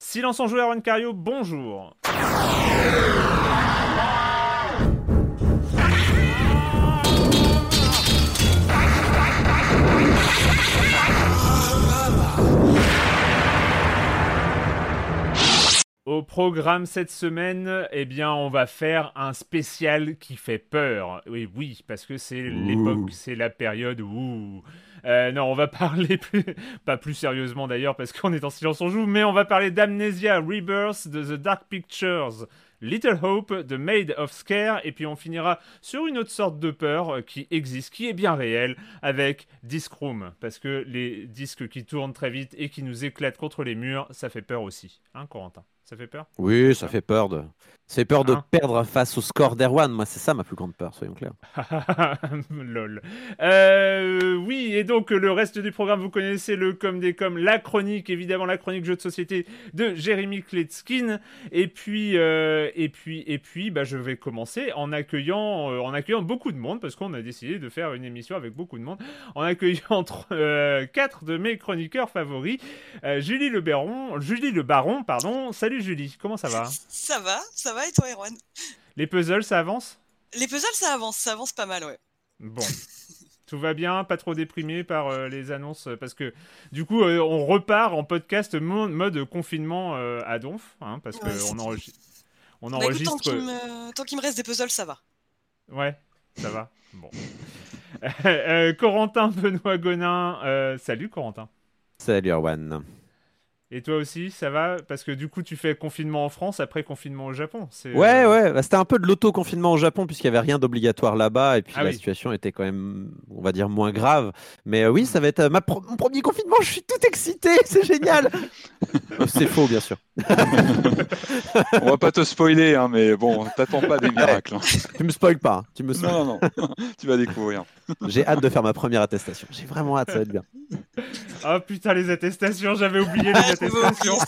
Silence en joueur, Cario, bonjour. Au programme cette semaine, eh bien, on va faire un spécial qui fait peur. Oui, oui, parce que c'est l'époque, c'est la période où. Euh, non, on va parler plus, pas plus sérieusement d'ailleurs parce qu'on est en silence on joue, mais on va parler d'Amnesia Rebirth de The Dark Pictures. Little Hope de Made of Scare, et puis on finira sur une autre sorte de peur euh, qui existe, qui est bien réelle, avec Disc Room, parce que les disques qui tournent très vite et qui nous éclatent contre les murs, ça fait peur aussi. Hein, Corentin? Ça fait peur? Oui, ça fait peur de. Ça fait peur de Hein perdre face au score d'Erwan. Moi, c'est ça ma plus grande peur, soyons clairs. Lol. Euh, oui, et donc le reste du programme, vous connaissez le comme des comme, la chronique, évidemment la chronique jeu de société de Jérémy Kletskin. Et puis, euh, et puis, et puis, bah, je vais commencer en accueillant, euh, en accueillant beaucoup de monde parce qu'on a décidé de faire une émission avec beaucoup de monde, en accueillant euh, quatre de mes chroniqueurs favoris, Euh, Julie Le Baron, Julie Le Baron, pardon. Salut Julie, comment ça va? Ça va, ça va et toi, Erwan? Les puzzles, ça avance? Les puzzles, ça avance, ça avance pas mal, ouais. Bon. Tout va bien, pas trop déprimé par euh, les annonces, euh, parce que du coup, euh, on repart en podcast mo- mode confinement euh, à Donf, hein, parce Ouais, qu'on enregistre. On Bah, écoute, tant enregistre. qu'il me... tant qu'il me reste des puzzles, ça va. Ouais, ça va. Bon. Euh, Corentin Benoît Gonin, euh, salut Corentin. Salut Erwan. Et toi aussi, ça va? Parce que du coup, tu fais confinement en France après confinement au Japon. c'est, Ouais, euh, ouais, bah, c'était un peu de l'auto-confinement au Japon puisqu'il n'y avait rien d'obligatoire là-bas et puis Ah la oui. situation était quand même, on va dire, moins grave. Mais euh, oui, ça va être euh, ma pro- mon premier confinement, je suis tout excité, c'est génial. C'est faux, bien sûr. On va pas te spoiler, hein, mais bon, t'attends pas des miracles. hein. Tu me spoil pas, hein, tu me spoil. Non, non, non, tu vas découvrir. J'ai hâte de faire ma première attestation. J'ai vraiment hâte, ça va être bien. Ah putain, les attestations, j'avais oublié les attestations.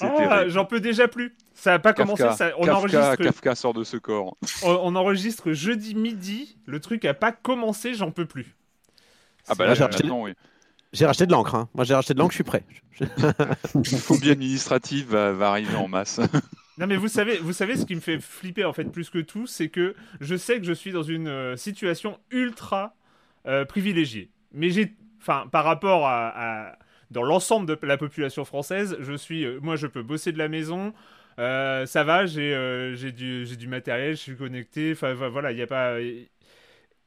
Ah. J'en peux déjà plus. Ça a pas commencé, ça, on, Kafka, enregistre, Kafka sort de ce corps. on, on enregistre jeudi midi, le truc a pas commencé, j'en peux plus. Ah bah là, j'ai acheté- maintenant, oui. J'ai racheté de l'encre. hein. Moi, j'ai racheté de l'encre, je suis prêt. La phobie administrative va, va arriver en masse? Non mais vous savez, vous savez ce qui me fait flipper en fait plus que tout, c'est que je sais que je suis dans une euh, situation ultra euh, privilégiée. Mais j'ai, enfin, par rapport à, dans l'ensemble de la population française, je suis, euh, moi, je peux bosser de la maison. ça va, j'ai du, du matériel, je suis connecté. Enfin vo- voilà, il y a pas.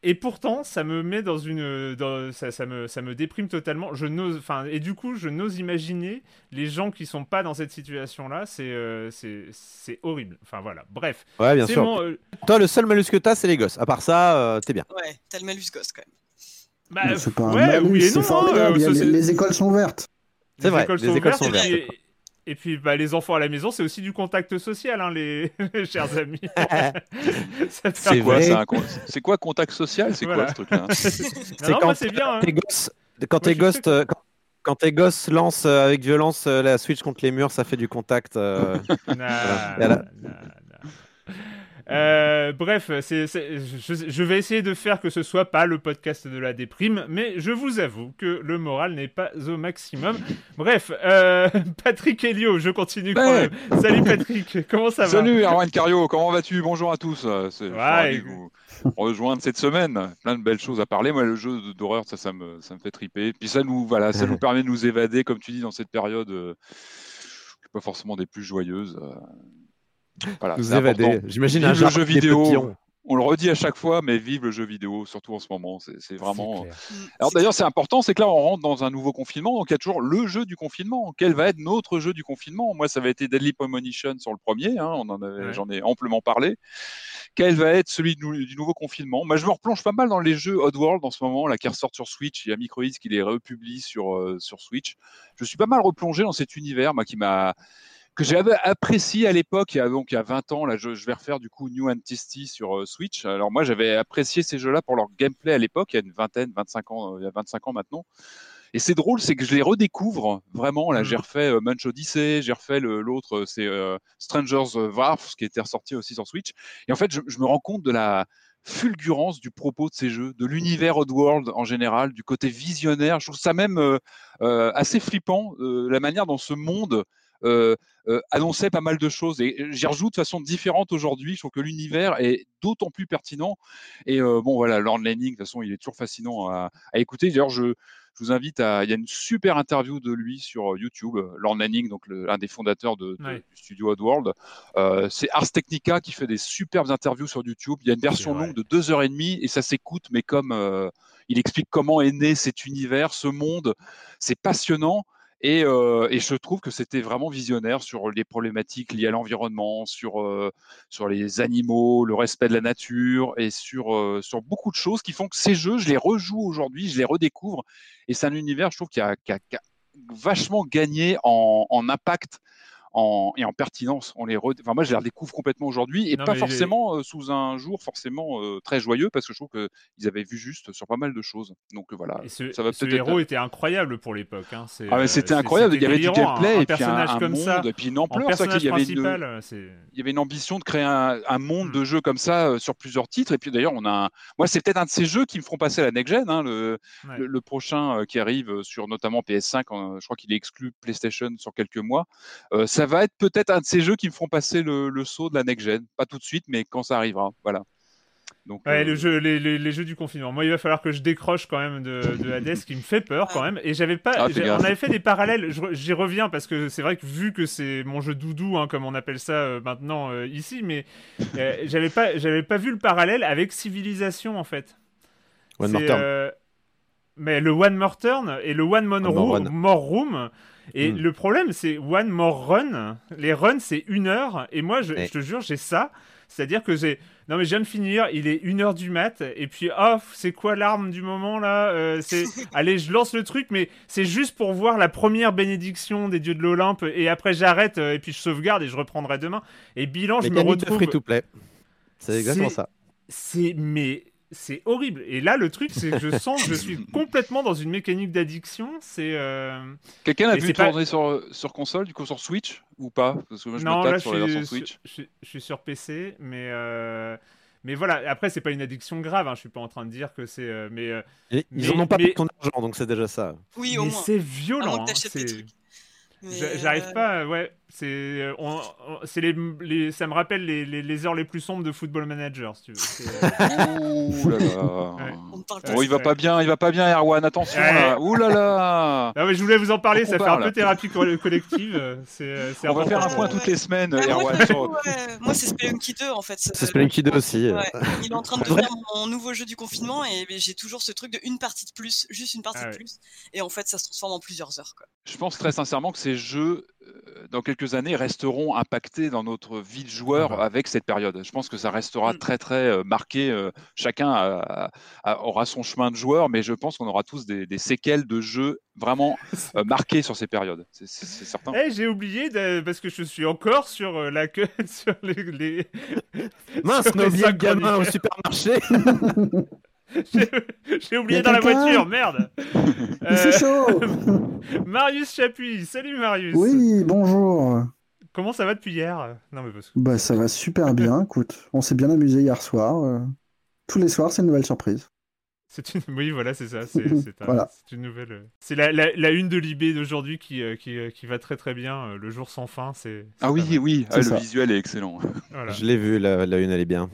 Et pourtant, ça me met dans une, dans- ça, ça me, ça me déprime totalement. Je n'ose, enfin, et du coup, je n'ose imaginer les gens qui sont pas dans cette situation-là. C'est, euh, c'est, c'est horrible. Enfin voilà. Bref, Ouais, bien sûr. mon, euh, Toi, le seul malus que t'as, c'est les gosses. À part ça, euh, t'es bien. Ouais, t'as le malus gosse quand même. bah, C'est pas un ouais, malus, oui et c'est non. hein, les, écoles sont ouvertes. C'est vrai, les écoles sont ouvertes, ouvertes. Et- puis, bah, les enfants à la maison, c'est aussi du contact social, hein, les... les chers amis. C'est quoi, vrai. ça, un con- c'est quoi contact social? C'est Voilà. quoi ce truc-là? C'est non, quand moi, c'est bien. hein. tes gosses, quand tes gosses, que- quand, quand tes gosses lancent euh, avec violence euh, la Switch contre les murs, ça fait du contact. euh. Non, Voilà. non, non. Euh, bref, c'est, c'est- je, je vais essayer de faire que ce soit pas le podcast de la déprime, mais je vous avoue que le moral n'est pas au maximum. Bref, euh, Patrick Helio, je continue quand Ouais. même. Salut Patrick, comment ça va? Salut Erwan Cario, comment vas-tu? Bonjour à tous. euh, C'est Ouais, vous rejoindre cette semaine. Plein de belles choses à parler. Moi, le jeu d'horreur, ça, ça me, ça me fait triper. Puis ça nous, voilà, ça nous permet de nous évader, comme tu dis, dans cette période euh, pas forcément des plus joyeuses. Voilà, Nous évader. J'imagine Vive un le jeu vidéo. On le redit à chaque fois, mais vive le jeu vidéo, surtout en ce moment. C'est vraiment. Mm, Alors d'ailleurs, c'est important, c'est que là, on rentre dans un nouveau confinement, donc il y a toujours le jeu du confinement. Quel va être notre jeu du confinement? Moi, ça va être Deadly Premonition sur le premier, hein, on en avait- Ouais. j'en ai amplement parlé. Quel va être celui du, du nouveau confinement? Moi, je me replonge pas mal dans les jeux Oddworld en ce moment, là, qui ressortent sur Switch. Il y a qui les republie sur, euh, sur Switch. Je suis pas mal replongé dans cet univers, moi, qui m'a que j'avais apprécié à l'époque, il y a donc il y a 20 ans, là je, je vais refaire du coup New Antisti sur euh, Switch. Alors moi j'avais apprécié ces jeux-là pour leur gameplay à l'époque, il y a une vingtaine, 25 ans, euh, il y a 25 ans maintenant. Et c'est drôle, c'est que je les redécouvre vraiment. Là, j'ai refait euh, Munch Odyssey, j'ai refait l'autre, euh, c'est Strangers Wrath, qui était ressorti aussi sur Switch. Et en fait, je, je me rends compte de la fulgurance du propos de ces jeux, de l'univers Oddworld en général, du côté visionnaire. Je trouve ça même euh, euh, assez flippant, euh, la manière dont ce monde euh, euh, annonçait pas mal de choses. Et j'y rejoue de façon différente aujourd'hui. Je trouve que l'univers est d'autant plus pertinent. Et euh, bon, voilà, Lorne Lanning, de toute façon, il est toujours fascinant à, à écouter. D'ailleurs, je, je vous invite à. Il y a une super interview de lui sur YouTube. Lorne Lanning, donc le- un des fondateurs de, de- Ouais. du studio Oddworld. Euh, c'est Ars Technica qui fait des superbes interviews sur YouTube. Il y a une version longue de deux heures et demie et ça s'écoute, mais comme euh, il explique comment est né cet univers, ce monde. C'est passionnant. Et, euh, et je trouve que c'était vraiment visionnaire sur les problématiques liées à l'environnement, sur, euh, sur les animaux, le respect de la nature et sur, euh, sur beaucoup de choses qui font que ces jeux, je les rejoue aujourd'hui, je les redécouvre. Et c'est un univers, je trouve, qui a, vachement gagné en impact en, et en pertinence. On les re- enfin, moi, je les redécouvre complètement aujourd'hui et Non, pas forcément euh, sous un jour forcément euh, très joyeux parce que je trouve qu'ils avaient vu juste sur pas mal de choses. Donc euh, voilà, Et ce, ça va ce héros était incroyable pour l'époque. Hein. C'est, ah c'était incroyable, il y avait du délirant, gameplay un, et puis un, un comme monde ça, et puis une ampleur, ça qu'il y avait une, il y avait une ambition de créer un, un monde Hmm. de jeux comme ça euh, sur plusieurs titres et puis d'ailleurs on a un... moi c'est peut-être un de ces jeux qui me feront passer à la next gen hein, le, Ouais. le, le prochain qui arrive sur notamment PS5 euh, je crois qu'il est exclu PlayStation sur quelques mois Euh, ça va être peut-être un de ces jeux qui me feront passer le, le saut de la next gen pas tout de suite mais quand ça arrivera voilà donc Ouais, euh, le jeu, les, les- les jeux du confinement. Moi, il va falloir que je décroche quand même de, de Hades, qui me fait peur quand même. Et j'avais pas, Ah, on avait fait des parallèles. J'y reviens parce que c'est vrai que vu que c'est mon jeu doudou, hein, comme on appelle ça euh, maintenant euh, ici, mais euh, j'avais pas, j'avais pas vu le parallèle avec Civilisation en fait. One C'est, More Turn. euh, mais le One More Turn et le One. More Room. Et Mm. le problème, c'est One More Run. Les runs, c'est une heure. Et moi, je, Ouais. je te jure, j'ai ça. C'est-à-dire que j'ai. Non, mais je viens de finir, il est une heure du mat. Et puis, oh, c'est quoi l'arme du moment là Euh, C'est. Allez, je lance le truc, mais c'est juste pour voir la première bénédiction des dieux de l'Olympe. Et après, j'arrête. euh, Et puis, je sauvegarde et je reprendrai demain. Et bilan, je me Mécanique de retrouve. free-to-play. C'est exactement ça. C'est mais c'est horrible. Et là, le truc, c'est que je sens que je suis complètement dans une mécanique d'addiction. C'est euh, quelqu'un a et vu c'est pas- tourner sur, sur console du coup sur Switch ou pas? Parce que moi je non, me là, tape je sur version suis, Switch je, suis- je suis sur PC, mais euh, mais voilà. Après, c'est pas une addiction grave. Hein. Je suis pas en train de dire que c'est. euh, mais euh, Ils Mais- en ont pas mais- ton argent, donc c'est déjà ça. Oui, au mais moins. c'est violent. hein. J'arrive euh, pas, ouais. C'est, euh, on- on- c'est les, les, ça me rappelle les, les, les heures les plus sombres de Football Manager, si tu veux. C'est, euh, Ouh là là. Ouais. On ne parle pas Oh, il va Ouais. pas bien, il va pas bien, Erwan. Attention Ouais. là. Ouh là là. Non, mais je voulais vous en parler. Ça qu'on fait un parle. peu thérapie co- collective. C'est, c'est On va faire un point toutes les semaines, Ah, Erwan. moi, c'est Spelunky 2 en fait. C'est Spelunky 2 aussi. Ouais. Il est en train de devenir mon nouveau jeu du confinement et j'ai toujours ce truc de une partie de plus, juste une partie Ah ouais. de plus. Et en fait, ça se transforme en plusieurs heures. Quoi. Je pense très sincèrement que ces jeux, euh, dans quelques années, resteront impactés dans notre vie de joueur Ah bah. avec cette période. Je pense que ça restera Mm. très très euh, marqué. euh, chacun a- a- aura son chemin de joueur, mais je pense qu'on aura tous des, des séquelles de jeux vraiment euh, marqués sur ces périodes. C'est- certain. Eh, j'ai oublié de- parce que je suis encore sur euh, la queue sur les, les- Mince, sur mais les oublié le gamin au supermarché. J'ai- oublié dans la voiture, merde. Il fait chaud Marius Chapuis, salut Marius. Oui, bonjour Comment ça va depuis hier? Non mais parce que Bah ça va super bien, écoute. On s'est bien amusé hier soir. euh. Tous les soirs, c'est une nouvelle surprise. c'est une. Oui, voilà, c'est ça. C'est c'est un- Voilà. c'est une nouvelle. euh, C'est la, la, la une de l'IB d'aujourd'hui qui, euh, qui, euh, qui va très très bien. euh, Le jour sans fin, c'est. c'est Ah oui, oui, C'est ah, le ça. visuel est excellent. Voilà. Je l'ai vu, la, la une, elle est bien.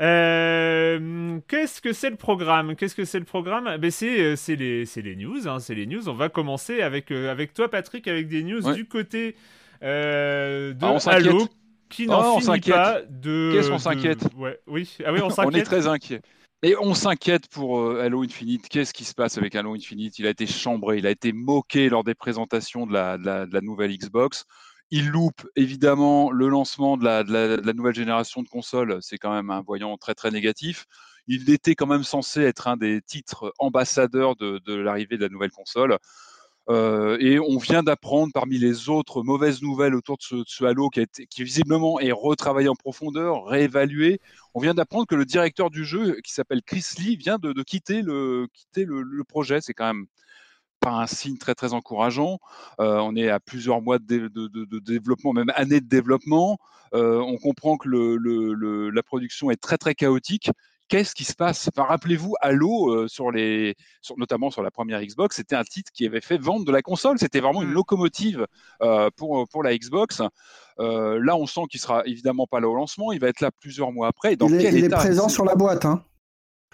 Euh, Qu'est-ce que c'est le programme? Qu'est-ce que c'est le programme? Ben c'est euh, c'est les c'est les news hein, c'est les news. On va commencer avec euh, avec toi Patrick avec des news Ouais. du côté euh, de Ah, on s'inquiète. Halo qui Oh, n'en on finit s'inquiète. pas de. Qu'est-ce qu'on de- s'inquiète? Ouais oui ah oui on On est s'inquiète. très inquiet. Et on s'inquiète pour euh, Halo Infinite. Qu'est-ce qui se passe avec Halo Infinite? Il a été chambré, il a été moqué lors des présentations de la, de la- de la nouvelle Xbox. Il loupe évidemment le lancement de la, nouvelle génération de consoles. C'est quand même un voyant très très négatif. Il était quand même censé être un des titres ambassadeurs de, l'arrivée de la nouvelle console. Euh, et on vient d'apprendre parmi les autres mauvaises nouvelles autour de ce, Halo qui, visiblement est retravaillé en profondeur, réévalué. On vient d'apprendre que le directeur du jeu, qui s'appelle Chris Lee, vient de, quitter le, le projet. C'est quand même pas un signe très très encourageant. Euh, on est à plusieurs mois de, de- de- de développement, même années de développement. Euh, on comprend que le- le- le- la production est très très chaotique. Qu'est-ce qui se passe? Enfin, Rappelez-vous, Halo, euh, sur les, sur- notamment sur la première Xbox, c'était un titre qui avait fait vendre de la console. C'était vraiment une Mm. locomotive pour, pour la Xbox. Là, on sent qu'il sera évidemment pas là au lancement. Il va être là plusieurs mois après. Dans il est, quel il est état? présent sur la boîte. Hein.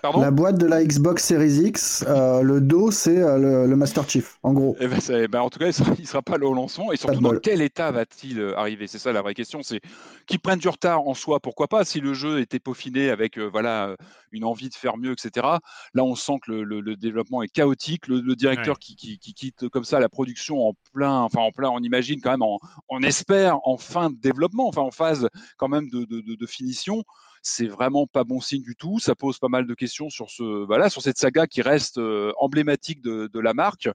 Pardon La boîte de la Xbox Series X, euh, le dos, c'est euh, le, le Master Chief, en gros. Eh ben, eh ben, en tout cas, il sera, il sera pas là au lancement. Et surtout, dans quel état va-t-il euh, arriver? C'est ça la vraie question. C'est qu'ils prennent du retard en soi, pourquoi pas? Si le jeu était peaufiné avec euh, voilà une envie de faire mieux, etc. Là, on sent que le, le- le développement est chaotique. Le, le directeur Ouais. qui, qui- qui quitte comme ça la production en plein, enfin en plein, on imagine quand même, en- on espère en fin de développement, enfin en phase quand même de, de- de- de finition. C'est vraiment pas bon signe du tout. Ça pose pas mal de questions sur ce, voilà, sur cette saga qui reste euh, emblématique de, la marque.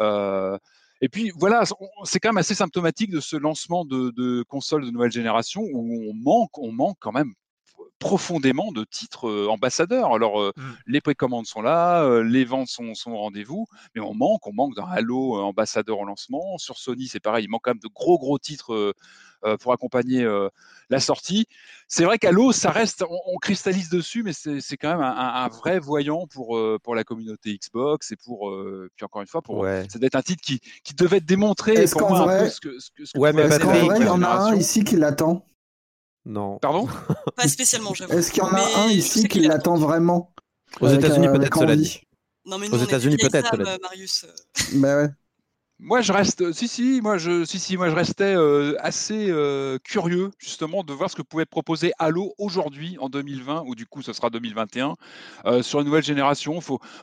Euh, et puis voilà, c'est quand même assez symptomatique de ce lancement de, de consoles de nouvelle génération où on manque, on manque quand même profondément de titres euh, ambassadeurs. Alors euh, Mm. les précommandes sont là, euh, les ventes sont, sont au rendez-vous, mais on manque, on manque d'un Halo euh, ambassadeur au lancement. Sur Sony, c'est pareil, il manque quand même de gros gros titres euh, euh, pour accompagner euh, la sortie. C'est vrai qu'Halo, ça reste, on, on cristallise dessus, mais c'est c'est quand même un, un- un vrai voyant pour, euh, pour la communauté Xbox et pour, euh, puis encore une fois, pour, Ouais. ça doit être un titre qui, qui devait démontrer Est-ce pour qu'en moi un vrai- peu ce que, ce que, ce que Ouais, pouvait mais Est-ce qu'en vrai, il y en a un ici qui l'attend? Non. Pardon? Pas spécialement, j'avoue. Est-ce qu'il y en a Mais un ici qui l'attend vraiment Aux États-Unis, euh, peut-être, cela dit. Non, mais Aux nous, on est des États-Unis, peut-être. Marius. Bah ouais. Moi, je reste, si, si, moi, je, si, si, moi, je restais euh, assez euh, curieux, justement, de voir ce que pouvait proposer Halo aujourd'hui, en 2020, ou du coup, ce sera 2021, euh, sur une nouvelle génération.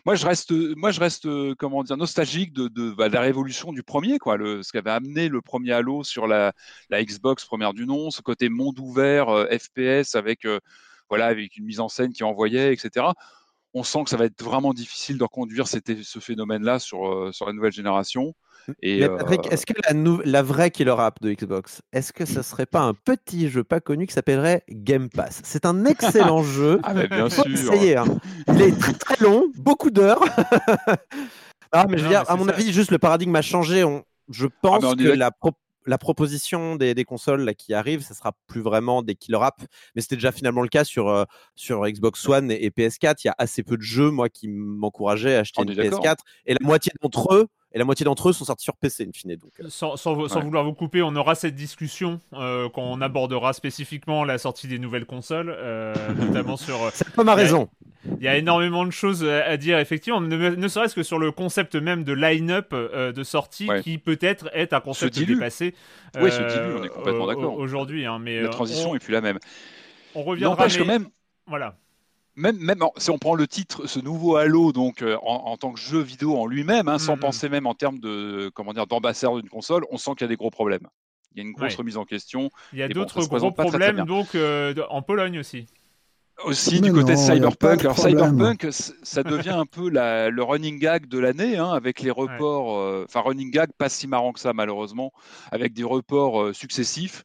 Moi, je reste, moi, je reste comment dire, nostalgique de, de, bah, la révolution du premier, quoi, le, ce qu'avait amené le premier Halo sur la, la Xbox première du nom, ce côté monde ouvert, FPS, avec, voilà, avec une mise en scène qui envoyait, etc. On sent que ça va être vraiment difficile de reconduire ce phénomène-là sur, euh, sur la nouvelle génération. Et, Mais euh, Patrick, est-ce que la, nou- la vraie killer app de Xbox, est-ce que ce serait pas un petit jeu pas connu qui s'appellerait Game Pass? C'est un excellent jeu. Ah, bien sûr. essayer, hein. Il est très, très long, beaucoup d'heures. ah, mais je veux dire, à mon ça. avis, juste le paradigme a changé. On- je pense on est que la, pro- la proposition des, des consoles là, qui arrivent, ça sera plus vraiment des killer apps. Mais c'était déjà finalement le cas sur, euh, sur Xbox One et, et PS4. Il y a assez peu de jeux, moi, qui m'encourageaient à acheter On une est d'accord. PS4. Et la moitié d'entre eux, et la moitié d'entre eux sont sortis sur PC, in fine. Donc, euh, Sans, sans vo- sans Ouais. vouloir vous couper, on aura cette discussion euh, quand on abordera spécifiquement la sortie des nouvelles consoles, euh, notamment sur. c'est pas ma Ouais. raison. Il y a énormément de choses à, à dire, effectivement, ne, ne serait-ce que sur le concept même de line-up euh, de sortie, Ouais. qui peut-être est un concept dépassé. Oui, se dilue, on est complètement au- d'accord. Aujourd'hui, hein, mais La euh, transition on, est plus la même. on reviendra. Mais- quand même, Voilà. même, même en- si on prend le titre, ce nouveau Halo, donc euh, en, en tant que jeu vidéo en lui-même, hein, sans Mhm. penser même en termes de comment dire d'ambassadeur d'une console, on sent qu'il y a des gros problèmes. Il y a une grosse Ouais. remise en question. Il y a bon, d'autres gros très, très problèmes donc euh, en Pologne aussi. Aussi Mais du côté non, pas Cyberpunk. de Alors. Cyberpunk, ça devient un peu la- le running gag de l'année, hein, avec les reports. euh, Enfin, running gag, pas si marrant que ça malheureusement, avec des reports euh, successifs.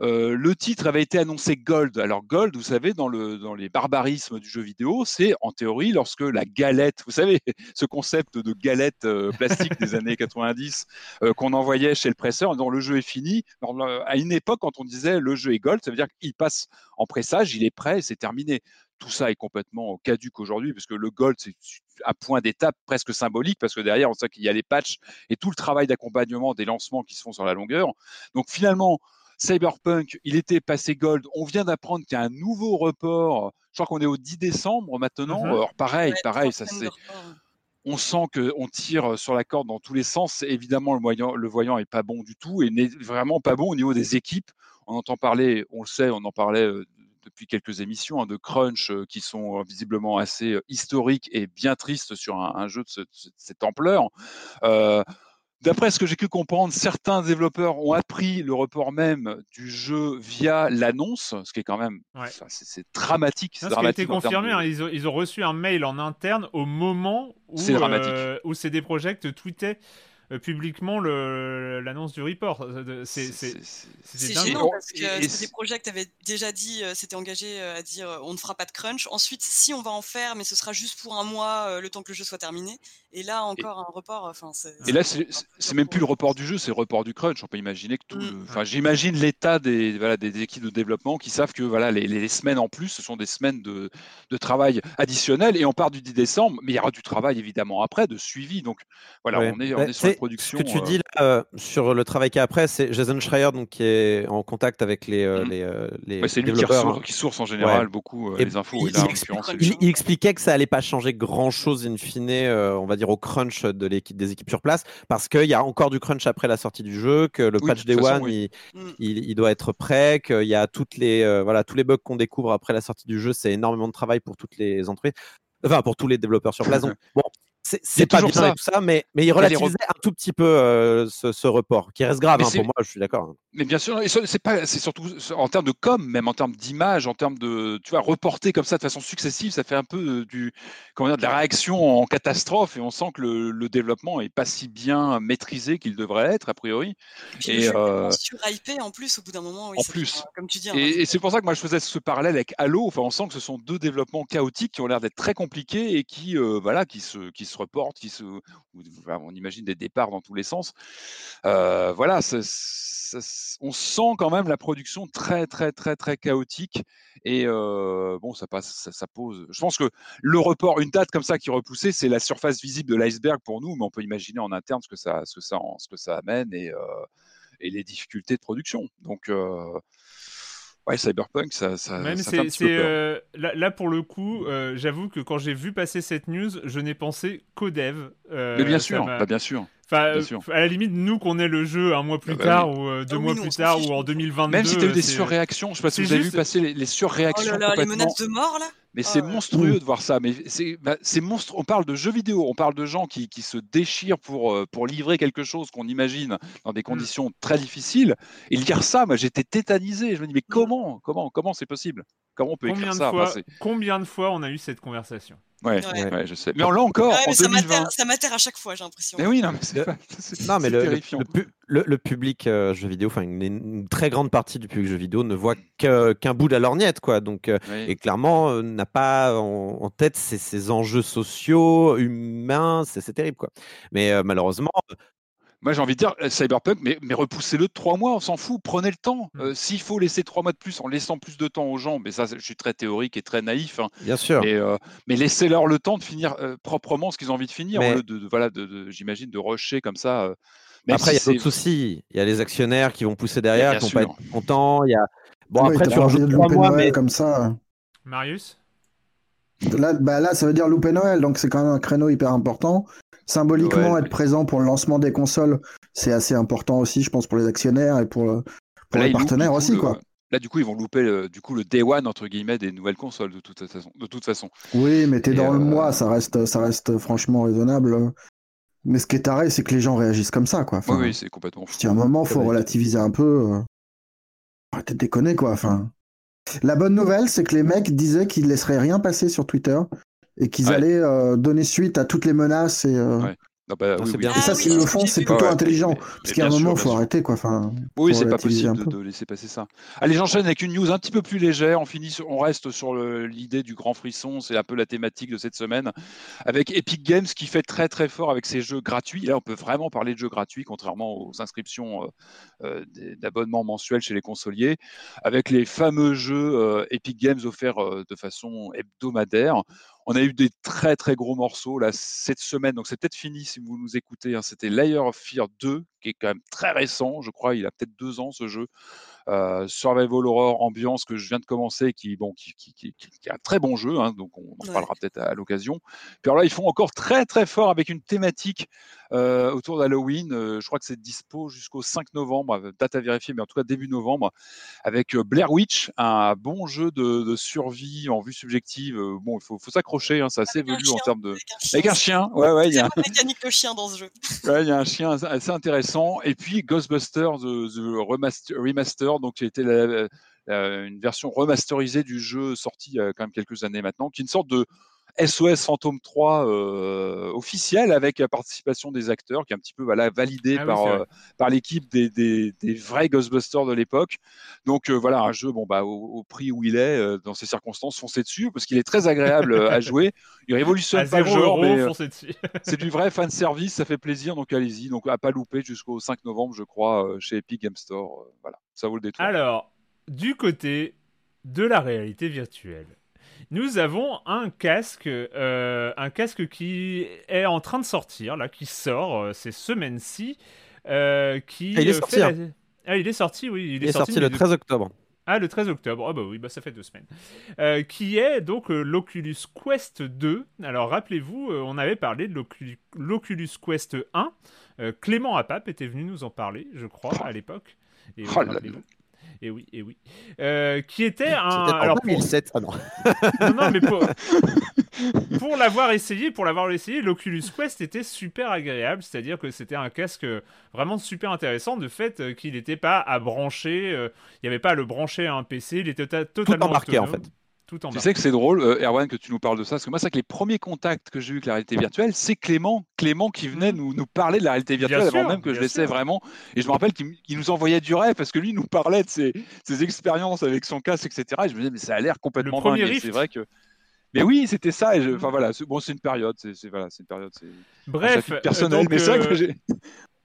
Euh, le titre avait été annoncé Gold. Alors Gold, vous savez, dans, le, dans les barbarismes du jeu vidéo, c'est en théorie lorsque la galette, vous savez, ce concept de galette euh, plastique des années 90 euh, qu'on envoyait chez le presseur, dont le jeu est fini. Alors, à une époque, quand on disait le jeu est Gold, ça veut dire qu'il passe en pressage, il est prêt, c'est terminé. Tout ça est complètement caduque aujourd'hui, parce que le Gold, c'est un point d'étape presque symbolique, parce que derrière, on sait qu'il y a les patchs et tout le travail d'accompagnement des lancements qui se font sur la longueur. Donc finalement, Cyberpunk, il était passé Gold. On vient d'apprendre qu'il y a un nouveau report. Je crois qu'on est au 10 décembre maintenant. Mhm. Alors pareil, Ouais, pareil, trois ça c'est on sent qu'on tire sur la corde dans tous les sens. Évidemment, le voyant, le voyant est pas bon du tout et n'est vraiment pas bon au niveau des équipes. On entend parler, on le sait, on en parlait euh, depuis quelques émissions, hein, de crunch euh, qui sont euh, visiblement assez euh, historiques et bien tristes sur un, un jeu de, ce- de cette ampleur. D'après ce que j'ai pu comprendre, certains développeurs ont appris le report même du jeu via l'annonce, ce qui est quand même, Ouais. c'est c'est dramatique. Non, ce qui a été dramatique confirmé, de- hein, ils, ont, ils ont reçu un mail en interne au moment où, C'est dramatique. euh, où CD Projekt tweetait euh, publiquement le- l'annonce du report. Euh, C'est C'est- c'est- c'est- c'était C'est dingue. gênant parce que et- CD Projekt avait déjà dit, euh, s'était engagé à dire on ne fera pas de crunch. Ensuite, si on va en faire, mais ce sera juste pour un mois, euh, le temps que le jeu soit terminé. Et là encore un report. Enfin, c'est- Et là, c'est même plus le report du jeu, c'est le report du crunch. On peut imaginer que tout. Mm. le- Enfin, j'imagine l'état des, voilà, des équipes de développement qui savent que voilà, les, les semaines en plus, ce sont des semaines de, de travail additionnel. Et on part du 10 décembre, mais il y aura du travail évidemment après, de suivi. Donc voilà, Ouais. on est, on est sur la c'est- production. Ce que tu euh, dis là, euh, sur le travail qu'il y a après, c'est Jason Schreier donc, qui est en contact avec les, euh, Mhm. les, euh, les ouais, c'est lui qui, hein. qui source en général Ouais. beaucoup euh, Et les infos. il- Et là, il expliquait que ça allait pas changer grand chose in fine, euh, on va dire au crunch de l'équipe des équipes sur place, parce qu'il y a encore du crunch après la sortie du jeu, que le Oui, patch Day One oui. il, Mm. il- il doit être prêt, qu'il y a toutes les euh, voilà tous les bugs qu'on découvre après la sortie du jeu, c'est énormément de travail pour toutes les entreprises, enfin pour tous les développeurs sur place. Donc, bon, c'est c'est pas bien toujours ça. et tout ça, mais mais il les relativisait un tout petit peu euh, ce, ce report, qui reste grave hein, c'est- pour moi, je suis d'accord. Mais bien sûr, et ce- c'est pas, c'est surtout en termes de com, même en termes d'image, en termes de, tu vois, reporter comme ça de façon successive, ça fait un peu euh, du, comment dire, de la réaction en catastrophe, et on sent que le, le développement est pas si bien maîtrisé qu'il devrait être a priori. Puis Et, euh, surhypé en plus au bout d'un moment. Oui, en plus. comme tu dis, Et, et c'est pour ça que moi je faisais ce parallèle avec Halo. Enfin, on sent que ce sont deux développements chaotiques qui ont l'air d'être très compliqués et qui, euh, voilà, qui se, qui qui se, on imagine des départs dans tous les sens. Euh, voilà, on sent quand même la production très, très, très, très chaotique. Et euh, bon, ça passe, ça, pose. Je pense que le report, une date comme ça qui est repoussée, c'est la surface visible de l'iceberg pour nous, mais on peut imaginer en interne ce que ça, ce que ça, ce que ça amène et, euh, et les difficultés de production. Donc, ouais, Cyberpunk, ça, ça, Même ça fait un c'est petit peu c'est, peur. là, là, pour le coup, euh, j'avoue que quand j'ai vu passer cette news, je n'ai pensé qu'au dev. Euh, mais bien sûr, bah, bien sûr. Enfin, à la limite, nous qu'on ait le jeu un mois plus Ah bah tard ou euh, deux Ah oui, mois plus tard ou en 2022. Même si tu as eu des c'est- surréactions, je sais pas si c'est vous avez vu passer les, les Oh surréactions là là, les menaces de mort là Mais c'est Ah ouais. monstrueux de voir ça. Mais c'est bah, c'est monstre. On parle de jeux vidéo, on parle de gens qui, qui se déchirent pour, euh, pour livrer quelque chose qu'on imagine dans Mm. des conditions très difficiles. Et lire ça, moi j'étais tétanisé. Je me dis, mais comment Comment Comment c'est possible? Comment on peut Combien écrire de, ça? Fois, combien de fois on a eu cette conversation? Ouais, Ouais. ouais, je sais. Mais on l'a encore Ouais, en mais ça 2020. m'atterre- à chaque fois, j'ai l'impression. Mais oui, non, mais c'est Le- pas- c'est- Non, mais le, le, terrifiant. le pu- le- le public euh, jeux vidéo, enfin une, une très grande partie du public jeux vidéo ne voit qu'un bout de la lorgnette, quoi. Donc, euh, Oui. et clairement, euh, n'a pas en, en tête ces, ces enjeux sociaux, humains, c'est c'est terrible, quoi. Mais euh, malheureusement, Moi, j'ai envie de dire, euh, Cyberpunk, mais, mais repoussez-le de trois mois, on s'en fout, prenez le temps. Mm. Euh, S'il faut laisser trois mois de plus en laissant plus de temps aux gens, mais ça, je suis très théorique et très naïf, hein, bien sûr. mais, euh, mais laissez-leur le temps de finir euh, proprement ce qu'ils ont envie de finir, Mais- au lieu de, de- voilà, de, de- j'imagine, de rusher comme ça. euh, même Après, il y a d'autres soucis. Il y a les actionnaires qui vont pousser derrière, bien qui vont pas être contents. Il y a... Bon, Oui, après, de de trois mois, mais comme ça. Marius? Là, bah là, ça veut dire louper Noël, donc c'est quand même un créneau hyper important. Symboliquement, être présent pour le lancement des consoles, c'est assez important aussi, je pense, pour les actionnaires et pour, le- pour là, les partenaires aussi, le- quoi. Là, du coup, ils vont louper le, du coup, le day one, entre guillemets, des nouvelles consoles, de toute façon. De toute façon. Oui, mais t'es dans le euh, mois, ça reste, ça reste franchement raisonnable. Mais ce qui est taré, c'est que les gens réagissent comme ça, quoi. Oui, Enfin, oui, c'est complètement fou. à un moment, faut relativiser un peu. euh. Arrêtez de déconner, quoi. Enfin, la bonne nouvelle, c'est que les mecs disaient qu'ils laisseraient rien passer sur Twitter et qu'ils Ouais. allaient euh, donner suite à toutes les menaces et. euh, Ouais. Ah bah, Non, oui, c'est oui. bien. Et ça, s'ils oui, le font, c'est plutôt Ouais, intelligent. mais- Parce qu'à un moment, sûr, faut arrêter, quoi. Enfin, Oui, c'est pas possible de, laisser passer ça. Allez, j'enchaîne avec une news un petit peu plus légère. On finit, sur- on reste sur l'idée du grand frisson. C'est un peu la thématique de cette semaine. Avec Epic Games qui fait très très fort avec ses jeux gratuits. Là, on peut vraiment parler de jeux gratuits, contrairement aux inscriptions euh, euh, d'abonnement mensuel chez les consoliers. Avec les fameux jeux euh, Epic Games offerts euh, de façon hebdomadaire. On a eu des très très gros morceaux là cette semaine, donc c'est peut-être fini si vous nous écoutez. hein. C'était Layer of Fear 2, qui est quand même très récent, je crois, il a peut-être deux ans ce jeu. Euh, Survival Horror Ambiance que je viens de commencer, qui bon, qui, qui, qui- qui- qui est un très bon jeu, hein, donc on en Ouais. parlera peut-être à, à l'occasion. Puis alors là, ils font encore très très fort avec une thématique euh, autour d'Halloween. Euh, je crois que c'est dispo jusqu'au 5 novembre, date à vérifier, mais en tout cas début novembre, avec Blair Witch, un bon jeu de, de survie en vue subjective. Bon, il faut, faut s'accrocher, hein, c'est assez évolué en termes de. Avec un chien. Ouais, ouais, il y a, mécanique de chien dans ce jeu. Ouais, il y a un chien assez- assez intéressant. Et puis Ghostbusters The, The Remaster, Remaster, donc qui été la- la- une version remasterisée du jeu sorti il a quand même quelques années maintenant, qui est une sorte de SOS Phantom 3 euh, officiel avec la participation des acteurs, qui est un petit peu voilà, validé Ah par, euh, par l'équipe des, des, des vrais Ghostbusters de l'époque. Donc euh, voilà, un jeu bon, bah, au, au prix où il est, dans ces circonstances, foncez dessus, parce qu'il est très agréable à jouer. Il révolutionne pas le 0 genre, mais, c'est du vrai fan service, ça fait plaisir, donc allez-y. Donc à pas louper jusqu'au 5 novembre, je crois, chez Epic Game Store. Voilà, ça vaut le détour. Alors, du côté de la réalité virtuelle, nous avons un casque, euh, un casque qui est en train de sortir, là, qui sort euh, ces semaines-ci, euh, qui. Ah, il est sorti, hein. la- Ah, il est sorti, oui. Il est sorti le de- 13 octobre. Ah, le 13 octobre. Ah bah oui, bah ça fait deux semaines. Euh, qui est donc euh, l'Oculus Quest 2. Alors rappelez-vous, euh, on avait parlé de l'Oculu- l'Oculus Quest 1. Euh, Clément Apap était venu nous en parler, je crois, à l'époque. Et Oh là là. Et oui, et oui. Euh, qui était un. En alors, pour- 2007. Ah non. non, non, mais pour, pour l'avoir essayé, pour l'avoir essayé, l'Oculus Quest était super agréable, c'est-à-dire que c'était un casque euh, vraiment super intéressant, de fait euh, qu'il n'était pas à brancher, euh, il n'y avait pas à le brancher à un PC, il était to- totalement embarqué, en autonome, fait. Tout Tu sais que c'est drôle, euh, Erwan, que tu nous parles de ça, parce que moi, c'est que les premiers contacts que j'ai eu avec la réalité virtuelle, c'est Clément, Clément qui venait nous, nous parler de la réalité virtuelle Bien avant sûr, même que je l'essaie vraiment. Et je me rappelle qu'il nous envoyait du rêve parce que lui il nous parlait de ses, ses expériences avec son casque, etc. Et je me disais, mais ça a l'air complètement dingue. C'est vrai que. Mais oui, c'était ça. Mm. Enfin voilà, bon, c'est une période, c'est voilà, une période, Bref, personnel, euh, donc, mais vrai que euh, j'ai.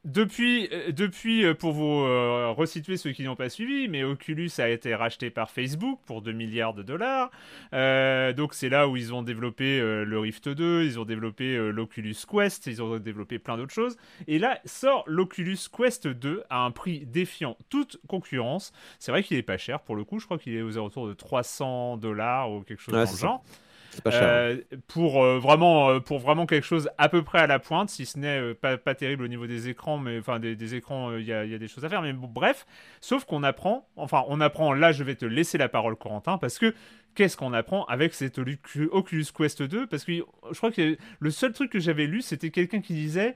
Depuis, euh, depuis euh, pour vous euh, resituer ceux qui n'ont pas suivi, mais Oculus a été racheté par Facebook pour 2 milliards de dollars. Euh, donc c'est là où ils ont développé euh, le Rift 2, ils ont développé l'Oculus Quest, ils ont développé plein d'autres choses. Et là sort l'Oculus Quest 2 à un prix défiant toute concurrence. C'est vrai qu'il est pas cher pour le coup, je crois qu'il est aux alentours de 300 dollars ou quelque chose Ouais, dans le genre. Cher. Euh, pour euh, vraiment euh, pour vraiment quelque chose à peu près à la pointe si ce n'est pas, pas terrible au niveau des écrans mais enfin des, des écrans il y, a, des choses à faire mais bon, bref sauf qu'on apprend enfin on apprend là je vais te laisser la parole Corentin parce que qu'est-ce qu'on apprend avec cet Ocu- Oculus Quest 2 parce que je crois que le seul truc que j'avais lu c'était quelqu'un qui disait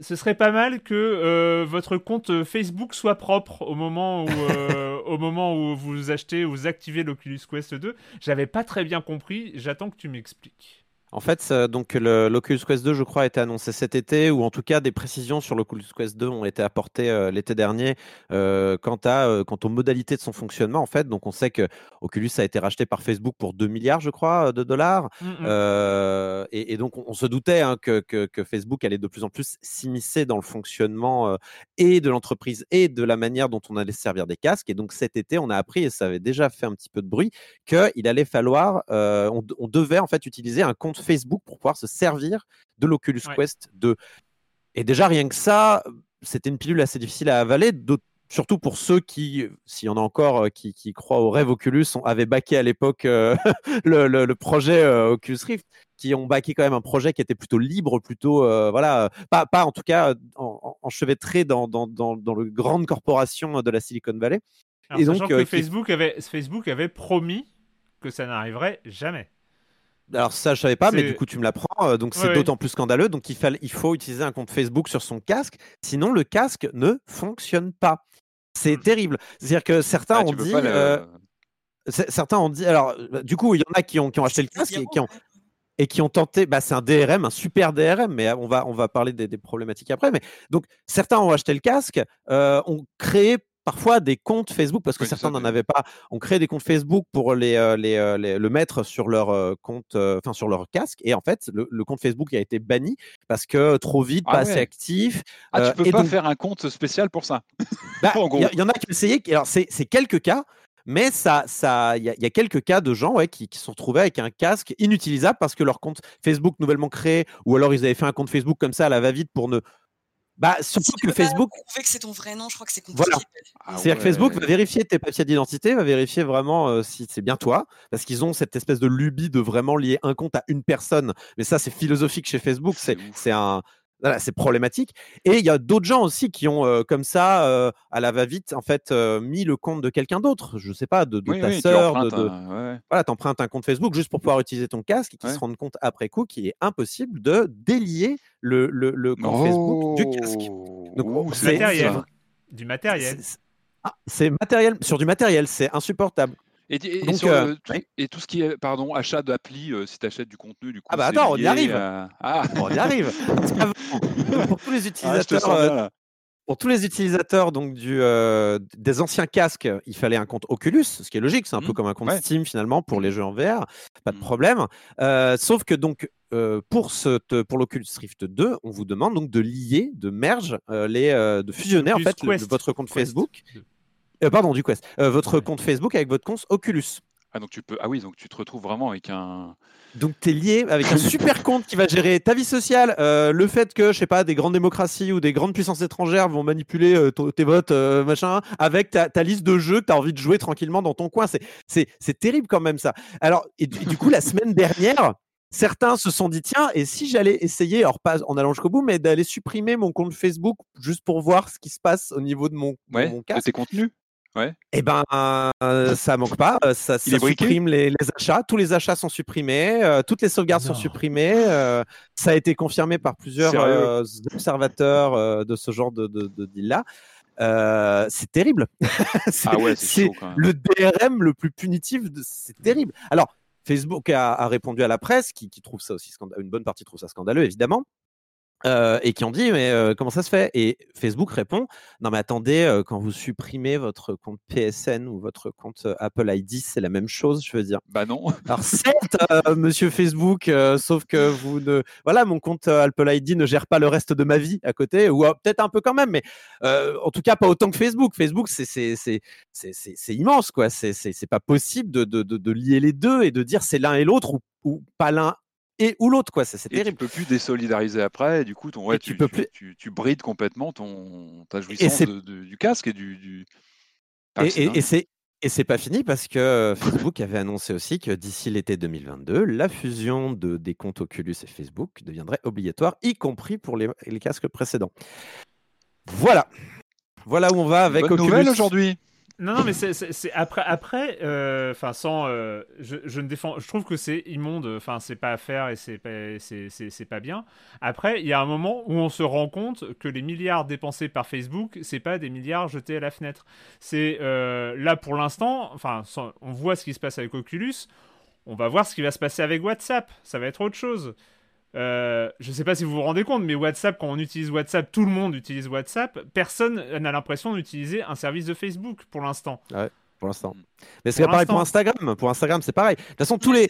ce serait pas mal que euh, votre compte Facebook soit propre au moment où, euh, au moment où vous achetez ou vous activez l'Oculus Quest 2. J'avais pas très bien compris, j'attends que tu m'expliques. En fait, donc l'Oculus Quest 2, je crois, a été annoncé cet été, ou en tout cas des précisions sur l'Oculus Quest 2 ont été apportées euh, l'été dernier euh, quant, à, euh, quant aux modalités de son fonctionnement. En fait, donc on sait que Oculus a été racheté par Facebook pour 2 milliards, je crois, de dollars. Mm, mm. Euh, et, et donc, on, on se doutait hein, que, que- que Facebook allait de plus en plus s'immiscer dans le fonctionnement et de l'entreprise et de la manière dont on allait se servir des casques. Et donc, cet été, on a appris, et ça avait déjà fait un petit peu de bruit, qu'il allait falloir, on, on devait en fait utiliser un compte Facebook pour pouvoir se servir de l'Oculus Ouais. Quest 2. Et déjà, rien que ça, c'était une pilule assez difficile à avaler, surtout pour ceux qui, s'il y en a encore, euh, qui, qui croient au rêve Oculus, on avait baqué à l'époque euh, le, le- le projet euh, Oculus Rift, qui ont baqué quand même un projet qui était plutôt libre, plutôt, euh, voilà, pas, pas en tout cas en- en- enchevêtré dans, dans, dans, dans le grande corporation de la Silicon Valley. Alors, Et donc, que qui- Facebook, avait, Facebook avait promis que ça n'arriverait jamais. Alors ça, je savais pas, mais du coup, tu me l'apprends. euh, donc c'est Ouais, d'autant plus scandaleux. Donc il, fallait, il faut utiliser un compte Facebook sur son casque, sinon le casque ne fonctionne pas. C'est terrible. C'est-à-dire que certains Ah, ont dit, le- euh, certains ont dit. Alors, euh, du coup, il y en a qui ont, qui ont acheté le casque et qui ont, et qui ont tenté. Bah, c'est un DRM, un super DRM, mais euh, on va, on va parler des, des problématiques après. Mais donc certains ont acheté le casque, euh, ont créé parfois des comptes Facebook parce que Oui, certains n'en avaient pas. On crée des comptes Facebook pour les, euh, les, euh, les- le mettre sur leur euh, compte, enfin sur leur casque. Et en fait, le, le compte Facebook a été banni parce que trop vite, Ah pas assez actif. Ah, tu peux et pas donc- faire un compte spécial pour ça. bah, Il y, y en a qui ont essayé. qui- Alors, c'est c'est quelques cas, mais ça, ça, il y, a- il y a quelques cas de gens ouais, qui, qui se sont retrouvés avec un casque inutilisable parce que leur compte Facebook nouvellement créé, ou alors ils avaient fait un compte Facebook comme ça à la va-vite pour ne. Bah, surtout que Facebook, prouver que c'est ton vrai nom, je crois que c'est compliqué. Voilà. Ah c'est-à-dire que Facebook va vérifier tes papiers d'identité, va vérifier vraiment euh, si c'est bien toi, parce qu'ils ont cette espèce de lubie de vraiment lier un compte à une personne. Mais ça, c'est philosophique chez Facebook. C'est un. Voilà, c'est problématique. Et il y a d'autres gens aussi qui ont, euh, comme ça, euh, à la va-vite, en fait, euh, mis le compte de quelqu'un d'autre. Je sais pas, de, de Oui, ta oui, tu sœur, de, empruntes de- un- ouais. voilà, t'empruntes un compte Facebook juste pour pouvoir utiliser ton casque et qui Ouais. se rendent compte après coup qu'il est impossible de délier le, le, le compte Facebook du casque. Oh, Donc, ouh, c'est- c'est ouf, matériel. ça. Du matériel. C'est- c'est- ah, C'est matériel, sur du matériel, c'est insupportable. Et, et- et Donc, sur euh, le- tout, oui. et tout ce qui est pardon achat d'appli, euh, si tu achètes du contenu, du coup. Ah bah c'est attends, on y arrive. à- Ah, On y arrive. Pour tous les Ah, utilisateurs, sens bien, là. pour tous les utilisateurs donc du, euh, des anciens casques, il fallait un compte Oculus, ce qui est logique, c'est un peu Mhm. comme un compte Ouais. Steam finalement pour les jeux en VR, pas de Mhm. problème. Euh, sauf que donc euh, pour ce pour l'Oculus Rift 2, on vous demande donc de lier, de merge euh, les, euh, de fusionner en fait le- votre compte Quest. Facebook, euh, pardon du Quest, euh, votre compte Facebook avec votre compte Oculus. Ah donc tu peux. Ah oui, donc tu te retrouves vraiment avec un. Donc tu es lié avec un super compte qui va gérer ta vie sociale, euh, le fait que je sais pas des grandes démocraties ou des grandes puissances étrangères vont manipuler euh, tes votes euh, machin avec ta, ta liste de jeux que tu as envie de jouer tranquillement dans ton coin, c'est terrible quand même ça. Alors et du, du coup la semaine dernière Certains se sont dit tiens et si j'allais essayer alors pas en allant jusqu'au bout mais d'aller supprimer mon compte Facebook juste pour voir ce qui se passe au niveau de mon, de mon de casque tes contenus. Eh ben, euh, ça manque pas. euh, ça ça supprime les, les achats. Tous les achats sont supprimés. euh, toutes les sauvegardes sont supprimées. euh, ça a été confirmé par plusieurs observateurs de ce genre de, de, de deal-là. Euh, c'est terrible. C'est- Ah ouais, le DRM le plus punitif. de- C'est terrible. Alors, Facebook a, a répondu à la presse, qui, qui trouve ça aussi scandaleux. Une bonne partie trouve ça scandaleux, évidemment. Euh, et qui ont dit mais euh, comment ça se fait? Et Facebook répond non mais attendez euh, quand vous supprimez votre compte PSN ou votre compte Apple ID c'est la même chose je veux dire. Bah non. Alors certes Monsieur Facebook sauf que vous ne voilà mon compte Apple ID ne gère pas le reste de ma vie à côté ou peut-être un peu quand même mais en tout cas pas autant que Facebook. Facebook c'est c'est c'est c'est c'est c'est immense quoi c'est c'est c'est pas possible de, de de de lier les deux et de dire c'est l'un et l'autre ou ou pas l'un et ou l'autre quoi c'est c'est Et tu terrible. peux plus désolidariser après. Et du coup, ton, ouais, Et tu tu, peux tu, plus- tu- tu brides complètement ton, ta jouissance c'est- de- de- du casque et du. du... Ah, Et, c'est et- c'est pas fini parce que euh, Facebook avait annoncé aussi que d'ici l'été 2022, la fusion de, des comptes Oculus et Facebook deviendrait obligatoire, y compris pour les, les casques précédents. Voilà. Voilà où on va avec Bonne Oculus. aujourd'hui. Non, non, mais c'est- après, après, euh, enfin, sans, euh, je, je ne défends, je trouve que c'est immonde, enfin, c'est pas à faire et c'est pas, c'est- pas bien. Après, il y a un moment où on se rend compte que les milliards dépensés par Facebook, c'est pas des milliards jetés à la fenêtre. C'est euh, là pour l'instant, enfin, on voit ce qui se passe avec Oculus, on va voir ce qui va se passer avec WhatsApp. Ça va être autre chose. Euh, je sais pas si vous vous rendez compte, mais WhatsApp, quand on utilise WhatsApp, tout le monde utilise WhatsApp. Personne n'a l'impression d'utiliser un service de Facebook pour l'instant. pour l'instant. Mm. Mais c'est pareil pour. Instagram. Pour Instagram, c'est pareil. De toute façon, tous les,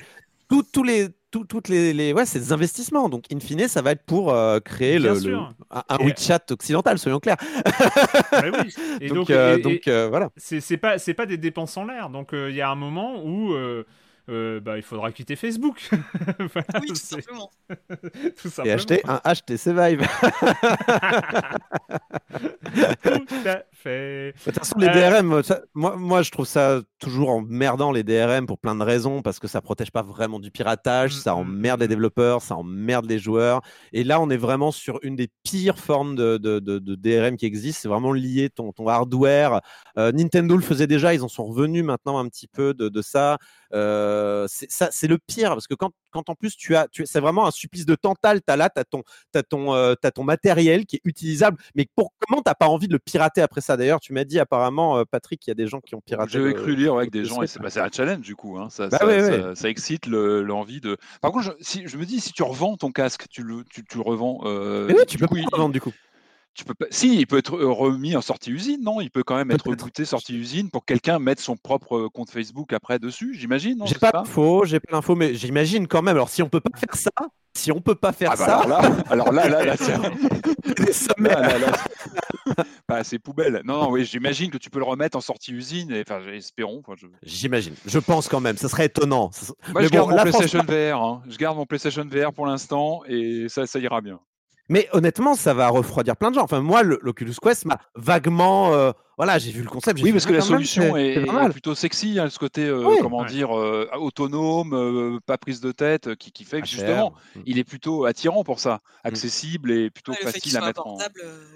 tous, tous les, toutes les, les- ouais, c'est des investissements. Donc, in fine, ça va être pour euh, créer Bien le, sûr. le- un, un WeChat occidental, soyons clairs. Ouais, oui. Et donc, donc, euh, et- et donc, euh, voilà. c'est pas, c'est pas des dépenses en l'air. Donc, euh, il y a un moment où euh, bah, il faudra quitter Facebook. Voilà, Oui, tout simplement. tout Et acheter un HTC Vive. Tout à fait. fait. De toute façon, les Euh, DRM, ça- moi, moi, je trouve ça toujours emmerdant, les DRM, pour plein de raisons, parce que ça protège pas vraiment du piratage, Mm, ça mm, emmerde mm, les mm. développeurs, ça emmerde les joueurs. Et là, on est vraiment sur une des pires formes de, de- de- de DRM qui existent. C'est vraiment lié ton, ton hardware. Euh, Nintendo le faisait déjà, ils en sont revenus maintenant un petit peu de, ça. Euh, c'est le pire, parce que quand, quand en plus tu as, tu, c'est vraiment un supplice de tantale. T'as là, t'as ton, t'as ton, euh, t'as ton matériel qui est utilisable. Mais pour comment t'as pas envie de le pirater après ça? D'ailleurs, tu m'as dit apparemment, euh, Patrick, qu'il y a des gens qui ont piraté. J'avais cru lire que des gens, et c'est bah, un challenge du coup, hein, ça, Bah ça, ouais, ça- ouais. ça excite le- l'envie de. Par contre, je, si, je me dis, si tu revends ton casque, tu le, tu, tu le revends. euh, Mais oui, tu peux coup, pas il- le vendre du coup. Tu peux pas. Si, il peut être euh, remis en sortie usine, non? Il peut quand même être rebooté sortie usine pour que quelqu'un mette son propre euh, compte Facebook après dessus, j'imagine, J'ai pas l'info, j'ai pas l'info, mais j'imagine quand même. Alors, si on peut pas faire ça, si on peut pas faire Ah bah ça, alors là, alors là, là, là, sommaires. Là, là. Bah, c'est poubelle. Non, non, oui, j'imagine que tu peux le remettre en sortie usine. Et, enfin, espérons. Je... J'imagine. Je pense quand même. Ce serait étonnant. Moi, Mais je garde bon, mon là, PlayStation VR. hein. Je garde mon PlayStation VR pour l'instant et ça, ça ira bien. Mais honnêtement, ça va refroidir plein de gens. Enfin, moi, l'Oculus Quest m'a vaguement. euh, voilà, j'ai vu le concept. j'ai Oui, parce que ah, la solution est, plutôt sexy, hein, ce côté, euh, Oui. comment Ouais. dire, euh, autonome, euh, pas prise de tête, qui, qui fait que justement, Mm. il est plutôt attirant pour ça, accessible et plutôt Ouais, le fait qu'il facile à mettre en.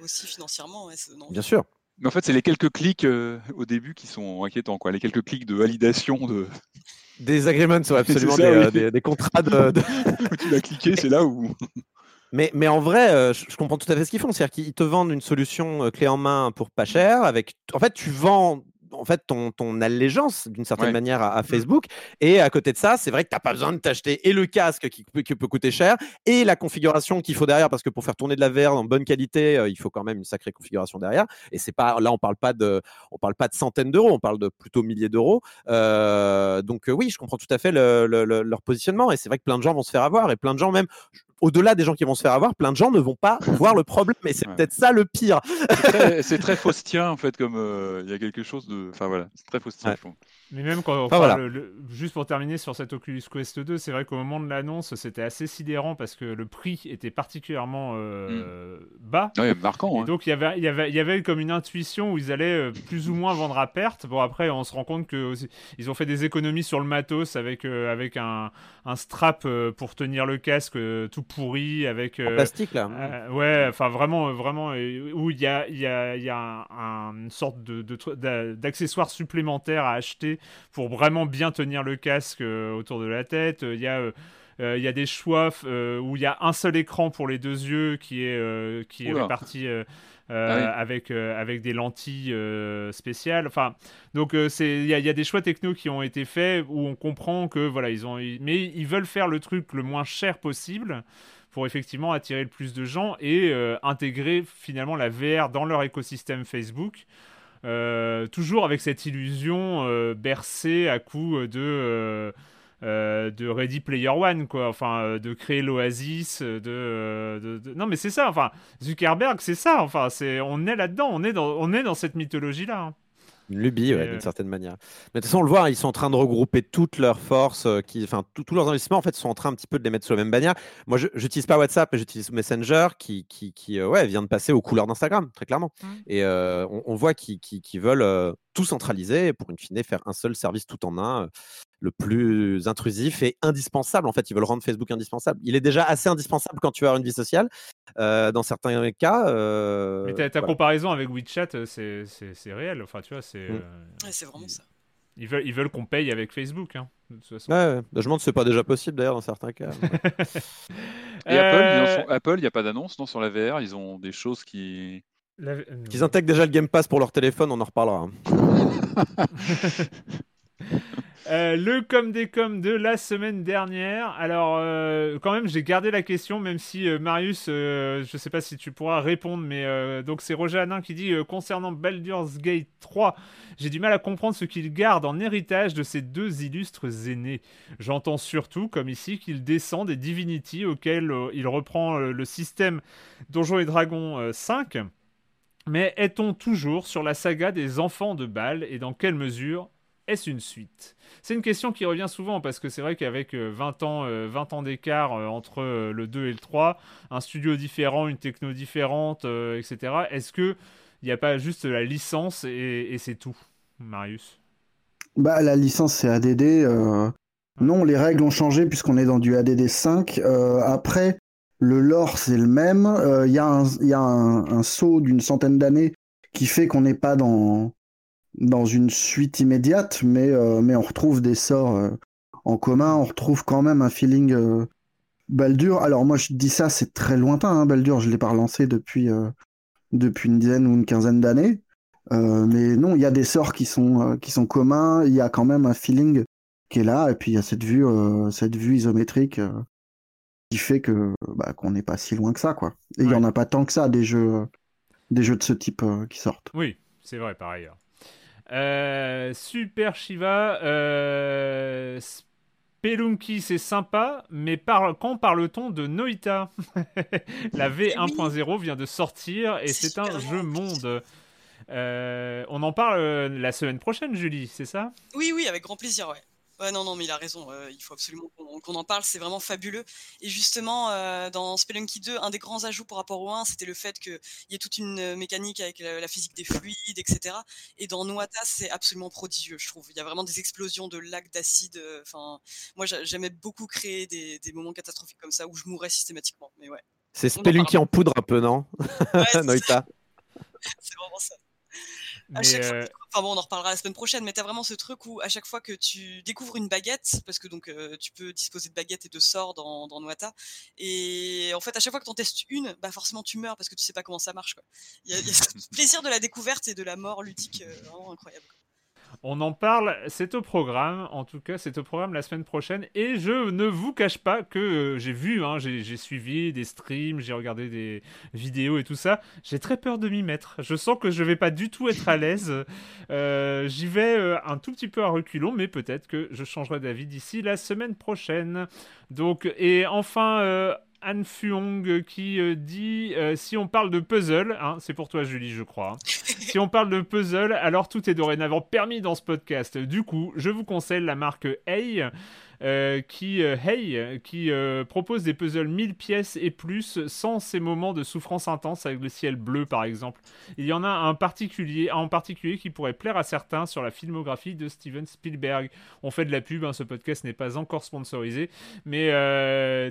aussi financièrement. ouais, non. Bien sûr. Mais en fait, c'est les quelques clics euh, au début qui sont inquiétants, quoi. Les quelques clics de validation de. Des agreements, absolument, ça, des, oui. euh, des- des contrats de, de- où tu l'as cliqué, c'est là où. Mais, mais en vrai, euh, je, je comprends tout à fait ce qu'ils font. C'est-à-dire qu'ils te vendent une solution euh, clé en main pour pas cher. Avec, en fait, tu vends en fait ton, ton allégeance d'une certaine Ouais. manière à, à Facebook. Et à côté de ça, c'est vrai que tu n'as pas besoin de t'acheter et le casque qui, peut- qui peut coûter cher et la configuration qu'il faut derrière parce que pour faire tourner de la VR en bonne qualité, euh, il faut quand même une sacrée configuration derrière. Et c'est pas là, on parle pas de, on parle pas de centaines d'euros, on parle de plutôt milliers d'euros. Euh, donc euh, oui, je comprends tout à fait le- le- le- leur positionnement. Et c'est vrai que plein de gens vont se faire avoir et plein de gens même au-delà des gens qui vont se faire avoir, plein de gens ne vont pas voir le problème. Et c'est Ouais. peut-être ça le pire. C'est très, faustien, en fait, comme euh, il y a quelque chose de. Enfin voilà, c'est très faustien. Ouais. je. Mais même quand, Enfin, enfin, voilà. le- le- juste pour terminer sur cette Oculus Quest 2, c'est vrai qu'au moment de l'annonce, c'était assez sidérant parce que le prix était particulièrement euh, bas. Ouais, marquant. Et hein. donc il y avait, y avait, il y avait comme une intuition où ils allaient euh, plus ou moins vendre à perte. Bon après on se rend compte que aussi- ils ont fait des économies sur le matos avec euh, avec un, un strap euh, pour tenir le casque euh, tout pourri avec En euh, plastique là. euh, ouais, enfin vraiment, vraiment, euh, où il y a, il y a, il y a un- un- une sorte de, de tru- d'a- d'accessoires supplémentaires à acheter pour vraiment bien tenir le casque euh, autour de la tête. Il y a euh, euh, il y a des choix euh, où il y a un seul écran pour les deux yeux qui est, euh, qui est réparti Ah oui. avec, euh, avec des lentilles euh, spéciales. Enfin, donc euh, il y, a- il y a des choix techno qui ont été faits où on comprend que voilà ils ont mais ils veulent faire le truc le moins cher possible pour effectivement attirer le plus de gens et euh, intégrer finalement la VR dans leur écosystème Facebook. Euh, toujours avec cette illusion euh, bercée à coup de euh, de Ready Player One quoi enfin euh, de créer l'oasis de, euh, de- de- non mais c'est ça enfin Zuckerberg c'est ça enfin c'est on est là dedans on est dans on est dans cette mythologie là Une lubie, ouais, Et, euh, d'une certaine manière. Mais de toute façon, on le voit, ils sont en train de regrouper toutes leurs forces, euh, qui, enfin, tous leurs investissements, en fait, sont en train un petit peu de les mettre sur la même bannière. Moi, je n'utilise pas WhatsApp, mais j'utilise Messenger, qui, qui, qui euh, ouais, vient de passer aux couleurs d'Instagram, très clairement. Mm. Et euh, on, on voit qu'ils qu'ils- qu'ils veulent euh, tout centraliser pour, in fine, faire un seul service tout en un, le plus intrusif et indispensable. En fait, ils veulent rendre Facebook indispensable. Il est déjà assez indispensable quand tu as une vie sociale. euh, dans certains cas. euh, mais ta, ta voilà. comparaison avec WeChat euh, c'est c'est c'est réel enfin tu vois c'est Mm. euh, Ouais, c'est vraiment ça. ils veulent ils veulent qu'on paye avec Facebook hein, de toute façon. Ouais, ouais. je me demande si c'est pas déjà possible d'ailleurs dans certains cas. Et Apple, Euh, il n'y a pas d'annonce non, sur la VR. Ils ont des choses qui. la- Qu'ils intègrent déjà le Game Pass pour leur téléphone, on en reparlera. Euh, le com des coms de la semaine dernière. Alors, euh, quand même, j'ai gardé la question, même si euh, Marius, je sais pas si tu pourras répondre, mais donc c'est Roger Hanin qui dit concernant Baldur's Gate 3, j'ai du mal à comprendre ce qu'il garde en héritage de ses deux illustres aînés. J'entends surtout, comme ici, qu'il descend des Divinity auxquels euh, il reprend le système Donjons et Dragons euh, 5. Mais est-on toujours sur la saga des enfants de Bâle et dans quelle mesure est-ce une suite? C'est une question qui revient souvent parce que c'est vrai qu'avec euh, 20 ans, euh, 20 ans d'écart euh, entre euh, le 2 et le 3, un studio différent, une techno différente, euh, etc., est-ce que Il n'y a pas juste la licence et, et c'est tout, Marius? Bah, la licence, c'est ADD. euh, Non, les règles ont changé puisqu'on est dans du ADD 5. Euh, après, le lore, c'est le même. Euh, Il y a un, il y a un, un saut d'une centaine d'années qui fait qu'on n'est pas dans, dans une suite immédiate, mais, euh, mais on retrouve des sorts euh, en commun. On retrouve quand même un feeling euh, Baldur. Alors, moi, je dis ça, c'est très lointain. Hein, Baldur, je ne l'ai pas relancé depuis, depuis une dizaine ou une quinzaine d'années. Euh, mais non, il y a des sorts qui sont, euh, qui sont communs, il y a quand même un feeling qui est là, et puis il y a cette vue, euh, cette vue isométrique qui fait que bah, qu'on n'est pas si loin que ça, quoi. Et il Ouais. en a pas tant que ça des jeux, des jeux de ce type qui sortent. Oui, c'est vrai par ailleurs. Euh, Super Shiva, euh, Spelunky c'est sympa, mais par- quand parle-t-on de Noita La V1.0 vient de sortir et C'est un jeu monde. Euh, on en parle euh, la semaine prochaine, Julie, c'est ça? Oui, oui, avec grand plaisir, ouais. Ouais, non, non, mais il a raison, euh, il faut absolument qu'on en parle, c'est vraiment fabuleux. Et justement, euh, dans Spelunky 2, un des grands ajouts par rapport au 1, c'était le fait qu'il y ait toute une euh, mécanique avec la, la physique des fluides, etc. Et dans Noata, c'est absolument prodigieux, je trouve. Il y a vraiment des explosions de lacs d'acide. euh, Enfin, moi, j'a- j'aimais beaucoup créer des, des moments catastrophiques comme ça où je mourais systématiquement. Mais ouais, C'est en Spelunky en poudre un peu, non? Ouais, Noita. c'est vraiment ça. À Mais, chaque fois euh, Enfin bon, on en reparlera la semaine prochaine, mais t'as vraiment ce truc où à chaque fois que tu découvres une baguette, parce que donc euh, tu peux disposer de baguettes et de sorts dans, dans Noata, et en fait à chaque fois que t'en testes une, bah forcément tu meurs parce que tu sais pas comment ça marche. Quoi. Il y a, il y a ce plaisir de la découverte et de la mort ludique euh, vraiment incroyable. On en parle, c'est au programme, en tout cas c'est au programme la semaine prochaine, et je ne vous cache pas que euh, j'ai vu, hein, j'ai suivi des streams, j'ai regardé des vidéos et tout ça, j'ai très peur de m'y mettre, je sens que je vais pas du tout être à l'aise, Euh, j'y vais euh, un tout petit peu à reculons, mais peut-être que je changerai d'avis d'ici la semaine prochaine. Donc, et enfin... Anne Fuong qui euh, dit euh, si on parle de puzzle, hein, c'est pour toi Julie je crois, hein. si on parle de puzzle, alors tout est dorénavant permis dans ce podcast. Du coup, je vous conseille la marque Hey, euh, qui, euh, hey, qui euh, propose des puzzles 1000 pièces et plus sans ces moments de souffrance intense avec le ciel bleu par exemple. Il y en a un particulier, en particulier qui pourrait plaire à certains sur la filmographie de Steven Spielberg. On fait de la pub, hein, ce podcast n'est pas encore sponsorisé, mais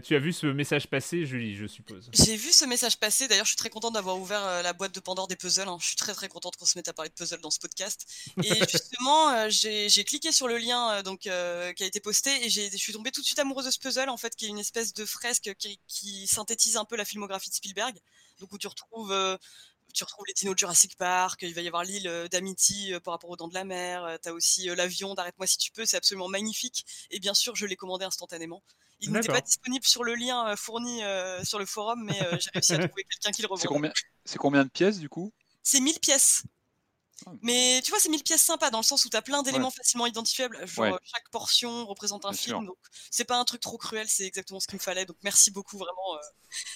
tu as vu ce message passer, Julie, je suppose. J'ai vu ce message passer, d'ailleurs je suis très contente d'avoir ouvert la boîte de Pandore des puzzles, hein. je suis très très contente qu'on se mette à parler de puzzles dans ce podcast. Et justement, j'ai cliqué sur le lien donc, qui a été posté et j'ai- je suis tombée tout de suite amoureuse de ce puzzle en fait qui est une espèce de fresque qui, qui synthétise un peu la filmographie de Spielberg, donc où tu retrouves... euh, tu retrouves les dinos de Jurassic Park, il va y avoir l'île euh, d'Amity euh, par rapport aux dents de la mer, tu as aussi euh, l'avion d'Arrête-moi si tu peux, c'est absolument magnifique. Et bien sûr, je l'ai commandé instantanément. Il n'était pas disponible sur le lien fourni euh, sur le forum, mais euh, j'ai réussi à trouver quelqu'un qui le C'est revend. combien, c'est combien de pièces du coup? C'est 1000 pièces. Ah. Mais tu vois, c'est 1000 pièces sympas dans le sens où tu as plein d'éléments facilement identifiables. Genre, Ouais. euh, chaque portion représente un Bien film. sûr. Donc, c'est pas un truc trop cruel, c'est exactement ce qu'il me fallait. Donc, merci beaucoup, vraiment. euh,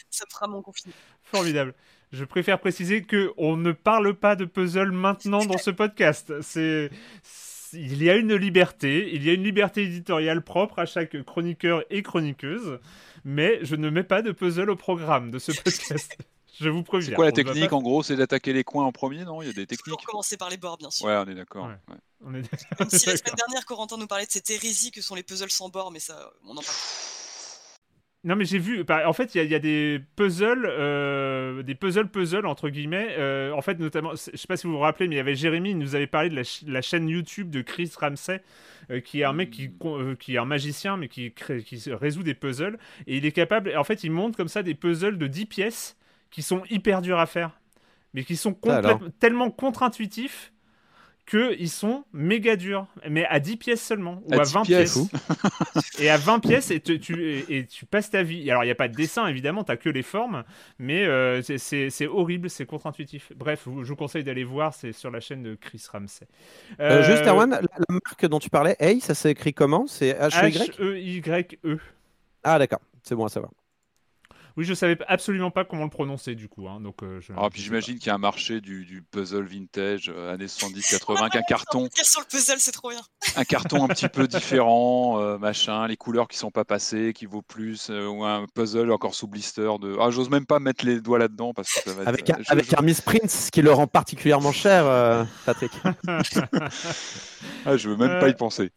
ça me fera mon confinement. Formidable. Je préfère préciser que on ne parle pas de puzzle maintenant dans ce podcast. C'est- il y a une liberté, il y a une liberté éditoriale propre à chaque chroniqueur et chroniqueuse, mais je ne mets pas de puzzle au programme de ce podcast. Je vous préviens. C'est quoi la ne technique pas- En gros, c'est d'attaquer les coins en premier, non? Il y a des Toujours techniques commencer par les bords, bien sûr. Ouais, on est d'accord. Ouais. ouais. on est- Même si la semaine dernière, Corentin nous parlait de cette hérésie que sont les puzzles sans bords, mais ça, on en parle. Non mais j'ai vu, par- en fait il y, a- il y a des puzzles, euh, des puzzles puzzles entre guillemets, euh, en fait notamment, je sais pas si vous vous rappelez, mais il y avait Jérémy, il nous avait parlé de la, ch- la chaîne YouTube de Chris Ramsey, euh, qui est un mec qui, euh, qui est un magicien mais qui, crée- qui résout des puzzles, et il est capable, en fait il monte comme ça des puzzles de 10 pièces qui sont hyper durs à faire, mais qui sont complètement- tellement contre-intuitifs qu'ils sont méga durs, mais à 10 pièces seulement, ou À à 10 20 pièces. pièces. Et à 20 pièces, et, tu- tu, et, et tu passes ta vie. Alors, il n'y a pas de dessin, évidemment, t'as que les formes, mais euh, c'est- horrible, c'est contre-intuitif. Bref, je vous conseille d'aller voir, c'est sur la chaîne de Chris Ramsey. Euh, juste, Euh, Erwan, la, la marque dont tu parlais, Hey, ça s'écrit comment? C'est H-E-Y H-E-Y-E. Ah, d'accord, c'est bon à savoir. Oui, je savais absolument pas comment le prononcer du coup. Hein, donc, euh, je, Ah, puis je j'imagine qu'il y a un marché du, du puzzle vintage euh, années 70-80, qu'un carton, sur le puzzle, c'est trop bien. un carton un petit peu différent, euh, machin, les couleurs qui sont pas passées, qui vaut plus, euh, ou un puzzle encore sous blister de. Ah, j'ose même pas mettre les doigts là-dedans parce que ça va être. Avec, euh, un- je- avec je- un Miss Prince qui le rend particulièrement cher, euh, Patrick. Ah, je veux même Euh, pas y penser.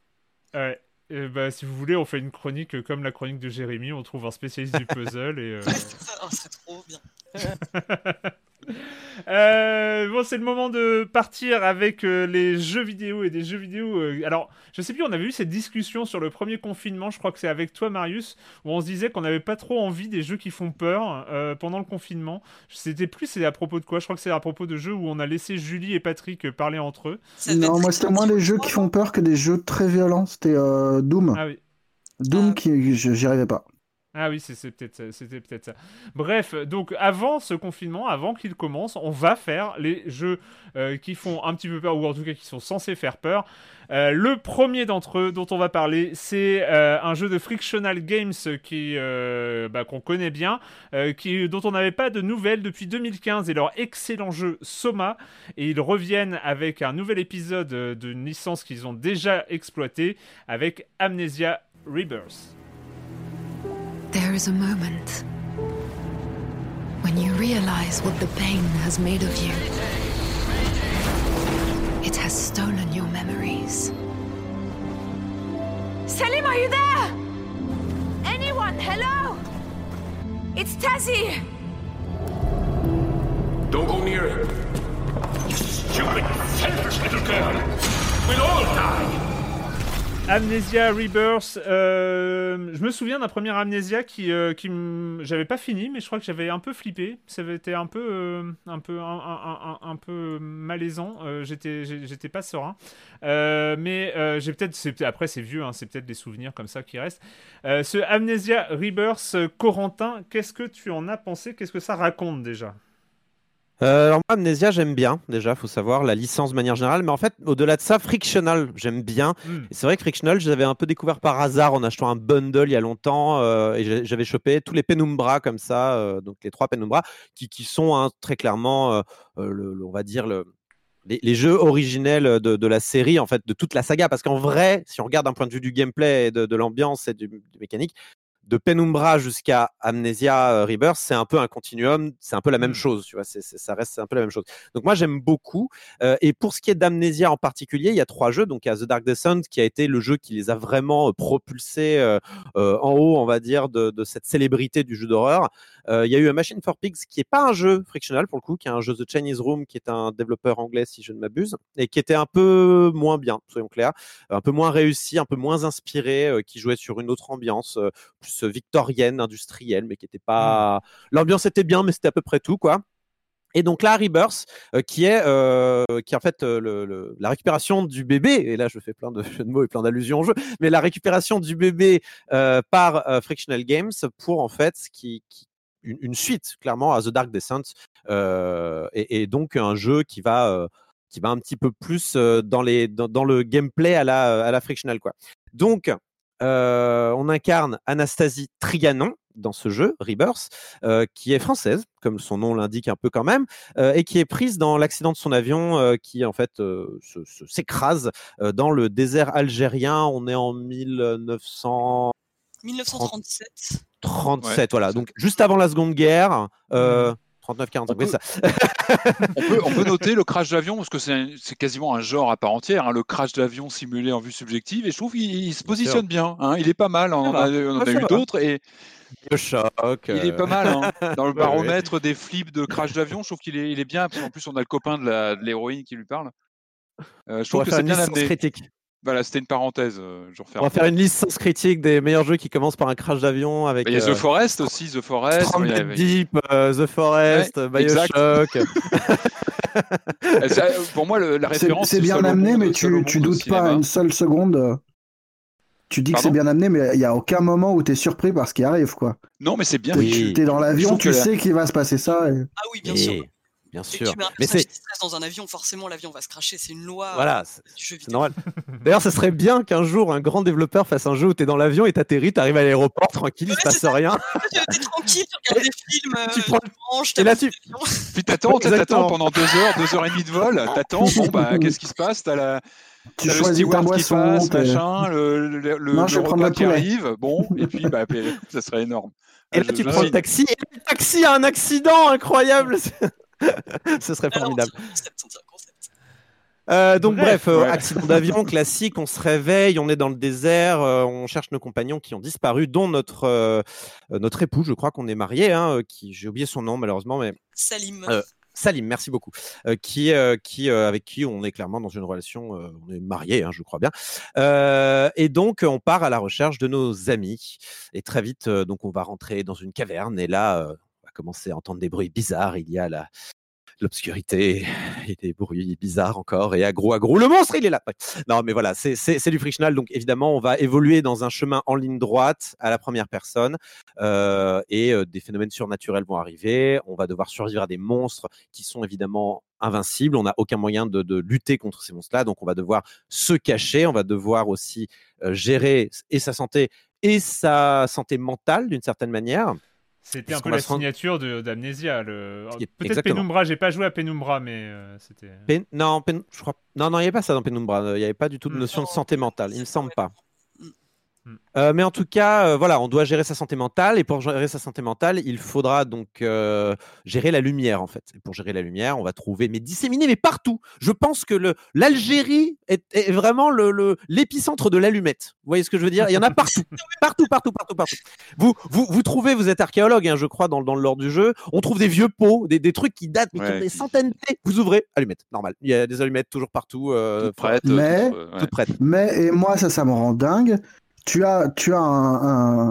Ouais. Et bah, si vous voulez, on fait une chronique euh, comme la chronique de Jérémy. On trouve un spécialiste du puzzle et. euh, c'est trop bien. Euh, bon, c'est le moment de partir avec euh, les jeux vidéo et des jeux vidéo. euh, alors, je sais plus, on avait eu cette discussion sur le premier confinement. Je crois que c'est avec toi, Marius, où on se disait qu'on n'avait pas trop envie des jeux qui font peur euh, pendant le confinement. C'était plus, c'est à propos de quoi? Je crois que c'est à propos de jeux où on a laissé Julie et Patrick parler entre eux. Non, moi c'était moins les jeux qui font peur que des jeux très violents. C'était euh, Doom. Ah oui. Doom Ah. qui je- j'y arrivais pas. Ah oui, c'est peut-être c'était peut-être ça. Bref, donc avant ce confinement, avant qu'il commence, on va faire les jeux euh, qui font un petit peu peur, ou en tout cas qui sont censés faire peur. Euh, le premier d'entre eux dont on va parler, c'est euh, un jeu de Frictional Games qui bah, qu'on connaît bien, dont on n'avait pas de nouvelles depuis 2015 et leur excellent jeu Soma. Et ils reviennent avec un nouvel épisode d'une licence qu'ils ont déjà exploitée avec Amnesia Rebirth. There is a moment when you realize what the pain has made of you. It has stolen your memories. Selim, are you there? Anyone? Hello? It's Tazzy! Don't go near it. You stupid, selfish little girl. We'll all die. Amnesia Rebirth, euh, je me souviens d'un premier Amnesia qui, euh, j'avais pas fini, mais je crois que j'avais un peu flippé. Ça avait été un peu, euh, un peu, un, peu malaisant. J'étais, j'étais pas serein. Mais j'ai peut-être, après c'est vieux, hein, c'est peut-être des souvenirs comme ça qui restent. Ce Amnesia Rebirth, Corentin, qu'est-ce que tu en as pensé? Qu'est-ce que ça raconte déjà? Euh, alors moi, Amnesia, j'aime bien, déjà, faut savoir, la licence de manière générale. Mais en fait, au-delà de ça, Frictional, j'aime bien. Hmm. Et c'est vrai que Frictional, je l'avais un peu découvert par hasard en achetant un bundle il y a longtemps. euh, et j'avais chopé tous les Penumbra comme ça, euh, donc les trois Penumbra, qui, qui sont hein, très clairement, le, le- on va dire, le, les, les jeux originels de, de la série, en fait, de toute la saga. Parce qu'en vrai, si on regarde d'un point de vue du gameplay et de, de l'ambiance et du, du mécanique, de Penumbra jusqu'à Amnesia euh, Rebirth, c'est un peu un continuum, c'est un peu la même Mm. chose, tu vois, ça reste un peu la même chose. Donc moi j'aime beaucoup. Euh, et pour ce qui est d'Amnesia en particulier, il y a trois jeux. Donc il y a The Dark Descent qui a été le jeu qui les a vraiment euh, propulsés euh, euh, en haut, on va dire, de, de cette célébrité du jeu d'horreur. Euh, il y a eu A Machine for Pigs qui est pas un jeu frictional pour le coup, qui est un jeu The Chinese Room, qui est un développeur anglais si je ne m'abuse, et qui était un peu moins bien, soyons clairs, un peu moins réussi, un peu moins inspiré, euh, qui jouait sur une autre ambiance, euh, plus victorienne, industrielle, mais qui était pas. L'ambiance était bien, mais c'était à peu près tout, quoi. Et donc là, Rebirth, euh, qui est euh, qui est en fait euh, le, le- la récupération du bébé, et là je fais plein de jeux de mots et plein d'allusions au jeu, mais la récupération du bébé euh, par euh, Frictional Games pour en fait qui, qui- une, une suite clairement à The Dark Descent, euh, et, et donc un jeu qui va euh, qui va un petit peu plus euh, dans les dans, dans le gameplay à la à la Frictional quoi. Donc euh, on incarne Anastasie Trianon dans ce jeu, Rebirth, euh, qui est française, comme son nom l'indique un peu quand même, euh, et qui est prise dans l'accident de son avion euh, qui en fait euh, se- se- s'écrase euh, dans le désert algérien. On est en 1937, 1937. Ouais, voilà, c'est- donc juste avant la Seconde Guerre. Euh, 39 45 On oui, peut- ça. On peut, on peut noter le crash d'avion parce que c'est quasiment un genre à part entière, hein, le crash d'avion simulé en vue subjective. Et je trouve qu'il il se positionne bien. hein, il est pas mal. On en va. a, on a ça eu d'autres et Bioshock. il est euh, pas mal. hein. Dans le Ouais, baromètre des flips de crash d'avion, je trouve qu'il est, il est bien. Puis en plus, on a le copain de l'héroïne qui lui parle. Euh, je trouve que c'est bien amené. critique. Voilà, c'était une parenthèse. euh, je On va faire une licence critique des meilleurs jeux qui commencent par un crash d'avion avec. Il y a euh, The Forest aussi, The Forest. Stranded il y avait- Deep, euh, The Forest. Bioshock. Euh, ça, euh, Pour moi, le- la référence. c'est bien amené, monde- mais tu, tu doutes pas une seule seconde. euh, Tu dis que c'est bien amené, mais il n'y a aucun moment où tu es surpris par ce qui arrive, quoi. Non, mais c'est bien. Oui. fait. t'es dans l'avion, tu la- sais qu'il va se passer ça. et- Ah oui, bien sûr. Bien sûr. tu mets un Mais personnage c'est dans un avion, forcément l'avion va se cracher. C'est une loi voilà, euh, c'est du jeu vidéo. normal. D'ailleurs, ce serait bien qu'un jour un grand développeur fasse un jeu où tu es dans l'avion et t'atterris, t'arrives à l'aéroport tranquille, il Ouais, se passe ça. rien. T'es tranquille, tu regardes des films, tu euh, prends- tu manges, Et là, tu- l'avion. Puis t'attends, t'attends pendant deux heures, deux heures et demie de vol. T'attends, bon bah qu'est-ce qui se passe? T'as la, Tu le choisis ta boisson. passe, machin, le, le, le, Non, je le vais prendre repas le qui arrive, bon, et puis bah puis, ça serait énorme. Et là, je- tu je prends le taxi et le taxi a un accident incroyable. Ce serait on formidable. concept, on concept. Euh, donc bref, Bref, euh, ouais. accident d'avion classique, on se réveille, on est dans le désert, euh, on cherche nos compagnons qui ont disparu, dont notre euh, notre époux, je crois qu'on est marié, hein, qui j'ai oublié son nom malheureusement, mais Salim. Euh, Salim, merci beaucoup, euh, qui euh, qui euh, avec qui on est clairement dans une relation, euh, on est marié, hein, je crois bien, Euh, et donc on part à la recherche de nos amis, et très vite euh, donc on va rentrer dans une caverne, et là commencer à entendre des bruits bizarres, il y a la l'obscurité et des bruits bizarres encore et agro agro le monstre il est là non mais voilà c'est c'est c'est du frictional donc évidemment on va évoluer dans un chemin en ligne droite à la première personne euh, et euh, des phénomènes surnaturels vont arriver on va devoir survivre à des monstres qui sont évidemment invincibles on n'a aucun moyen de, de lutter contre ces monstres là donc on va devoir se cacher on va devoir aussi euh, gérer et sa santé et sa santé mentale d'une certaine manière C'était un peu la signature de- d'Amnesia. Le... Peut-être. Penumbra, j'ai pas joué à Penumbra, mais euh, c'était. Pen- non, Pen- je crois. Non, non, il n'y avait pas ça dans Penumbra. Il n'y avait pas du tout de Mm. notion de santé mentale. Il me semble pas. Euh, mais en tout cas, euh, voilà, on doit gérer sa santé mentale et pour gérer sa santé mentale, il faudra donc euh, gérer la lumière en fait. Et pour gérer la lumière, on va trouver, mais disséminé, mais partout. Je pense que l'Algérie est, est vraiment le le- l'épicentre de l'allumette. Vous voyez ce que je veux dire? Il y en a partout, partout, partout, partout, partout. Vous vous vous trouvez, vous êtes archéologue, hein, je crois, dans, dans le lore du jeu. On trouve des vieux pots, des, des trucs qui datent, mais qui ont des centaines d'années. Vous ouvrez, allumette, normal. Il y a des allumettes toujours partout. euh, Toute prête, Mais- euh, ouais. toutes prêtes. Mais et moi ça ça me rend dingue. Tu as tu as un,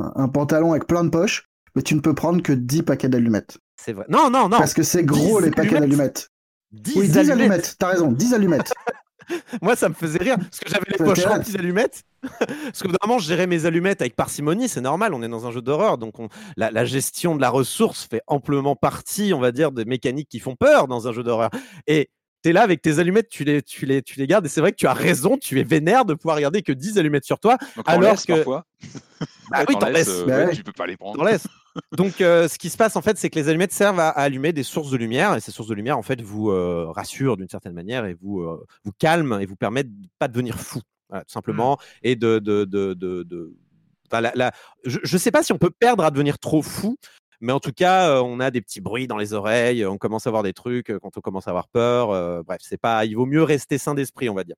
un, un pantalon avec plein de poches, mais tu ne peux prendre que 10 paquets d'allumettes. C'est vrai. Non, non, non. Parce que c'est gros 10 les paquets allumettes. d'allumettes. 10 Oui, 10 allumettes. allumettes. T'as raison, 10 allumettes. Moi, ça me faisait rire parce que j'avais les poches remplies d'allumettes. parce que vraiment, je gérais mes allumettes avec parcimonie, c'est normal. On est dans un jeu d'horreur, donc on- la, la gestion de la ressource fait amplement partie, on va dire, des mécaniques qui font peur dans un jeu d'horreur. Et tu es là avec tes allumettes, tu les, tu les, tu les gardes. Et c'est vrai que tu as raison, tu es vénère de pouvoir garder que 10 allumettes sur toi. Donc alors que- parfois. Bah oui, t'en laisses. euh, Bah ouais, ouais. Tu peux pas les prendre. Donc, euh, ce qui se passe en fait, c'est que les allumettes servent à, à allumer des sources de lumière, et ces sources de lumière en fait vous euh, rassurent d'une certaine manière et vous euh, vous calment et vous permettent de pas devenir fou, voilà, tout simplement, et de de de de, de- enfin, la- la- je, je sais pas si on peut perdre à devenir trop fou. Mais en tout cas, euh, on a des petits bruits dans les oreilles, on commence à voir des trucs euh, quand on commence à avoir peur. euh, bref, c'est pas, il vaut mieux rester sain d'esprit, on va dire.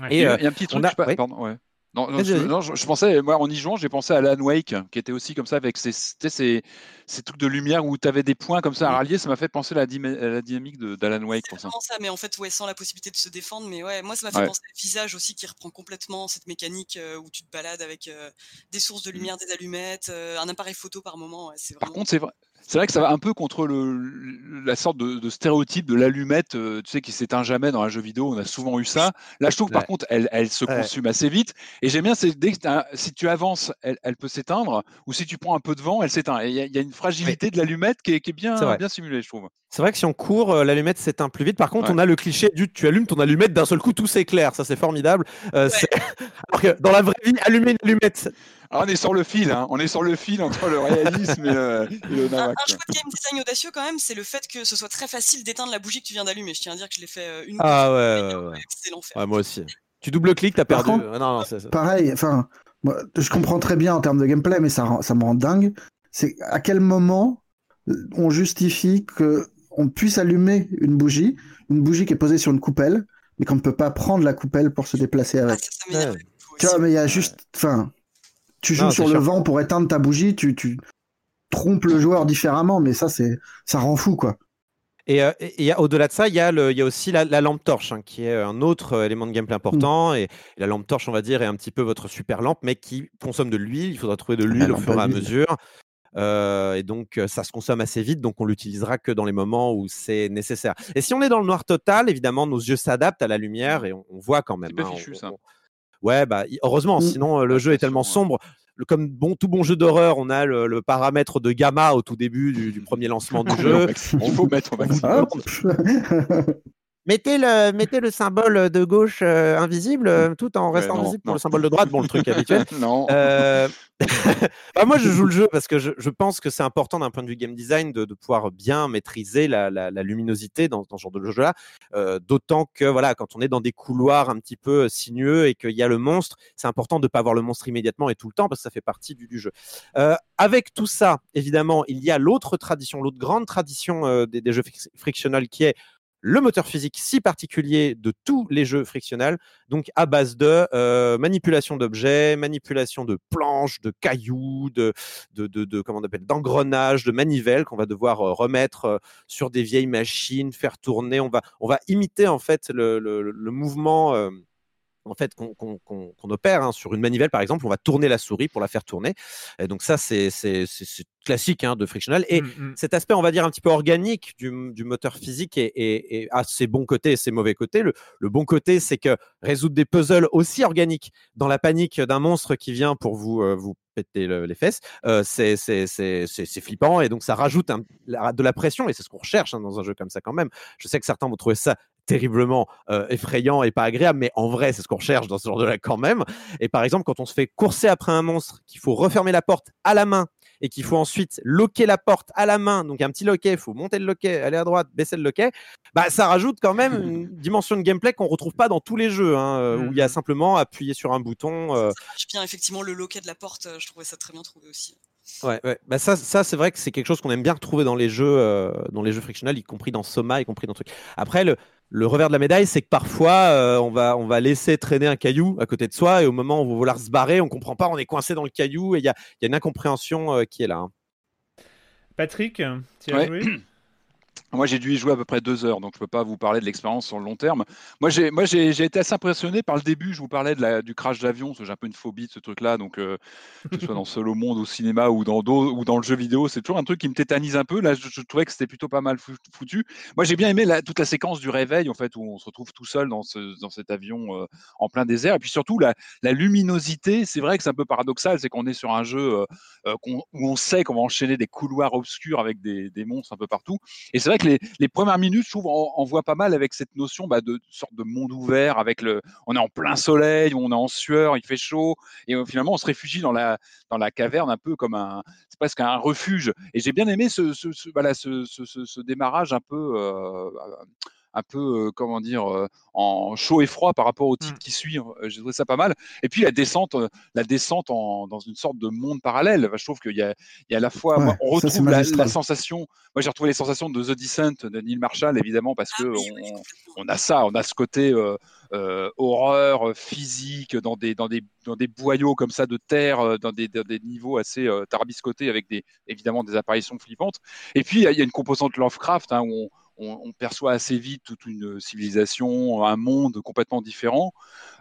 Ouais. Et, Il y euh, a un petit truc, a- je sais pas- oui. pardon, ouais. Non, je, vas-y. non, je- je pensais, moi, en y jouant, j'ai pensé à Alan Wake, qui était aussi comme ça, avec ces, tu sais, ces, ces trucs de lumière où tu avais des points comme ça à rallier. Ça m'a fait penser à la, à dynamique de- d'Alan Wake C'est ça. vraiment ça, mais en fait, ouais, sans la possibilité de se défendre. Mais ouais, moi, ça m'a fait Ouais. penser au visage aussi qui reprend complètement cette mécanique euh, où tu te balades avec euh, des sources de lumière, des allumettes, euh, un appareil photo par moment. ouais, c'est Par contre, c'est vrai. C'est vrai que ça va un peu contre le, la sorte de, de stéréotype de l'allumette, euh, tu sais, qui s'éteint jamais dans un jeu vidéo. On a souvent eu ça. Là, je trouve par Ouais. contre, elle, elle se Ouais. consume assez vite. Et j'aime bien, c'est dès que si tu avances, elle, elle peut s'éteindre, ou si tu prends un peu de vent, elle s'éteint. Il y, a- il y a une fragilité de l'allumette qui est, qui est bien, bien simulée, je trouve. C'est vrai que si on court, euh, l'allumette s'éteint plus vite. Par contre, Ouais. on a le cliché du tu allumes ton allumette d'un seul coup, tout s'éclaire. Ça, c'est formidable. Euh, Alors que dans la vraie vie, allumer une allumette, Ah, on est sur le fil, hein. on est sur le fil entre le réalisme et, le- et le Un, nawak. un quoi. choix de game design audacieux quand même, c'est le fait que ce soit très facile d'éteindre la bougie que tu viens d'allumer. Je tiens à dire que je l'ai fait euh, une Ah deux ouais, fois, ouais, ouais. c'est l'enfer. Ouais, moi aussi. Tu double-cliques, t'as Par perdu. contre- non, non, c'est- Pareil, enfin, moi, je comprends très bien en termes de gameplay, mais ça, ça me rend dingue. C'est à quel moment euh, on justifie que on puisse allumer une bougie, une bougie qui est posée sur une coupelle, mais qu'on ne peut pas prendre la coupelle pour se déplacer Ah, avec. ça, ça m'énerve Ouais. beaucoup Tu vois, mais il y a juste, enfin, tu joues Non, sur le sûr. vent pour éteindre ta bougie, tu, tu trompes le joueur différemment, mais ça, c'est, ça rend fou, quoi. Et, euh, et- et au-delà de ça, il y, a le- il y a aussi la, la lampe torche, hein, qui est un autre euh, élément de gameplay important. Et, la lampe torche, on va dire, est un petit peu votre super lampe, mais qui consomme de l'huile. Il faudra trouver de l'huile au fur et à mesure. Euh, et donc, ça se consomme assez vite, donc on l'utilisera que dans les moments où c'est nécessaire. Et si on est dans le noir total, évidemment, nos yeux s'adaptent à la lumière et on, on voit quand même. C'est pas hein, fichu, on- ça. on- Ouais, bah, heureusement, Mm. sinon euh, le jeu est tellement sombre. comme bon, tout bon jeu d'horreur, on a le, le paramètre de gamma au tout début du, du premier lancement du jeu. Il faut mettre au maximum. Mettez le, mettez le symbole de gauche euh, invisible euh, tout en restant non, visible pour non. le symbole de droite. Bon, le truc habituel. non. Euh, bah, moi, je joue le jeu parce que je, je pense que c'est important d'un point de vue game design de, de pouvoir bien maîtriser la, la- la luminosité dans, dans ce genre de jeu-là. Euh, D'autant que voilà, quand on est dans des couloirs un petit peu sinueux et qu'il y a le monstre, c'est important de ne pas voir le monstre immédiatement et tout le temps parce que ça fait partie du, du jeu. Euh, avec tout ça, évidemment, il y a l'autre tradition, l'autre grande tradition euh, des, des jeux fric- frictionnels qui est le moteur physique si particulier de tous les jeux frictionnels, donc à base de euh, manipulation d'objets, manipulation de planches, de cailloux, de, de, comment on appelle, d'engrenages, de manivelles qu'on va devoir euh, remettre euh, sur des vieilles machines, faire tourner. On va, on va imiter en fait le mouvement. En fait, qu'on opère hein. sur une manivelle, par exemple, on va tourner la souris pour la faire tourner. Et donc ça, c'est c'est- c'est- c'est classique hein, de frictionnel. Et Mm, mm. cet aspect, on va dire, un petit peu organique du, du moteur physique et, et, et a ses bons côtés et ses mauvais côtés. Le, le bon côté, c'est que résoudre des puzzles aussi organiques dans la panique d'un monstre qui vient pour vous, euh, vous péter le- les fesses, euh, c'est flippant et donc ça rajoute un- de la pression et c'est ce qu'on recherche hein, dans un jeu comme ça quand même. Je sais que certains vont trouver ça terriblement euh, effrayant et pas agréable, mais en vrai, c'est ce qu'on recherche dans ce genre de là quand même. Et par exemple, quand on se fait courser après un monstre, qu'il faut refermer la porte à la main et qu'il faut ensuite loquer la porte à la main, donc un petit loquet, il faut monter le loquet, aller à droite, baisser le loquet, bah ça rajoute quand même une dimension de gameplay qu'on retrouve pas dans tous les jeux, hein, euh, où il y a simplement appuyer sur un bouton. euh, marche bien, effectivement, le loquet de la porte, euh, je trouvais ça très bien trouvé aussi. Ouais, ouais. Bah ça, ça c'est vrai que c'est quelque chose qu'on aime bien retrouver dans les jeux, euh, dans les jeux frictionnels, y compris dans Soma, y compris dans trucs. Après, le, le revers de la médaille, c'est que parfois, euh, on va, on va laisser traîner un caillou à côté de soi, et au moment où on va vouloir se barrer, on comprend pas, on est coincé dans le caillou, et il y a, il y a une incompréhension euh, qui est là. hein. Patrick, tu as Ouais. joué? Moi, j'ai dû y jouer à peu près deux heures, donc je peux pas vous parler de l'expérience sur le long terme. Moi, j'ai, été assez impressionné par le début. Je vous parlais du crash d'avion, parce que j'ai un peu une phobie de ce truc-là. Donc, euh, que ce soit dans Seul au monde, au cinéma ou dans ou dans le jeu vidéo, c'est toujours un truc qui me tétanise un peu. Là, je, trouvais que c'était plutôt pas mal fou- foutu. Moi, j'ai bien aimé toute la séquence du réveil, en fait, où on se retrouve tout seul dans, ce, dans cet avion euh, en plein désert. Et puis surtout, la, luminosité. C'est vrai que c'est un peu paradoxal, c'est qu'on est sur un jeu euh, où on sait qu'on va enchaîner des couloirs obscurs avec des, des monstres un peu partout. Et c'est vrai les, premières minutes, je trouve, on, voit pas mal avec cette notion bah, de sorte de monde ouvert, avec le, on est en plein soleil, on est en sueur, il fait chaud, et finalement on se réfugie dans la, dans la caverne un peu comme un, c'est presque un refuge. Et j'ai bien aimé ce, voilà, ce- ce démarrage un peu, euh, un peu, comment dire, en chaud et froid par rapport au titre qui suit. J'ai trouvé ça pas mal. Et puis la descente, la descente en, dans une sorte de monde parallèle. Bah, je trouve qu'il y a, il y a à la fois, Ouais, moi, on ça, retrouve la, sensation. Moi, j'ai retrouvé les sensations de The Descent de Neil Marshall, évidemment, parce que on, on a ça, on a ce côté euh, euh, horreur physique dans des, dans, des, dans des boyaux comme ça de terre, dans des, dans des niveaux assez euh, tarabiscotés avec des, évidemment des apparitions flippantes. Et puis, il y a- il y a une composante Lovecraft hein, où on, on- perçoit assez vite toute une civilisation, un monde complètement différent.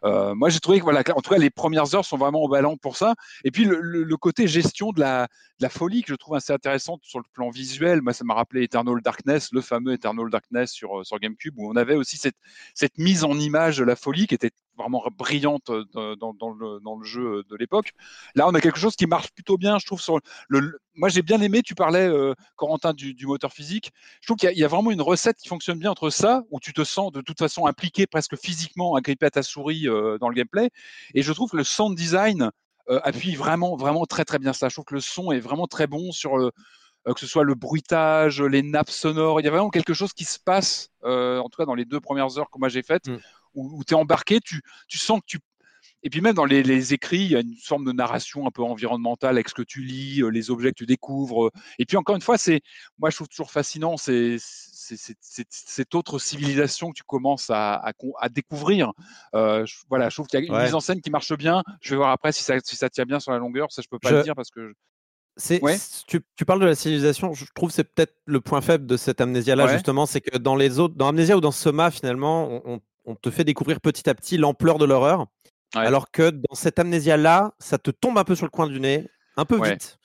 Euh, moi, j'ai trouvé que, voilà, en tout cas, les premières heures sont vraiment emballantes pour ça. Et puis, le, côté gestion de la, folie que je trouve assez intéressante sur le plan visuel, moi, ça m'a rappelé Eternal Darkness, le fameux Eternal Darkness sur, euh, GameCube, où on avait aussi cette mise en image de la folie qui était vraiment brillante euh, dans, le, jeu de l'époque. Là, on a quelque chose qui marche plutôt bien, je trouve. Moi, j'ai bien aimé, tu parlais, euh, Corentin, du, moteur physique. Je trouve qu'il y, a- vraiment une recette qui fonctionne bien entre ça, où tu te sens de toute façon impliqué presque physiquement, agrippé à ta souris euh, dans le gameplay. Et je trouve que le sound design euh, appuie vraiment, vraiment très, très bien ça. Je trouve que le son est vraiment très bon sur euh, que ce soit le bruitage, les nappes sonores. Il y a vraiment quelque chose qui se passe, euh, en tout cas dans les deux premières heures que moi j'ai faites, où, où tu es embarqué, tu, tu sens que tu. Et puis même dans les, les écrits, il y a une forme de narration un peu environnementale avec ce que tu lis, euh, les objets que tu découvres. euh. Et puis encore une fois, c'est, moi je trouve toujours fascinant, c'est, c'est, c'est- c'est- cette autre civilisation que tu commences à, à découvrir. Euh, je- voilà, je trouve qu'il y a une Ouais. mise en scène qui marche bien. Je vais voir après si ça, si ça tient bien sur la longueur. Ça, je peux pas Je- le dire parce que. C'est, Ouais. tu, tu parles de la civilisation, je trouve que c'est peut-être le point faible de cette amnésia-là, Ouais. justement, c'est que dans les autres, dans Amnésia ou dans Soma, finalement, on, on- on te fait découvrir petit à petit l'ampleur de l'horreur, Ouais. alors que dans cette amnésia-là, ça te tombe un peu sur le coin du nez, un peu Ouais. vite.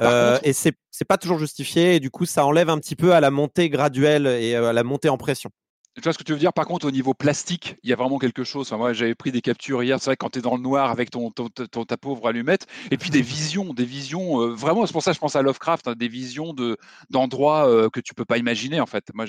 Euh, contre- et c'est, c'est pas toujours justifié, et du coup, ça enlève un petit peu à la montée graduelle et euh, à la montée en pression. Tu vois ce que tu veux dire? Par contre, au niveau plastique, il y a vraiment quelque chose. Enfin, moi, j'avais pris des captures hier. C'est vrai quand tu es dans le noir avec ton, ton, ton- ta pauvre allumette, et puis des visions, des visions. euh, vraiment, c'est pour ça que je pense à Lovecraft, hein, des visions de d'endroits euh, que tu peux pas imaginer en fait. Moi,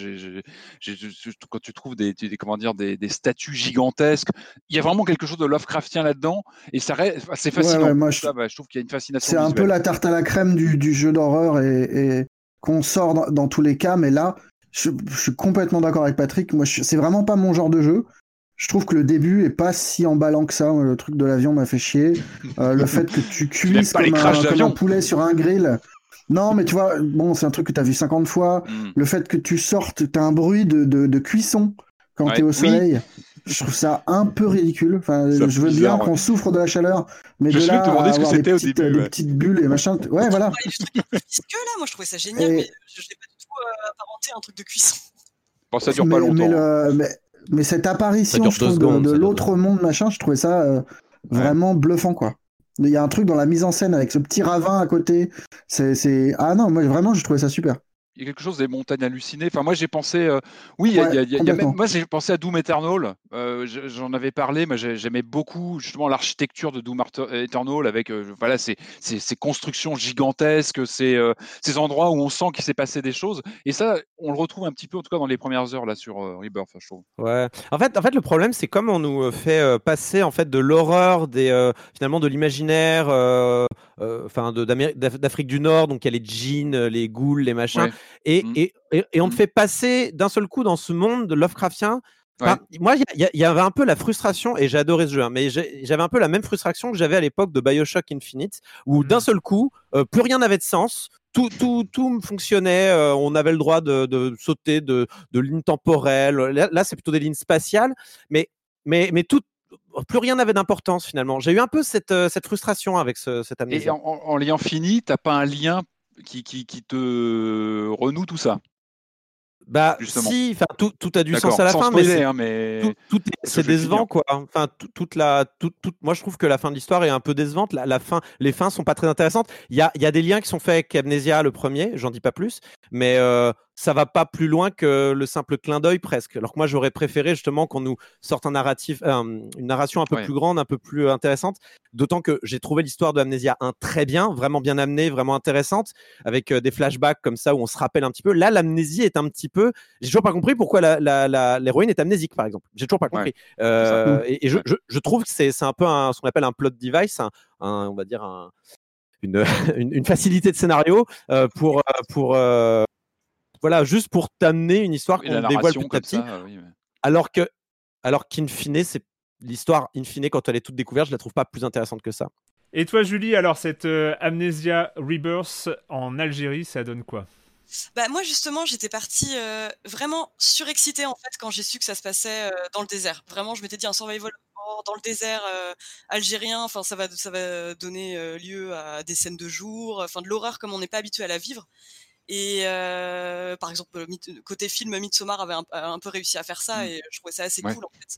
quand tu trouves des, des- comment dire des, des statues gigantesques, il y a vraiment quelque chose de Lovecraftien là-dedans, et ça Ouais, fascinant. ouais, moi, Pour je- ça, bah, je trouve qu'il y a une fascination. C'est un peu la tarte à la crème du, du jeu d'horreur et, et qu'on sort dans, dans tous les cas, mais là, je, je suis complètement d'accord avec Patrick. Moi, c'est vraiment pas mon genre de jeu. Je trouve que le début est pas si emballant que ça. Le truc de l'avion m'a fait chier. Euh, le fait que tu cuises comme un, comme un poulet sur un grill. Non, mais tu vois, bon, c'est un truc que t'as vu 50 fois. Mm. Le fait que tu sortes, t'as un bruit de, de, de cuisson quand Ouais. t'es au Oui. soleil. Je trouve ça un peu ridicule. Enfin, Ça je veux bizarre, bien ouais. qu'on souffre de la chaleur, mais Je de là à ce que avoir des c'était au petites, début, des ouais. petites bulles et machin. Ouais, voilà. Visqueux là, moi je trouvais ça génial, Et- mais je l'ai pas du tout euh, apparenté à un truc de cuisson. Bon, ça dure mais, pas longtemps. mais, le- mais- mais cette apparition, je trouve, de- secondes, l'autre monde, machin, je trouvais ça euh, vraiment bluffant, quoi. Il y a un truc dans la mise en scène avec ce petit ravin à côté. C'est, c'est... Ah non, moi vraiment, je trouvais ça super. Il y a quelque chose des montagnes hallucinées. Enfin, moi, j'ai pensé. euh, oui, il y a- Ouais, il y a- il y a complètement. même- moi, j'ai pensé à Doom Eternal. euh, je- J'en avais parlé, mais j'ai- j'aimais beaucoup justement l'architecture de Doom Art- Eternal avec euh, voilà, ces, ces- ces constructions gigantesques, ces, euh, ces endroits où on sent qu'il s'est passé des choses. Et ça, on le retrouve un petit peu, en tout cas, dans les premières heures là sur euh, Rebirth, je trouve. Ouais. En fait, en fait, le problème, c'est comme on nous euh, fait euh, passer en fait de l'horreur, des euh, finalement de l'imaginaire, euh, euh, enfin d'Afrique du Nord, donc il y a les djinns, euh, les ghouls, les machins, Ouais. Et, Mm. et, et, et on te Mm. fait passer d'un seul coup dans ce monde de Lovecraftien. Enfin, Moi, il y, avait un peu la frustration, et j'ai adoré ce jeu, hein, mais j'avais un peu la même frustration que j'avais à l'époque de Bioshock Infinite, où d'un seul coup, euh, plus rien n'avait de sens. Tout, tout, tout fonctionnait, euh, on avait le droit de, de sauter de, de lignes temporelles. Là, là, c'est plutôt des lignes spatiales, mais, mais, mais tout, plus rien n'avait d'importance finalement. J'ai eu un peu cette, euh, cette frustration avec ce, cette amnésie. Et en, en, l'ayant fini, t'as pas un lien qui, qui, qui te renoue tout ça? Bah, justement. si, enfin, tout, tout a du sens à la sans fin, mais c'est- hein, mais tout, tout décevant, quoi. Enfin, tout- toute la, tout, tout- moi, je trouve que la fin de l'histoire est un peu décevante. La, la fin, les fins sont pas très intéressantes. Il y a, y a des liens qui sont faits avec Amnesia, le premier, j'en dis pas plus, mais euh, ça va pas plus loin que le simple clin d'œil presque. Alors que moi, j'aurais préféré justement qu'on nous sorte un narratif, euh, une narration un peu Ouais. plus grande, un peu plus euh, intéressante. D'autant que j'ai trouvé l'histoire de Amnesia 1 très bien, vraiment bien amenée, vraiment intéressante, avec euh, des flashbacks comme ça où on se rappelle un petit peu. Là, l'amnésie est un petit peu. J'ai toujours pas compris pourquoi la- la- la- l'héroïne est amnésique, par exemple. J'ai toujours pas compris. Euh, et et je, Ouais. je, je trouve que c'est c'est un peu un, ce qu'on appelle un plot device, un, un- on va dire un- une, facilité de scénario euh, pour pour euh, voilà juste pour t'amener une histoire qu'on dévoile petit à comme petit, ça, oui, mais- alors que alors qu'in fine c'est l'histoire in fine quand elle est toute découverte, je la trouve pas plus intéressante que ça. Et toi, Julie, alors cette euh, Amnesia Rebirth en Algérie, ça donne quoi? Bah moi justement j'étais partie euh, vraiment surexcitée en fait quand j'ai su que ça se passait euh, dans le désert. Vraiment je m'étais dit un survival horror dans le désert euh, algérien, enfin ça va ça va donner euh, lieu à des scènes de jour, enfin de l'horreur comme on n'est pas habitué à la vivre. Et euh, par exemple, euh, côté film, Midsommar avait un, peu réussi à faire ça Mm. et je trouvais ça assez Ouais. cool en fait.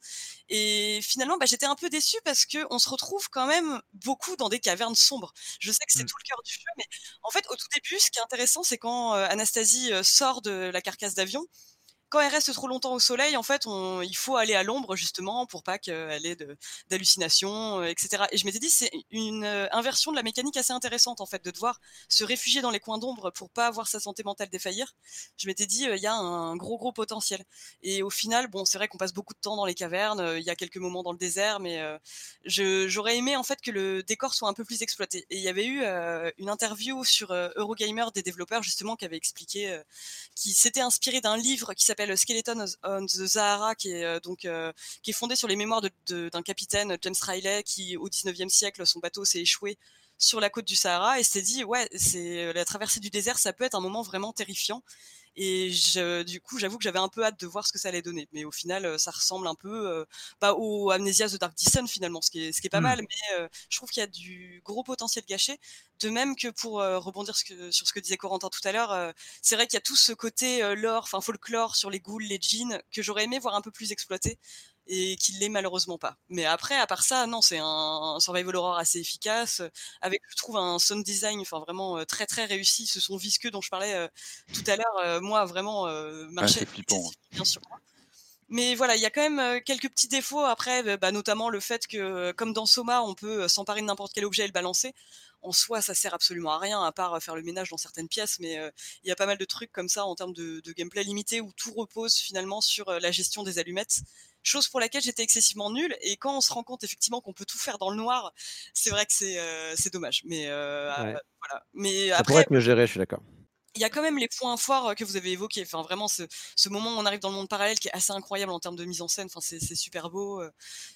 Et finalement, bah, j'étais un peu déçue parce que on se retrouve quand même beaucoup dans des cavernes sombres. Je sais que c'est Mm. tout le cœur du jeu, mais en fait, au tout début, ce qui est intéressant, c'est quand euh, Anastasie euh, sort de la carcasse d'avion. Quand elle reste trop longtemps au soleil, en fait, il faut aller à l'ombre justement pour pas qu'elle ait d'hallucinations, euh, etc. Et je m'étais dit, c'est une euh, inversion de la mécanique assez intéressante en fait, de devoir se réfugier dans les coins d'ombre pour pas avoir sa santé mentale défaillir. Je m'étais dit, euh, il y a un gros gros potentiel. Et au final, bon, c'est vrai qu'on passe beaucoup de temps dans les cavernes, il y a quelques moments dans le désert, mais j'aurais aimé en fait que le décor soit un peu plus exploité. Et il y avait eu une interview sur Eurogamer des développeurs justement qui avait expliqué, qui s'était inspiré d'un livre qui s'appelle Skeleton on the Sahara, qui est euh, donc euh, qui est fondé sur les mémoires d'un capitaine James Riley qui au 19e siècle son bateau s'est échoué sur la côte du Sahara. Et s'est dit ouais c'est la traversée du désert ça peut être un moment vraiment terrifiant et je, du coup, j'avoue que j'avais un peu hâte de voir ce que ça allait donner. Mais au final, euh, ça ressemble un peu euh, pas au Amnesia The Dark Descent finalement, ce qui est, ce qui est pas Hmm. mal. Mais euh, je trouve qu'il y a du gros potentiel gâché. De même que pour rebondir ce que- sur ce que disait Corentin tout à l'heure, euh, c'est vrai qu'il y a tout ce côté lore, enfin folklore sur les ghouls, les djinns, que j'aurais aimé voir un peu plus exploité et qu'il l'est malheureusement pas. Mais après, à part ça, non, c'est un, un survival horror assez efficace, euh, avec je trouve un sound design, enfin vraiment euh, très très réussi. Ce son visqueux dont je parlais euh, tout à l'heure, euh, moi vraiment euh, marchait excessivement bien sur moi. Mais voilà, il y a quand même quelques petits défauts. Après, bah, notamment le fait que, comme dans Soma, on peut s'emparer de n'importe quel objet et le balancer. En soi, ça sert absolument à rien, à part faire le ménage dans certaines pièces. Mais euh, il y a pas mal de trucs comme ça en termes de, de gameplay limité où tout repose finalement sur euh, la gestion des allumettes. Chose pour laquelle j'étais excessivement nulle. Et quand on se rend compte effectivement qu'on peut tout faire dans le noir, c'est vrai que c'est euh, c'est dommage. Mais euh, Ouais. voilà. Mais Ça après, pourrait être mieux géré, je suis d'accord. il y a quand même les points forts euh, que vous avez évoqués. Enfin, vraiment, ce, ce moment où on arrive dans le monde parallèle qui est assez incroyable en termes de mise en scène. Enfin, c'est c'est super beau. euh.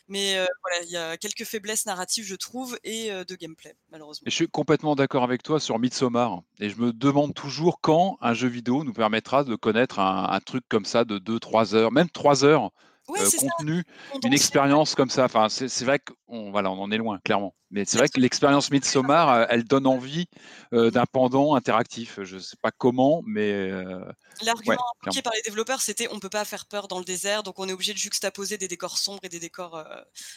Mais euh, voilà, il y a quelques faiblesses narratives, je trouve, et euh, de gameplay, malheureusement. Et je suis complètement d'accord avec toi sur Midsommar. Et je me demande toujours quand un jeu vidéo nous permettra de connaître un, un truc comme ça de 2-3 heures, même 3 heures, Euh, ça. contenu, une expérience comme ça. Enfin, c'est c'est vrai qu'on voilà, on en est loin, clairement. Mais c'est vrai que l'expérience Midsommar, euh, elle donne envie euh, d'un pendant interactif. Je sais pas comment, mais euh, L'argument ouais, clairement. par les développeurs, c'était on peut pas faire peur dans le désert, donc on est obligé de juxtaposer des décors sombres et des décors euh,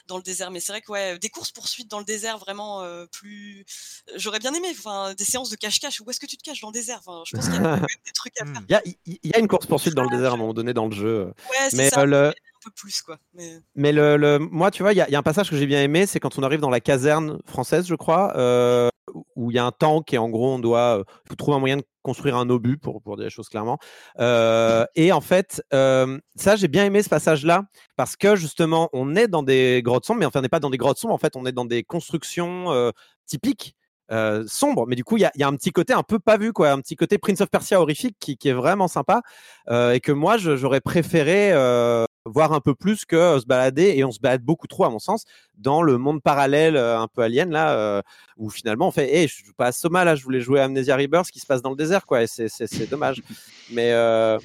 dans le désert. Mais c'est vrai que ouais, des courses poursuites dans le désert vraiment euh, plus. J'aurais bien aimé, enfin, des séances de cache-cache. Où est-ce que tu te caches dans le désert? Enfin, je pense qu'il y a quand même des trucs à faire. Il y a, il y a une course poursuite dans le désert à un moment donné dans le jeu. Ouais, c'est Mais ça. euh, le, Un peu plus quoi. Mais... Mais le, le- moi, tu vois, il y, y a un passage que j'ai bien aimé, c'est quand on arrive dans la caserne française, je crois, euh, où il y a un tank et en gros, on doit euh, faut trouver un moyen de construire un obus, pour, dire les choses clairement. Euh, et en fait, ça, j'ai bien aimé ce passage-là, parce que justement, on est dans des grottes sombres, mais enfin, on n'est pas dans des grottes sombres, en fait, on est dans des constructions typiques. euh, sombres, mais du coup, il y a, un petit côté un peu pas vu, quoi, un petit côté Prince of Persia horrifique qui, est vraiment sympa, et que moi, j'aurais préféré voir un peu plus que se balader et on se balade beaucoup trop à mon sens dans le monde parallèle un peu alien là où finalement on fait hey, je joue pas à Soma là je voulais jouer à Amnesia Rebirth qui se passe dans le désert quoi et c'est dommage mais euh,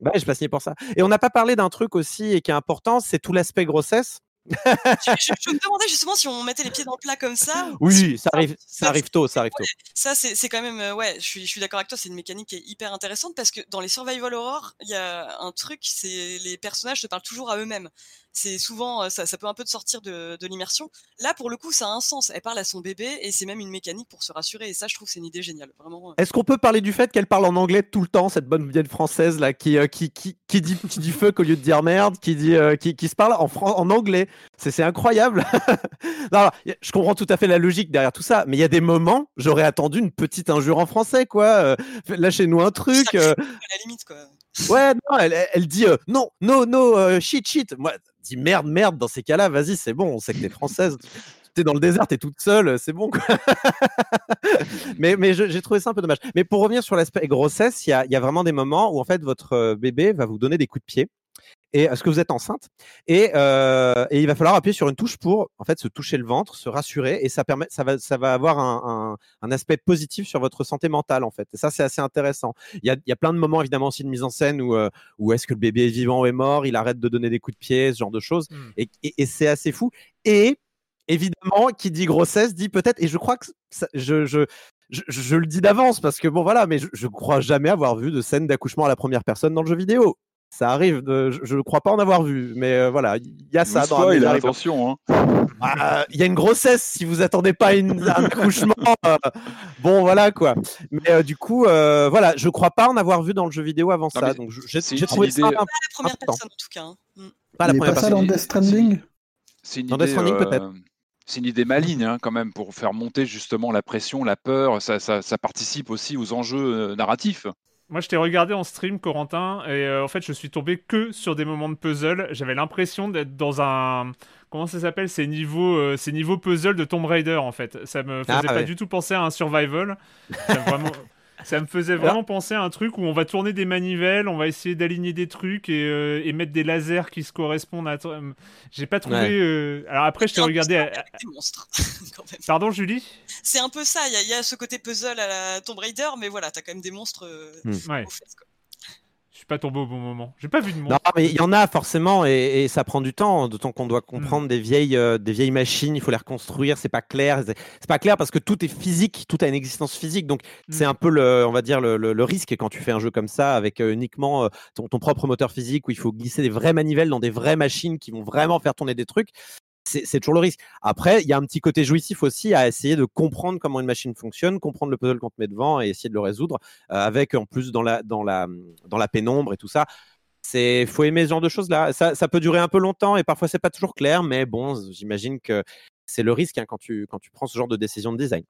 bah, je pas signé pour ça. Et on n'a pas parlé d'un truc aussi et qui est important c'est tout l'aspect grossesse je, je- je me demandais justement si on mettait les pieds dans le plat comme ça. si oui ça arrive ça arrive tôt ça arrive tôt Ça, c'est quand même, euh, ouais, je suis, je suis d'accord avec toi, c'est une mécanique qui est hyper intéressante parce que dans les survival horror, il y a un truc, c'est les personnages se parlent toujours à eux-mêmes. C'est souvent, euh, ça, ça peut un peu te sortir de, de l'immersion. Là, pour le coup, ça a un sens. Elle parle à son bébé et c'est même une mécanique pour se rassurer. Et ça, je trouve, c'est une idée géniale, vraiment. euh. Est-ce qu'on peut parler du fait qu'elle parle en anglais tout le temps, cette bonne vieille française là, qui, euh, qui, qui, qui dit, qui dit fuck au lieu de dire merde, qui, dit, euh, qui, qui se parle en, en anglais? C'est incroyable. Non, je comprends tout à fait la logique derrière tout ça, mais il y a des moments, j'aurais attendu une petite injure en français, quoi. euh, Lâchez-nous un truc. À la limite, quoi. Ouais, non, elle, dit euh, non, no, no, euh, shit, shit. Moi, dis merde, merde dans ces cas-là, vas-y, c'est bon, on sait que t'es française. T'es dans le désert, t'es toute seule, c'est bon, quoi. mais mais j'ai trouvé ça un peu dommage. Mais pour revenir sur l'aspect grossesse, il y a, y a vraiment des moments où en fait votre euh, bébé va vous donner des coups de pied. Et est-ce que vous êtes enceinte et, euh, et il va falloir appuyer sur une touche pour en fait se toucher le ventre, se rassurer et ça permet, ça va, ça va avoir un, un, un aspect positif sur votre santé mentale en fait. Et ça c'est assez intéressant. Il y a, il y a plein de moments évidemment aussi de mise en scène où, euh, où est-ce que le bébé est vivant ou est mort, il arrête de donner des coups de pied, ce genre de choses. Hmm. Et, et, et c'est assez fou. Et évidemment, qui dit grossesse dit peut-être, et je crois que ça- je, je, je, je le dis d'avance parce que bon voilà, mais je, je crois jamais avoir vu de scène d'accouchement à la première personne dans le jeu vidéo. Ça arrive, de, je ne crois pas en avoir vu, mais euh, voilà, il y a ça dans spoil, Rebirth. attention. Hein. Ah, Il y a une grossesse si vous attendez pas une, un accouchement. euh, bon, voilà quoi. Mais euh, du coup, euh, voilà, je crois pas en avoir vu dans le jeu vidéo avant Non, ça. Donc je- j'ai c'est j'ai une trouvé ça Pas la première personne, en tout cas. hein. Mm. pas la première pas ça personne. dans Death Stranding? C'est une Dans idée, Death Stranding, euh, peut-être. C'est une idée maligne hein, quand même pour faire monter justement la pression, la peur. Ça, ça, ça participe aussi aux enjeux narratifs. Moi, je t'ai regardé en stream, Corentin, et euh, en fait, je suis tombé que sur des moments de puzzle. J'avais l'impression d'être dans un. Comment ça s'appelle? Ces niveaux, euh, ces niveaux puzzle de Tomb Raider, en fait. Ça me faisait Ah, pas ouais. du tout penser à un survival. Vraiment... ça me faisait vraiment penser à un truc où on va tourner des manivelles, on va essayer d'aligner des trucs et, euh, et mettre des lasers qui se correspondent à. J'ai pas trouvé. Ouais. euh, Alors après, je t'ai regardé. à- des monstres, quand même. Pardon, Julie? C'est un peu ça, il y, a- il y a ce côté puzzle à la Tomb Raider, mais voilà, t'as quand même des monstres euh, Ouais. quoi. Je suis pas tombé au bon moment. J'ai pas vu de Non, monstre. mais il y en a forcément et, et ça prend du temps, d'autant qu'on doit Hmm. comprendre des vieilles, euh, des vieilles machines, il faut les reconstruire, c'est pas clair, c'est c'est pas clair parce que tout est physique, tout a une existence physique, donc Hmm. c'est un peu le, on va dire le, le- le risque quand tu fais un jeu comme ça avec euh, uniquement euh, ton, ton propre moteur physique où il faut glisser des vraies manivelles dans des vraies machines qui vont vraiment faire tourner des trucs. C'est toujours le risque. Après, il y a un petit côté jouissif aussi à essayer de comprendre comment une machine fonctionne, comprendre le puzzle qu'on te met devant et essayer de le résoudre euh, avec en plus dans la, dans la, dans la pénombre et tout ça c'est faut aimer ce genre de choses là. Ça, ça peut durer un peu longtemps et parfois c'est pas toujours clair, mais bon, j'imagine que c'est le risque hein, quand tu quand tu prends ce genre de décision de design.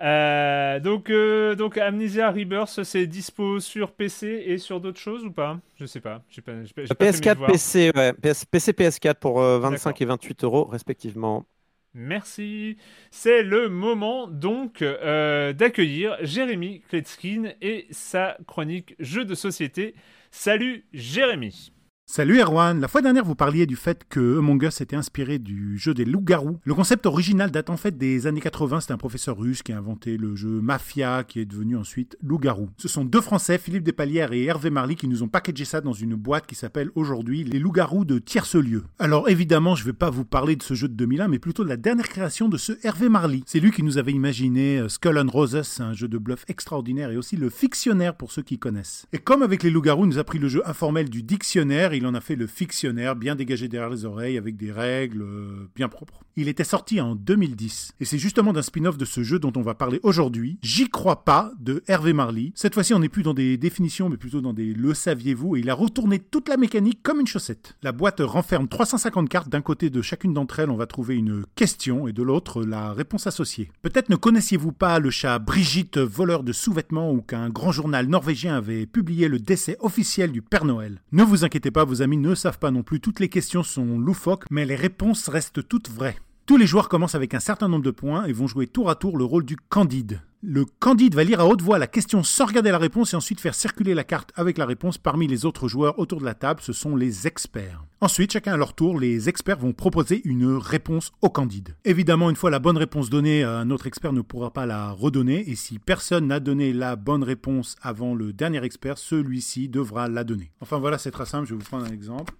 Euh, donc, euh, donc Amnesia Rebirth, c'est dispo sur PC et sur d'autres choses ou pas? Je sais pas. j'ai pas, j'ai pas- j'ai pas fait mes PS4, devoirs. PC, ouais, PS, PC, PS4 pour euh, 25 D'accord. et 28 euros respectivement. Merci. C'est le moment donc euh, d'accueillir Jérémy Kletskin et sa chronique jeux de société. Salut Jérémy. Salut Erwan, la fois dernière vous parliez du fait que Among Us était inspiré du jeu des loups-garous. Le concept original date en fait des années 80, c'est un professeur russe qui a inventé le jeu Mafia qui est devenu ensuite loup-garou. Ce sont deux Français, Philippe Despalières et Hervé Marly qui nous ont packagé ça dans une boîte qui s'appelle aujourd'hui les loups-garous de tierce-lieu. Alors évidemment je vais pas vous parler de ce jeu de 2001 mais plutôt de la dernière création de ce Hervé Marly. C'est lui qui nous avait imaginé euh, Skull and Roses, un jeu de bluff extraordinaire et aussi le fictionnaire pour ceux qui connaissent. Et comme avec les loups-garous, nous a pris le jeu informel du dictionnaire, il en a fait le fictionnaire bien dégagé derrière les oreilles avec des règles euh, bien propres. Il était sorti en 2010 et c'est justement d'un spin-off de ce jeu dont on va parler aujourd'hui. J'y crois pas de Hervé Marly. Cette fois-ci, on n'est plus dans des définitions mais plutôt dans des le saviez-vous et il a retourné toute la mécanique comme une chaussette. La boîte renferme 350 cartes. D'un côté de chacune d'entre elles, on va trouver une question et de l'autre la réponse associée. Peut-être ne connaissiez-vous pas le chat Brigitte, voleur de sous-vêtements ou qu'un grand journal norvégien avait publié le décès officiel du Père Noël? Ne vous inquiétez pas, vos amis ne savent pas non plus, toutes les questions sont loufoques, mais les réponses restent toutes vraies. Tous les joueurs commencent avec un certain nombre de points et vont jouer tour à tour le rôle du candide. Le candide va lire à haute voix la question sans regarder la réponse et ensuite faire circuler la carte avec la réponse parmi les autres joueurs autour de la table, ce sont les experts. Ensuite, chacun à leur tour, les experts vont proposer une réponse au candide. Évidemment, une fois la bonne réponse donnée, un autre expert ne pourra pas la redonner et si personne n'a donné la bonne réponse avant le dernier expert, celui-ci devra la donner. Enfin voilà, c'est très simple, je vais vous prendre un exemple.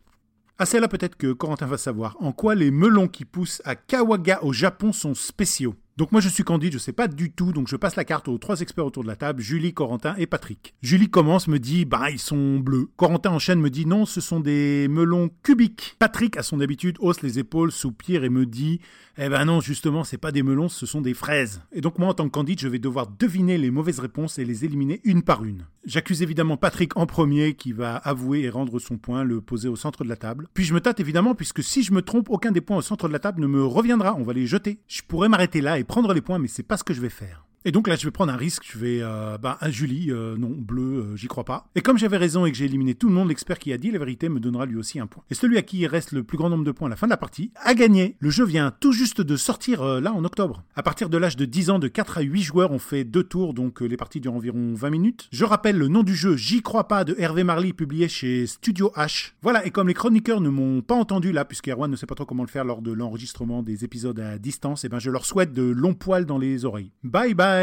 Ah, c'est là peut-être que Corentin va savoir en quoi les melons qui poussent à Kawaga au Japon sont spéciaux? Donc moi je suis Candide, je sais pas du tout, donc je passe la carte aux trois experts autour de la table, Julie, Corentin et Patrick. Julie commence, me dit bah ils sont bleus. Corentin enchaîne, me dit non, ce sont des melons cubiques. Patrick, à son habitude, hausse les épaules, soupire et me dit eh ben non, justement, c'est pas des melons, ce sont des fraises. Et donc moi en tant que Candide, je vais devoir deviner les mauvaises réponses et les éliminer une par une. J'accuse évidemment Patrick en premier qui va avouer et rendre son point, le poser au centre de la table. Puis je me tâte évidemment puisque si je me trompe, aucun des points au centre de la table ne me reviendra, on va les jeter. Je pourrais m'arrêter là et prendre les points, mais c'est pas ce que je vais faire. Et donc là, je vais prendre un risque. Je vais, euh, bah, un Julie, euh, non, bleu, euh, j'y crois pas. Et comme j'avais raison et que j'ai éliminé tout le monde, l'expert qui a dit la vérité me donnera lui aussi un point. Et celui à qui il reste le plus grand nombre de points à la fin de la partie a gagné. Le jeu vient tout juste de sortir là en octobre. À partir de l'âge de 10 ans, de 4 à 8 joueurs, on fait deux tours, donc les parties durent environ 20 minutes. Je rappelle le nom du jeu J'y crois pas de Hervé Marly, publié chez Studio H. Voilà, et comme les chroniqueurs ne m'ont pas entendu là, puisque Erwan ne sait pas trop comment le faire lors de l'enregistrement des épisodes à distance, et ben je leur souhaite de longs poils dans les oreilles. Bye bye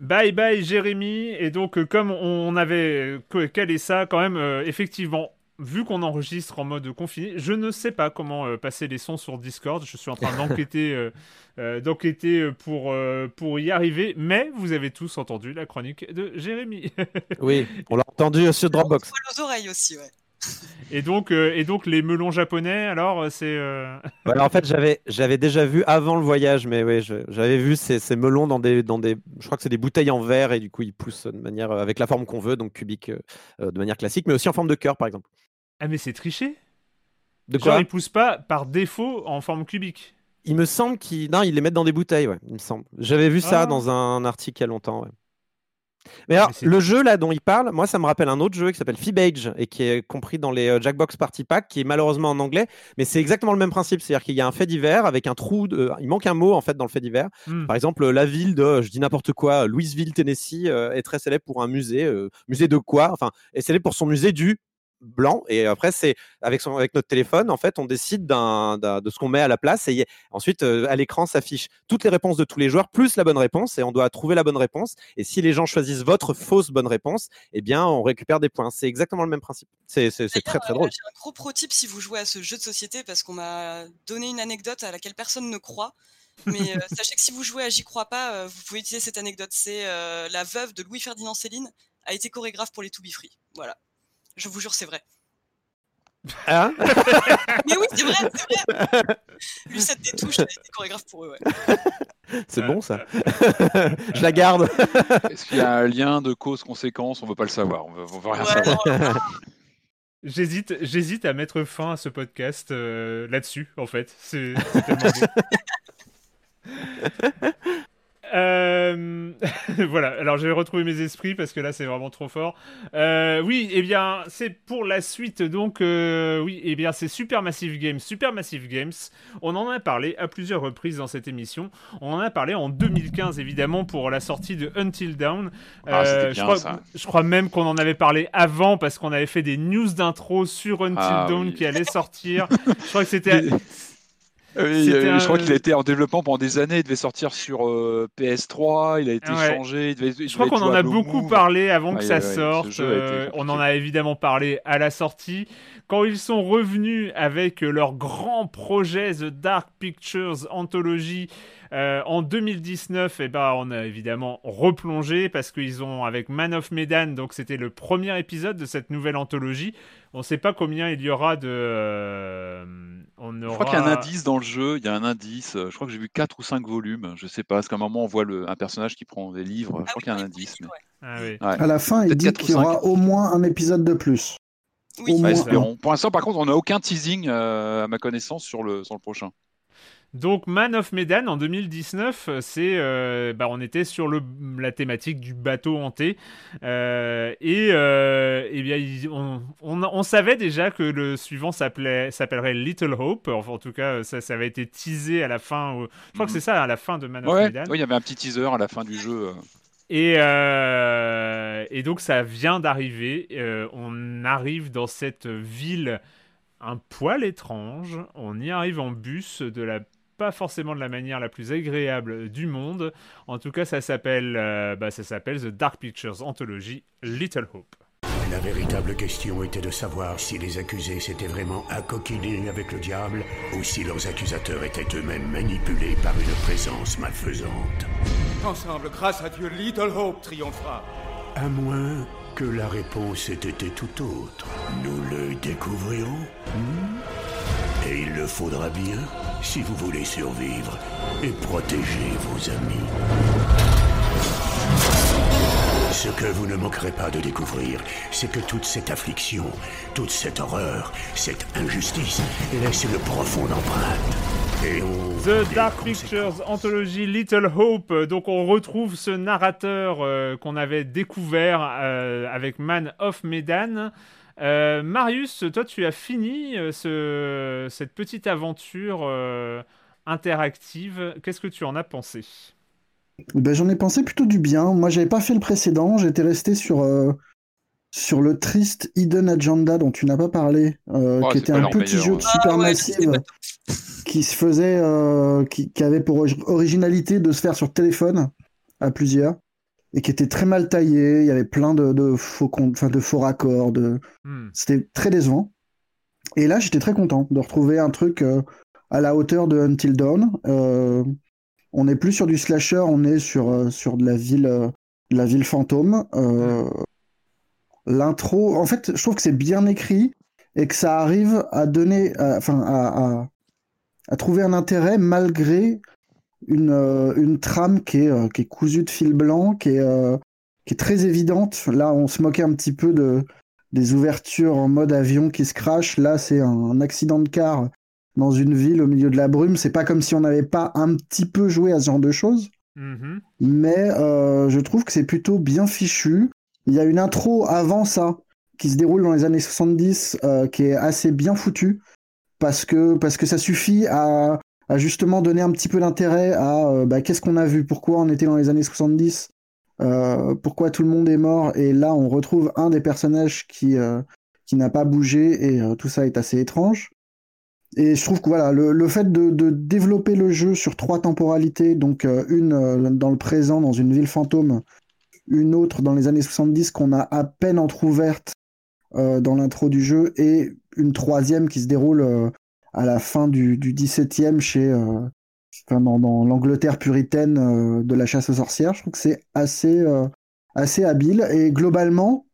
Bye bye Jérémy. Et donc, euh, comme on avait euh, calé ça, quand même, euh, effectivement, vu qu'on enregistre en mode confiné, je ne sais pas comment euh, passer les sons sur Discord. Je suis en train d'enquêter, euh, euh, d'enquêter euh, pour, euh, pour y arriver. Mais vous avez tous entendu la chronique de Jérémy. Oui, on l'a entendu sur Dropbox. Poil aux oreilles aussi, ouais. et, donc, euh, et donc, les melons japonais, alors, euh, c'est. euh, Voilà, en fait, j'avais, j'avais déjà vu avant le voyage, mais oui, j'avais vu ces, ces melons dans des, dans des, je crois que c'est des bouteilles en verre et du coup ils poussent de manière, avec la forme qu'on veut, donc cubique, euh, de manière classique, mais aussi en forme de cœur, par exemple. Ah, mais c'est triché De Genre, quoi? ils poussent pas par défaut en forme cubique. Il me semble qu'ils, non, ils les mettent dans des bouteilles, ouais, il me semble. J'avais vu ça Ah. dans un article il y a longtemps, ouais. Mais alors, Mais c'est- le jeu là dont il parle, moi ça me rappelle un autre jeu qui s'appelle Fibage et qui est compris dans les euh, Jackbox Party Pack, qui est malheureusement en anglais, mais c'est exactement le même principe, c'est-à-dire qu'il y a un fait divers avec un trou, de... il manque un mot en fait dans le fait divers. Hmm. Par exemple, la ville de, je dis n'importe quoi, Louisville, Tennessee, euh, est très célèbre pour un musée, euh, musée de quoi Enfin, est célèbre pour son musée du blanc. Et après, c'est avec, son, avec notre téléphone, en fait, on décide d'un, d'un- de ce qu'on met à la place. Et ensuite, euh, à l'écran s'affiche toutes les réponses de tous les joueurs, plus la bonne réponse. Et on doit trouver la bonne réponse. Et si les gens choisissent votre fausse bonne réponse, eh bien, on récupère des points. C'est exactement le même principe. C'est, très, très drôle. euh, J'ai un gros pro tip si vous jouez à ce jeu de société parce qu'on m'a donné une anecdote à laquelle personne ne croit. Mais euh, sachez que si vous jouez à J'y crois pas, euh, vous pouvez utiliser cette anecdote. C'est la veuve de Louis-Ferdinand Céline a été chorégraphe pour les To Be Free. Voilà. Je vous jure, c'est vrai. Hein Mais oui, c'est vrai, c'est vrai. Lucette des Touches a été chorégraphe pour eux, ouais. c'est bon, ça. je la garde. Est-ce qu'il y a un lien de cause-conséquence On veut pas le savoir. On veut, on veut rien Ouais, savoir. non, J'hésite, j'hésite à mettre fin à ce podcast euh, là-dessus, en fait. C'est c'est tellement beau. Euh, voilà, alors je vais retrouver mes esprits parce que là c'est vraiment trop fort. Euh, oui, eh bien c'est pour la suite donc, euh, oui, eh bien c'est Supermassive Games. Supermassive Games, on en a parlé à plusieurs reprises dans cette émission. On en a parlé en 2015 évidemment pour la sortie de Until Dawn. Ah, je, crois, ça. je crois même qu'on en avait parlé avant parce qu'on avait fait des news d'intro sur Until Ah, Dawn oui. qui allait sortir. je crois que c'était... Oui, euh, un- je crois qu'il a été en développement pendant des années. Il devait sortir sur euh, PS3. Il a été Ouais. changé. Il devait, il Je crois qu'on en a beaucoup Move. parlé avant que Ouais, ça ouais, sorte. euh, on en a évidemment parlé à la sortie. Quand ils sont revenus avec leur grand projet The Dark Pictures Anthology euh, en 2019, eh ben, on a évidemment replongé parce qu'ils ont avec Man of Medan, donc c'était le premier épisode de cette nouvelle anthologie. On ne sait pas combien il y aura de. euh, on Je crois qu'il y a un indice dans le jeu. Il y a un indice. Je crois que j'ai vu 4 ou 5 volumes. Je sais pas. Parce qu'à un moment, on voit le, un personnage qui prend des livres. Je crois qu'il y a un indice. mais- Ah oui. Ouais. À la fin, il dit qu'il y aura au moins un épisode de plus. Oui. Un. espérons. Pour l'instant, par contre, on n'a aucun teasing euh, à ma connaissance sur le, sur le prochain. Donc Man of Medan en 2019, euh, c'est euh, bah, on était sur le, la thématique du bateau hanté Euh, et euh, eh bien on, on, on savait déjà que le suivant s'appelait s'appellerait Little Hope. Enfin, en tout cas ça, ça avait été teasé à la fin. je crois que c'est ça à la fin de Man of Medan. ouais, il y avait un petit teaser à la fin du jeu. Et, euh, et donc ça vient d'arriver. Euh, on arrive dans cette ville un poil étrange. On y arrive en bus de la pas forcément de la manière la plus agréable du monde. En tout cas, ça s'appelle euh, bah, ça s'appelle The Dark Pictures Anthology Little Hope. La véritable question était de savoir si les accusés s'étaient vraiment accoquinés avec le diable ou si leurs accusateurs étaient eux-mêmes manipulés par une présence malfaisante. Ensemble, grâce à Dieu, Little Hope triomphera. À moins que la réponse ait été tout autre. Nous le découvrirons. hmm? Et il le faudra bien si vous voulez survivre et protéger vos amis. Ce que vous ne manquerez pas de découvrir, c'est que toute cette affliction, toute cette horreur, cette injustice laisse une profonde empreinte. Et on... The Dark Pictures Anthology Little Hope. Donc on retrouve ce narrateur euh, qu'on avait découvert euh, avec Man of Medan. Euh, Marius, toi tu as fini euh, ce, cette petite aventure euh, interactive. Qu'est-ce que tu en as pensé? Ben, j'en ai pensé plutôt du bien. Moi, j'avais pas fait le précédent. J'étais resté sur, euh, sur le triste Hidden Agenda dont tu n'as pas parlé, euh, Oh, qui était un petit meilleur, jeu de Ah ouais, Supermassive pas qui se faisait, euh, qui, qui avait pour ori- originalité de se faire sur téléphone à plusieurs et qui était très mal taillé. Il y avait plein de, de faux, con- enfin, de faux raccords. De... Hmm. C'était très décevant. Et là, j'étais très content de retrouver un truc euh, à la hauteur de Until Dawn. Euh, on n'est plus sur du slasher, on est sur, euh, sur de la ville, de la ville fantôme. Euh, L'intro, en fait, je trouve que c'est bien écrit et que ça arrive à donner, à- enfin, à, à, à trouver un intérêt malgré une, euh, une trame qui est, euh, qui est cousue de fil blanc, qui est, euh, qui est très évidente. Là, on se moquait un petit peu de, des ouvertures en mode avion qui se crash. Là, c'est un, accident de car dans une ville au milieu de la brume. C'est pas comme si on n'avait pas un petit peu joué à ce genre de choses Mhm. mais euh, je trouve que c'est plutôt bien fichu. Il y a une intro avant ça qui se déroule dans les années 70 euh, qui est assez bien foutue parce que, parce que ça suffit à, justement donner un petit peu d'intérêt à euh, bah, qu'est-ce qu'on a vu, pourquoi on était dans les années 70, euh, pourquoi tout le monde est mort? Et là on retrouve un des personnages qui, euh, qui n'a pas bougé et tout ça est assez étrange. Et je trouve que voilà, le, le fait de, de développer le jeu sur trois temporalités, donc une dans le présent, dans une ville fantôme, une autre dans les années 70 qu'on a à peine entr'ouverte dans l'intro du jeu, et une troisième qui se déroule à la fin du, du 17e chez, euh, enfin, dans, dans l'Angleterre puritaine euh, de la chasse aux sorcières. Je trouve que c'est assez, euh, assez habile. Et globalement,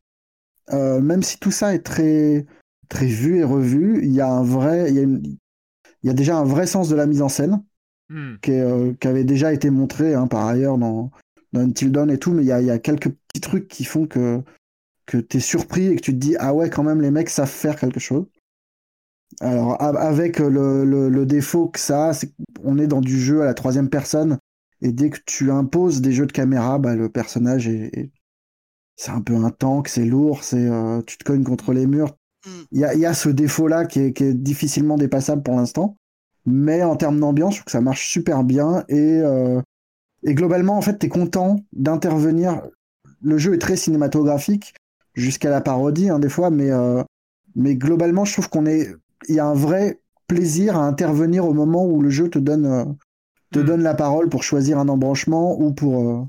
même si tout ça est très, très vu et revu, il y a un vrai, il y a, une- il y a déjà un vrai sens de la mise en scène Hmm. qui, est, qui avait déjà été montré hein, par ailleurs dans, dans Until Dawn et tout, mais il y a, il y a quelques petits trucs qui font que, que tu es surpris et que tu te dis ah ouais quand même les mecs savent faire quelque chose. Alors avec le, le, défaut que ça a, c'est qu'on est dans du jeu à la troisième personne et dès que tu imposes des jeux de caméra, bah, le personnage est, c'est un peu un tank, c'est lourd, c'est euh, tu te cognes contre les murs. Mm. Il y a, y a, ce défaut-là qui est, qui est, difficilement dépassable pour l'instant, mais en termes d'ambiance, je trouve que ça marche super bien et, euh, et globalement, en fait, tu es content d'intervenir. Le jeu est très cinématographique, jusqu'à la parodie, hein, des fois, mais, euh, mais globalement, je trouve qu'on est. Il y a un vrai plaisir à intervenir au moment où le jeu te donne, euh, te mm. donne la parole pour choisir un embranchement ou pour, euh,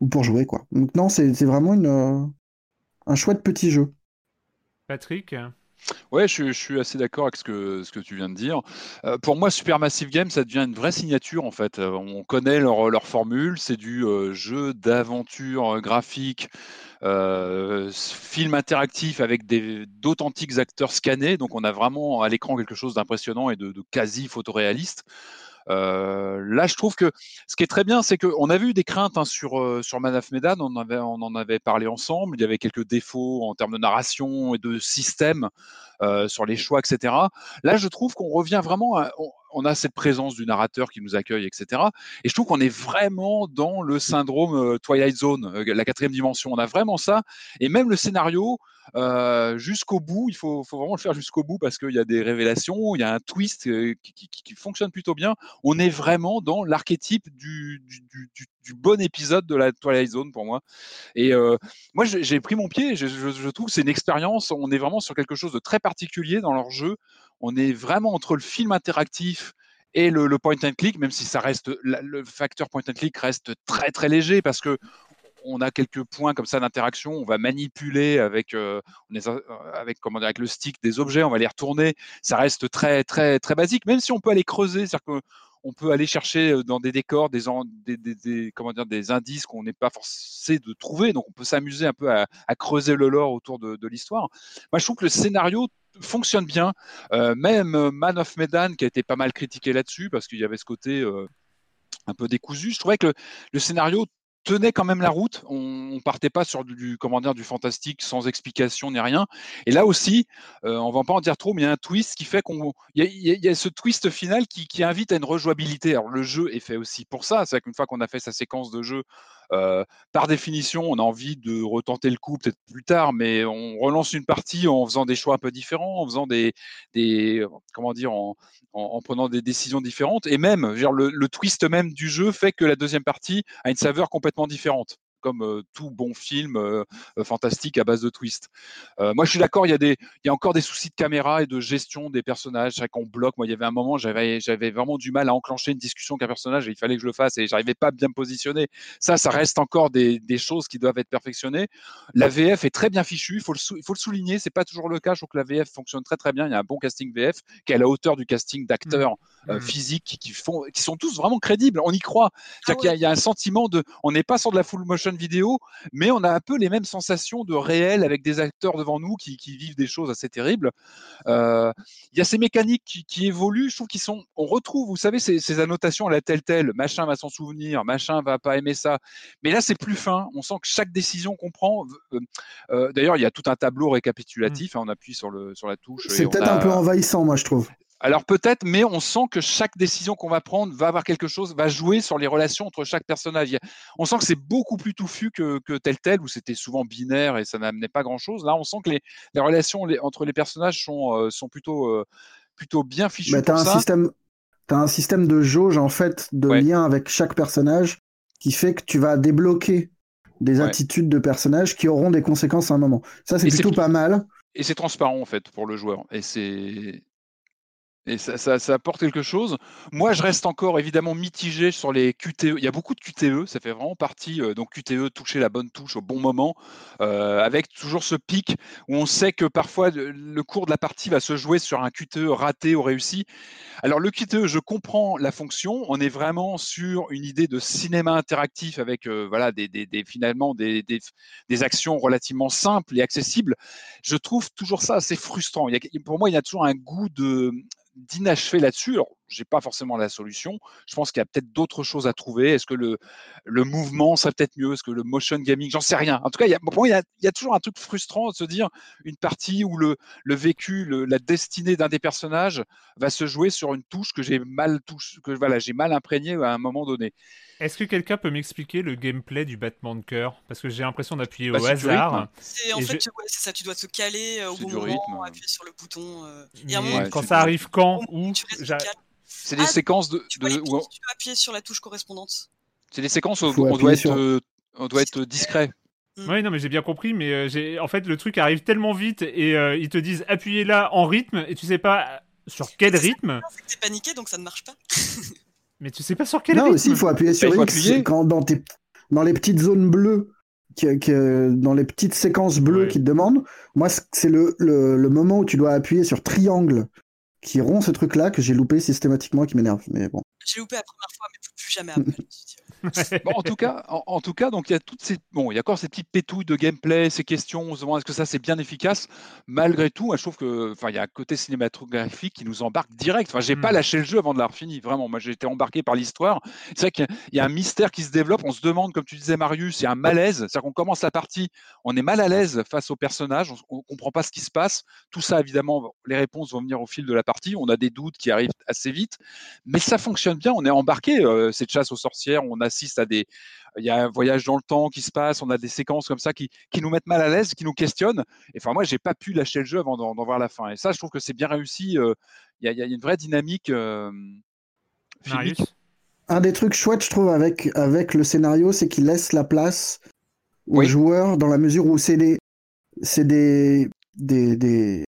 ou pour jouer, quoi. Donc, non, c'est vraiment une, un chouette petit jeu. Patrick? Ouais, je, suis assez d'accord avec ce que, ce que tu viens de dire. Euh, pour moi, Supermassive Games, ça devient une vraie signature en fait. Euh, on connaît leur, leur formule, c'est du euh, jeu d'aventure graphique, film interactif avec d'authentiques acteurs scannés. Donc, on a vraiment à l'écran quelque chose d'impressionnant et de, de quasi photoréaliste. Euh, là, je trouve que ce qui est très bien, c'est qu'on avait eu des craintes hein, sur, euh, sur Man of Medan, on, en avait parlé ensemble, il y avait quelques défauts en termes de narration et de système euh, sur les choix, etc. Là, je trouve qu'on revient vraiment, on, a cette présence du narrateur qui nous accueille, etc. Et je trouve qu'on est vraiment dans le syndrome Twilight Zone, la quatrième dimension. On a vraiment ça. Et même le scénario, euh, jusqu'au bout. Il faut, vraiment le faire jusqu'au bout parce qu'il y a des révélations, il y a un twist euh, qui, fonctionne plutôt bien. On est vraiment dans l'archétype du, bon épisode de la Twilight Zone pour moi. Et euh, moi, j'ai pris mon pied. Je, trouve que c'est une expérience. On est vraiment sur quelque chose de très particulier dans leur jeu. On est vraiment entre le film interactif et le, point and click, même si ça reste le facteur point and click reste très très léger parce que on a quelques points comme ça d'interaction. On va manipuler avec, euh, euh, avec, comment dire, avec le stick des objets, on va les retourner. Ça reste très, très, très basique, même si on peut aller creuser. C'est-à-dire qu'on peut aller chercher euh, dans des décors des, des, comment dire, des indices qu'on n'est pas forcé de trouver. Donc, on peut s'amuser un peu à, creuser le lore autour de, l'histoire. Moi, je trouve que le scénario fonctionne bien. même Man of Medan, qui a été pas mal critiqué là-dessus, parce qu'il y avait ce côté un peu décousu, je trouvais que le scénario tenait quand même la route. On, ne partait pas sur du, comment dire, du fantastique sans explication ni rien. Et là aussi, euh, on va pas en dire trop, mais il y a un twist qui fait qu'on, il y, a ce twist final qui, qui, invite à une rejouabilité. Alors le jeu est fait aussi pour ça. C'est qu'une fois qu'on a fait sa séquence de jeu, euh, par définition, on a envie de retenter le coup peut-être plus tard, mais on relance une partie en faisant des choix un peu différents, en faisant des, comment dire, en, en, prenant des décisions différentes. Et même, le twist même du jeu fait que la deuxième partie a une saveur complètement différente comme tout bon film fantastique à base de twist. moi, je suis d'accord, il y, a des, il y a encore des soucis de caméra et de gestion des personnages. C'est qu'on bloque. Moi, il y avait un moment, j'avais, j'avais vraiment du mal à enclencher une discussion avec un personnage et il fallait que je le fasse et j'arrivais pas à bien me positionner. Ça, ça reste encore des, des, choses qui doivent être perfectionnées. La VF est très bien fichue, il faut le, il faut le souligner. C'est pas toujours le cas. Je trouve que la VF fonctionne très très bien. Il y a un bon casting VF qui est à la hauteur du casting d'acteurs mmh. mmh. physiques qui, font, qui sont tous vraiment crédibles. On y croit. Ah il, y a, il y a un sentiment de, on n'est pas sur de la full motion vidéo, mais on a un peu les mêmes sensations de réel avec des acteurs devant nous qui, vivent des choses assez terribles. Euh, il y a ces mécaniques qui, évoluent, je trouve qu'ils sont, on retrouve, vous savez, ces, annotations à la telle telle, machin va s'en souvenir, machin va pas aimer ça, mais là c'est plus fin. On sent que chaque décision qu'on prend, euh, euh, d'ailleurs il y a tout un tableau récapitulatif, mmh. hein, on appuie sur le sur la touche. C'est peut-être un peu envahissant, moi je trouve. Alors peut-être, mais on sent que chaque décision qu'on va prendre va avoir quelque chose, va jouer sur les relations entre chaque personnage. On sent que c'est beaucoup plus touffu que, tel tel, où c'était souvent binaire et ça n'amenait pas grand-chose. Là, on sent que les, relations entre les personnages sont, euh, sont plutôt, euh, plutôt bien fichues. Mais tu as, un système, as un système de jauge, en fait, de lien avec chaque personnage qui fait que tu vas débloquer des attitudes de personnages qui auront des conséquences à un moment. Ça, c'est plutôt pas mal. Et c'est transparent, en fait, pour le joueur. Et c'est et ça, ça, apporte quelque chose. Moi, je reste encore évidemment mitigé sur les QTE. Il y a beaucoup de QTE, ça fait vraiment partie. Euh, donc QTE, toucher la bonne touche au bon moment, euh, avec toujours ce pic où on sait que parfois le cours de la partie va se jouer sur un QTE raté ou réussi. Alors le QTE, je comprends la fonction. On est vraiment sur une idée de cinéma interactif avec euh, voilà des, finalement des, des, actions relativement simples et accessibles. Je trouve toujours ça assez frustrant. Pour moi, il y a toujours un goût de d'inachevé là-dessus. J'ai pas forcément la solution. Je pense qu'il y a peut-être d'autres choses à trouver. Est-ce que le, le mouvement serait peut-être mieux? Est-ce que le motion gaming? J'en sais rien. En tout cas, il y a, pour moi, il y, a, il y a toujours un truc frustrant de se dire une partie où le, le vécu, le- la destinée d'un des personnages va se jouer sur une touche que j'ai mal touche, que voilà, j'ai mal imprégnée à un moment donné. Est-ce que quelqu'un peut m'expliquer le gameplay du battement de cœur? Parce que j'ai l'impression d'appuyer Bah, au hasard. C'est en fait, je- ouais, c'est ça, tu dois te caler euh, au bon du moment, rythme. appuyer sur le bouton. euh, Mais et à un moment, Ouais, quand ça arrive quand Où C'est des Ah, séquences de, Tu de- où- tu dois appuyer sur la touche correspondante. c'est des séquences où on doit être, euh, on doit être discret. Oui, non, mais j'ai bien compris, mais euh, j'ai... en fait, le truc arrive tellement vite et euh, ils te disent appuyez là en rythme et tu sais pas sur quel rythme, C'est que t'es paniqué, donc ça ne marche pas. mais tu sais pas sur quel Non, rythme. aussi, il faut appuyer sur faut X appuyer. quand dans, tes, dans les petites zones bleues, que, que- dans les petites séquences bleues Ouais. qui te demandent. Moi, c'est le, le, le moment où tu dois appuyer sur triangle qui rompt ce truc-là que j'ai loupé systématiquement et qui m'énerve. Mais bon. J'ai loupé la première fois, mais plus, jamais après. Bon, en tout cas, en, en tout cas, donc il y a toutes ces, bon, il y a encore ces petites pétouilles de gameplay, ces questions. On se demande est-ce que ça c'est bien efficace? Malgré tout, je trouve que, enfin, il y a un côté cinématographique qui nous embarque direct. Enfin, j'ai pas Hmm. lâché le jeu avant de l'avoir fini. Vraiment, moi, j'ai été embarqué par l'histoire. C'est vrai qu'il y a- y a un mystère qui se développe. On se demande, comme tu disais, Marius, il y a un malaise. C'est-à-dire qu'on commence la partie, on est mal à l'aise face au personnage, on, on comprend pas ce qui se passe. Tout ça, évidemment, les réponses vont venir au fil de la partie. On a des doutes qui arrivent assez vite, mais ça fonctionne bien. On est embarqué. euh, cette chasse aux sorcières, on assiste à des, il y a un voyage dans le temps qui se passe, on a des séquences comme ça qui, qui nous mettent mal à l'aise, qui nous questionnent. Et enfin, moi, j'ai pas pu lâcher le jeu avant d'en voir la fin. Et ça, je trouve que c'est bien réussi. euh, Il y, a, il y a une vraie dynamique euh, filmique. Un des trucs chouettes, je trouve, avec, avec le scénario, c'est qu'il laisse la place aux Oui. joueurs dans la mesure où c'est des, c'est des, des, des,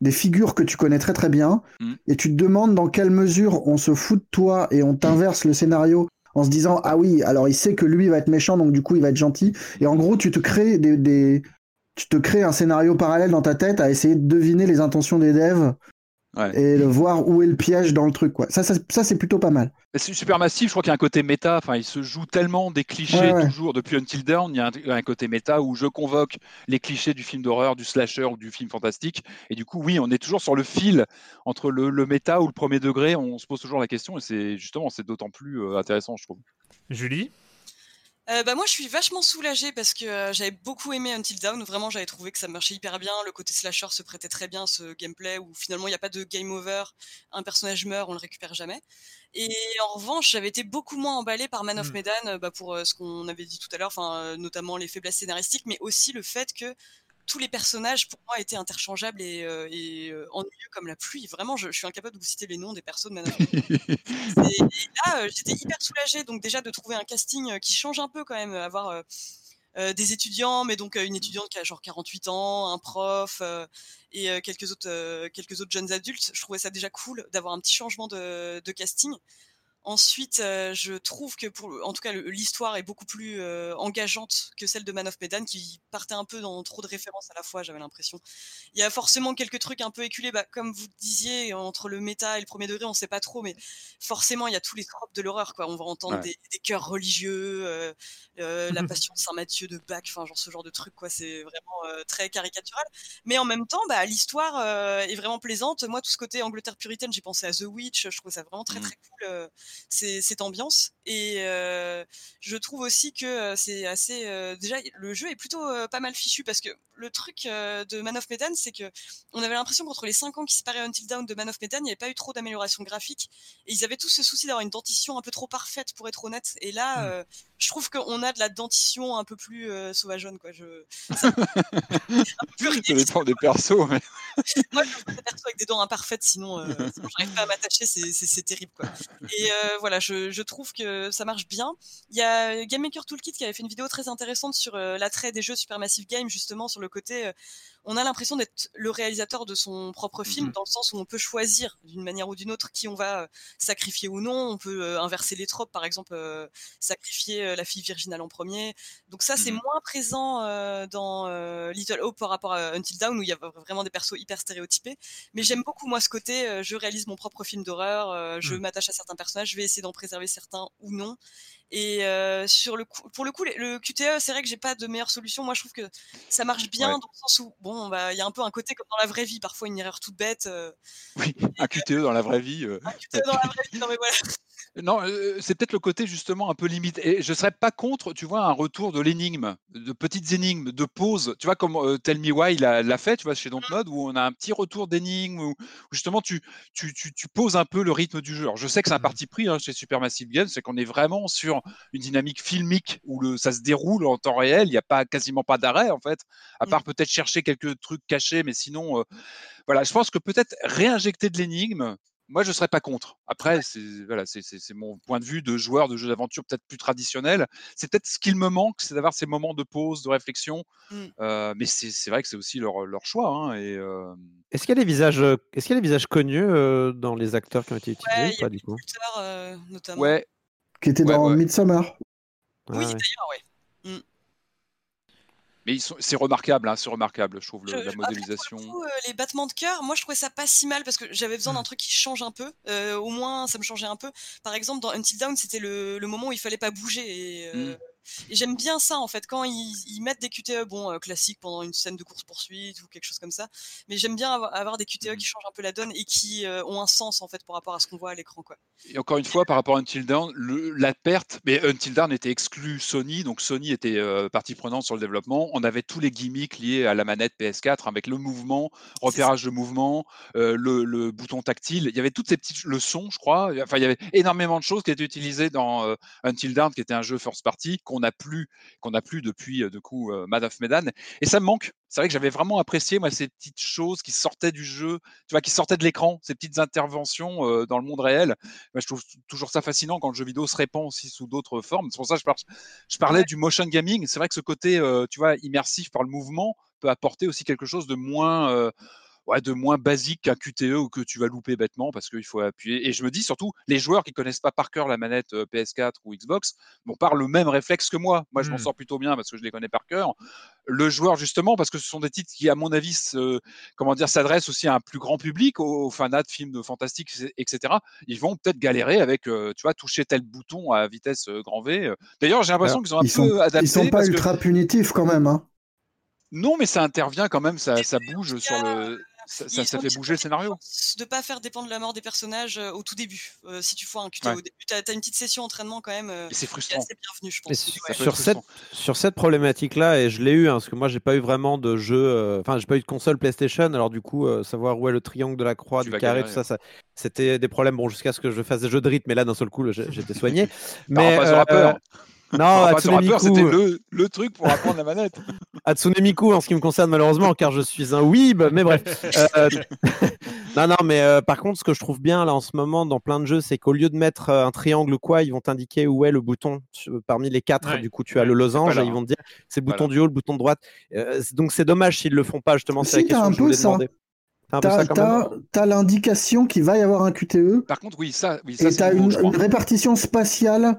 des figures que tu connais très très bien Mm. et tu te demandes dans quelle mesure on se fout de toi et on t'inverse le scénario en se disant ah oui alors il sait que lui va être méchant donc du coup il va être gentil. Et en gros tu te crées des, des tu te crées un scénario parallèle dans ta tête à essayer de deviner les intentions des devs Ouais. et de voir où est le piège dans le truc quoi ça ça, ça c'est plutôt pas mal C'est super massif, je crois qu'il y a un côté méta, enfin il se joue tellement des clichés Ouais, ouais. toujours depuis Until Dawn, il y a un, un côté méta où je convoque les clichés du film d'horreur, du slasher ou du film fantastique, et du coup oui, on est toujours sur le fil entre le, le méta ou le premier degré, on se pose toujours la question, et c'est justement, c'est d'autant plus euh, intéressant je trouve. Julie? Euh, bah moi je suis vachement soulagée parce que euh, j'avais beaucoup aimé Until Dawn, vraiment j'avais trouvé que ça marchait hyper bien, le côté slasher se prêtait très bien à ce gameplay où finalement il n'y a pas de game over, un personnage meurt, on le récupère jamais. Et en revanche j'avais été beaucoup moins emballée par Man of Mm. Medan euh, bah, pour euh, ce qu'on avait dit tout à l'heure, notamment les faiblesses scénaristiques, mais aussi le fait que tous les personnages pour moi étaient interchangeables et, euh, et, euh, ennuyeux comme la pluie. Vraiment, je, je suis incapable de vous citer les noms des Medan. Et, et là, euh, j'étais hyper soulagée, donc déjà de trouver un casting qui change un peu quand même, avoir des étudiants, mais donc une étudiante qui a genre 48 ans, un prof et quelques autres quelques autres jeunes adultes. Je trouvais ça déjà cool d'avoir un petit changement de, de casting. Ensuite, euh, je trouve que pour, en tout cas, l'histoire est beaucoup plus euh, engageante que celle de Man of Medan, qui partait un peu dans trop de références à la fois. J'avais l'impression. Il y a forcément quelques trucs un peu éculés, bah, comme vous disiez, entre le méta et le premier degré, on sait pas trop, mais forcément, il y a tous les tropes de l'horreur. Quoi, on va entendre Ouais. des, des chœurs religieux, euh, euh, la Passion de Saint Matthieu de Bach, enfin, genre ce genre de truc. Quoi, c'est vraiment euh, très caricatural. Mais en même temps, bah, l'histoire est vraiment plaisante. Moi, tout ce côté Angleterre puritaine, j'ai pensé à The Witch. Je trouve ça vraiment très Mhm. très cool. C'est- cette ambiance et euh, je trouve aussi que euh, c'est assez euh, déjà le jeu est plutôt pas mal fichu parce que le truc de Man of Medan c'est que on avait l'impression qu'entre les 5 ans qui séparaient Until Dawn de Man of Medan il n'y avait pas eu trop d'amélioration graphique et ils avaient tous ce souci d'avoir une dentition un peu trop parfaite pour être honnête et là Mm. Je trouve qu'on a de la dentition un peu plus euh, sauvageonne quoi je ça- Ça dépend des persos, mais Moi, je veux des persos avec des dents imparfaites, sinon, euh, sinon j'arrive pas à m'attacher, c'est- terrible. Quoi. Et euh, voilà, je, je trouve que ça marche bien. Il y a Game Maker Toolkit qui avait fait une vidéo très intéressante sur l'attrait des jeux Supermassive Game, justement, sur le côté. On a l'impression d'être le réalisateur de son propre film, Mhm. dans le sens où on peut choisir d'une manière ou d'une autre qui on va euh, sacrifier ou non. On peut euh, inverser les tropes, par exemple, euh, sacrifier la fille virginale en premier. Donc ça, c'est Mhm. moins présent euh, dans euh, Little Hope par rapport à Until Dawn, où il y a vraiment des persos hyper stéréotypés. Mais j'aime beaucoup, moi, ce côté, je réalise mon propre film d'horreur, je m'attache à certains personnages, je vais essayer d'en préserver certains ou non. Et euh, sur le coup, pour le coup, le QTE, c'est vrai que j'ai pas de meilleure solution. Moi, je trouve que ça marche bien Ouais. dans le sens où, bon, bah, il y a un peu un côté comme dans la vraie vie, parfois une erreur toute bête. euh, Oui, un QTE dans la vraie vie. euh, QTE dans la vraie vie, non mais voilà. Non, c'est peut-être le côté justement un peu limite. Et je serais pas contre, tu vois, un retour de l'énigme, de petites énigmes, de pauses. Tu vois, comme euh, Tell Me Why l'a l'a fait, tu vois, chez Dontnod, où on a un petit retour d'énigme, où, où justement tu, tu, tu, tu poses un peu le rythme du jeu. Alors, je sais que c'est un parti pris hein, chez Supermassive Games, c'est qu'on est vraiment sur une dynamique filmique où le, ça se déroule en temps réel. Il n'y a pas quasiment pas d'arrêt en fait, à part peut-être chercher quelques trucs cachés, mais sinon, euh, voilà, je pense que peut-être réinjecter de l'énigme. Moi, je serais pas contre. Après, c'est voilà, c'est mon point de vue de joueur de jeu d'aventure peut-être plus traditionnel. C'est peut-être ce qu'il me manque, c'est d'avoir ces moments de pause, de réflexion. Mm. Euh, mais c'est c'est vrai que c'est aussi leur, leur choix. hein, et euh, Est-ce qu'il y a des visages, est-ce qu'il y a des visages connus euh, dans les acteurs qui ont été utilisés Ouais, ou y pas a du coup? Tard, euh, notamment. ouais, Qui était Ouais, dans ouais. Midsommar. Oui, Ah ouais. d'ailleurs, ouais. Mm. mais ils sont- c'est remarquable, hein, c'est remarquable, je trouve, le- Je- la après, modélisation. pour le coup, euh, les battements de cœur, moi je trouvais ça pas si mal parce que j'avais besoin d'un truc qui change un peu. Euh, au moins, ça me changeait un peu. Par exemple, dans Until Dawn, c'était le, le moment où il fallait pas bouger. Et, euh, et j'aime bien ça en fait, quand ils, ils mettent des QTE, bon, euh, classiques pendant une scène de course-poursuite ou quelque chose comme ça. Mais j'aime bien avoir, avoir des QTE qui changent un peu la donne et qui euh, ont un sens en fait par rapport à ce qu'on voit à l'écran. quoi. Et encore une fois, par rapport à Until Dawn, le- la perte, mais Until Dawn était exclu Sony, donc Sony était euh, partie prenante sur le développement. On avait tous les gimmicks liés à la manette PS4 avec le mouvement, repérage de mouvement, euh, le, le bouton tactile. Il y avait toutes ces petites, le son, je crois. Enfin, il y avait énormément de choses qui étaient utilisées dans Until Dawn, qui était un jeu first party qu'on n'a plus, qu'on n'a plus depuis euh, du coup euh, Mad of Medan. Et ça me manque. C'est vrai que j'avais vraiment apprécié moi ces petites choses qui sortaient du jeu, tu vois, qui sortaient de l'écran, ces petites interventions euh, dans le monde réel. Moi, je trouve toujours ça fascinant quand le jeu vidéo se répand aussi sous d'autres formes. C'est pour ça que je, par- je parlais du motion gaming. C'est vrai que ce côté, euh, tu vois, immersif par le mouvement peut apporter aussi quelque chose de moins, euh, ouais, de moins basique qu'un QTE ou que tu vas louper bêtement parce qu'il faut appuyer. Et je me dis surtout, les joueurs qui connaissent pas par cœur la manette euh, PS4 ou Xbox vont par le même réflexe que moi. Moi, je m'en Mm. sors plutôt bien parce que je les connais par cœur. Le joueur, justement, parce que ce sont des titres qui, à mon avis, se- comment dire, s'adressent aussi à un plus grand public, aux, aux fanats de films de fantastique, etc. Ils vont peut-être galérer avec, euh, tu vois, toucher tel bouton à vitesse euh, grand V. D'ailleurs, j'ai l'impression qu'ils ont un Ils peu sont, adapté. ils sont pas parce que- ultra punitifs quand même. Hein. Non, mais ça intervient quand même, ça, ça bouge sur le. Ça, ça- fait bouger le scénario. de pas faire dépendre la mort des personnages euh, au tout début. Euh, si tu foires un QTE Ouais. au début, t'as as une petite session entraînement quand même. euh, c'est frustrant. assez bienvenue, je pense. sur, Ouais. sur cette, sur cette problématique-là, et je l'ai eu, hein, parce que moi, j'ai pas eu vraiment de jeu, euh, enfin, j'ai pas eu de console PlayStation, alors du coup, euh, savoir où est le triangle de la croix, Tu du carré, galérer, tout ça, ça c'était des problèmes, bon, jusqu'à ce que je fasse des jeux de rythme, mais là, d'un seul coup, j'étais soigné. Mais non, Hatsune Miku, c'était le, le truc pour apprendre la manette. Hatsune Miku en ce qui me concerne malheureusement car je suis un weeb mais bref. Euh, non non mais euh, par contre ce que je trouve bien là en ce moment dans plein de jeux c'est qu'au lieu de mettre euh, un triangle ou quoi ils vont t'indiquer où est le bouton parmi les quatre. Ouais. du coup tu as le losange là, et ils vont te dire c'est le bouton Voilà. du haut le bouton de droite. Euh, c'est- donc c'est dommage s'ils le font pas justement c'est Si, la question un que je peu voulais ça. demander. T'as l'indication qu'il va y avoir un QTE Par contre, oui, ça, oui, ça et c'est t'as une répartition spatiale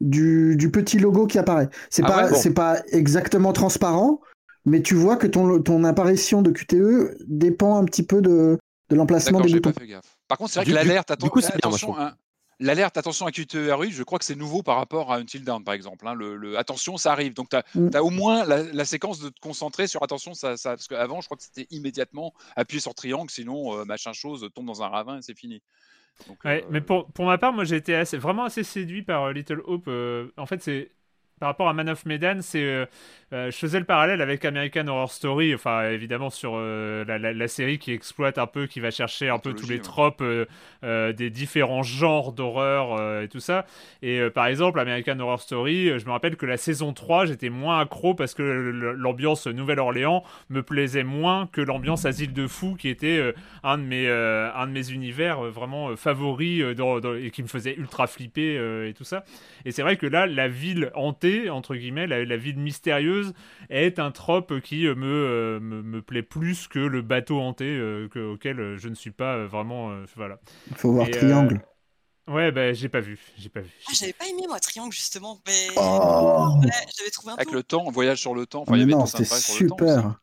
du, du petit logo qui apparaît. C'est Ah pas, ouais, bon. c'est pas exactement transparent, mais tu vois que ton, ton apparition de QTE dépend un petit peu de, de l'emplacement D'accord, des j'ai boutons. pas fait gaffe. Par contre, c'est vrai Du- que l'alerte, atten- bien, attention, trouve. hein, l'alerte, attention à QTE je crois que c'est nouveau par rapport à Until Dawn, par exemple. hein, le, le- attention, ça arrive. Donc, tu as, Mm. au moins la, la séquence de te concentrer sur attention, ça, ça, parce qu'avant, je crois que c'était immédiatement appuyer sur triangle, sinon, euh, machin chose tombe dans un ravin et c'est fini. Donc, Ouais, euh, mais pour, pour ma part, moi j'ai été assez, vraiment assez séduit par euh, Little Hope. euh, en fait, c'est par rapport à Man of Medan, c'est euh, euh, je faisais le parallèle avec American Horror Story, enfin évidemment sur euh, la, la- la série qui exploite un peu, qui va chercher un peu tous les ouais. tropes des différents genres d'horreur et tout ça. Et par exemple, American Horror Story, je me rappelle que la saison 3, j'étais moins accro parce que l'ambiance Nouvelle-Orléans me plaisait moins que l'ambiance Asile de Fous qui était un de mes un de mes univers vraiment favoris dans- dans- et qui me faisait ultra flipper et tout ça. Et c'est vrai que là, la ville hantée entre guillemets, la, la ville mystérieuse est un trope qui euh, me, euh, me me plaît plus que le bateau hanté euh, que- auquel je ne suis pas vraiment euh, voilà. Il faut voir Et, euh, Triangle. Ouais, bah j'ai pas vu, j'ai pas vu. Ah, j'avais pas aimé moi Triangle justement, mais Oh ouais, j'avais trouvé un avec peu. le temps, voyage sur le temps. Enfin, Mais il y avait non, c'était travail sur le temps aussi. super.